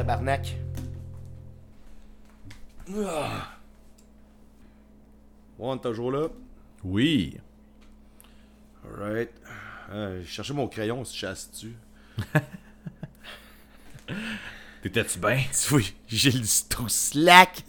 tabarnak. Ah. On est toujours là? Oui. Alright. Euh, je cherchais mon crayon, si chasse-tu. <laughs> T'étais-tu bien? <laughs> Oui, j'ai le slack. <laughs>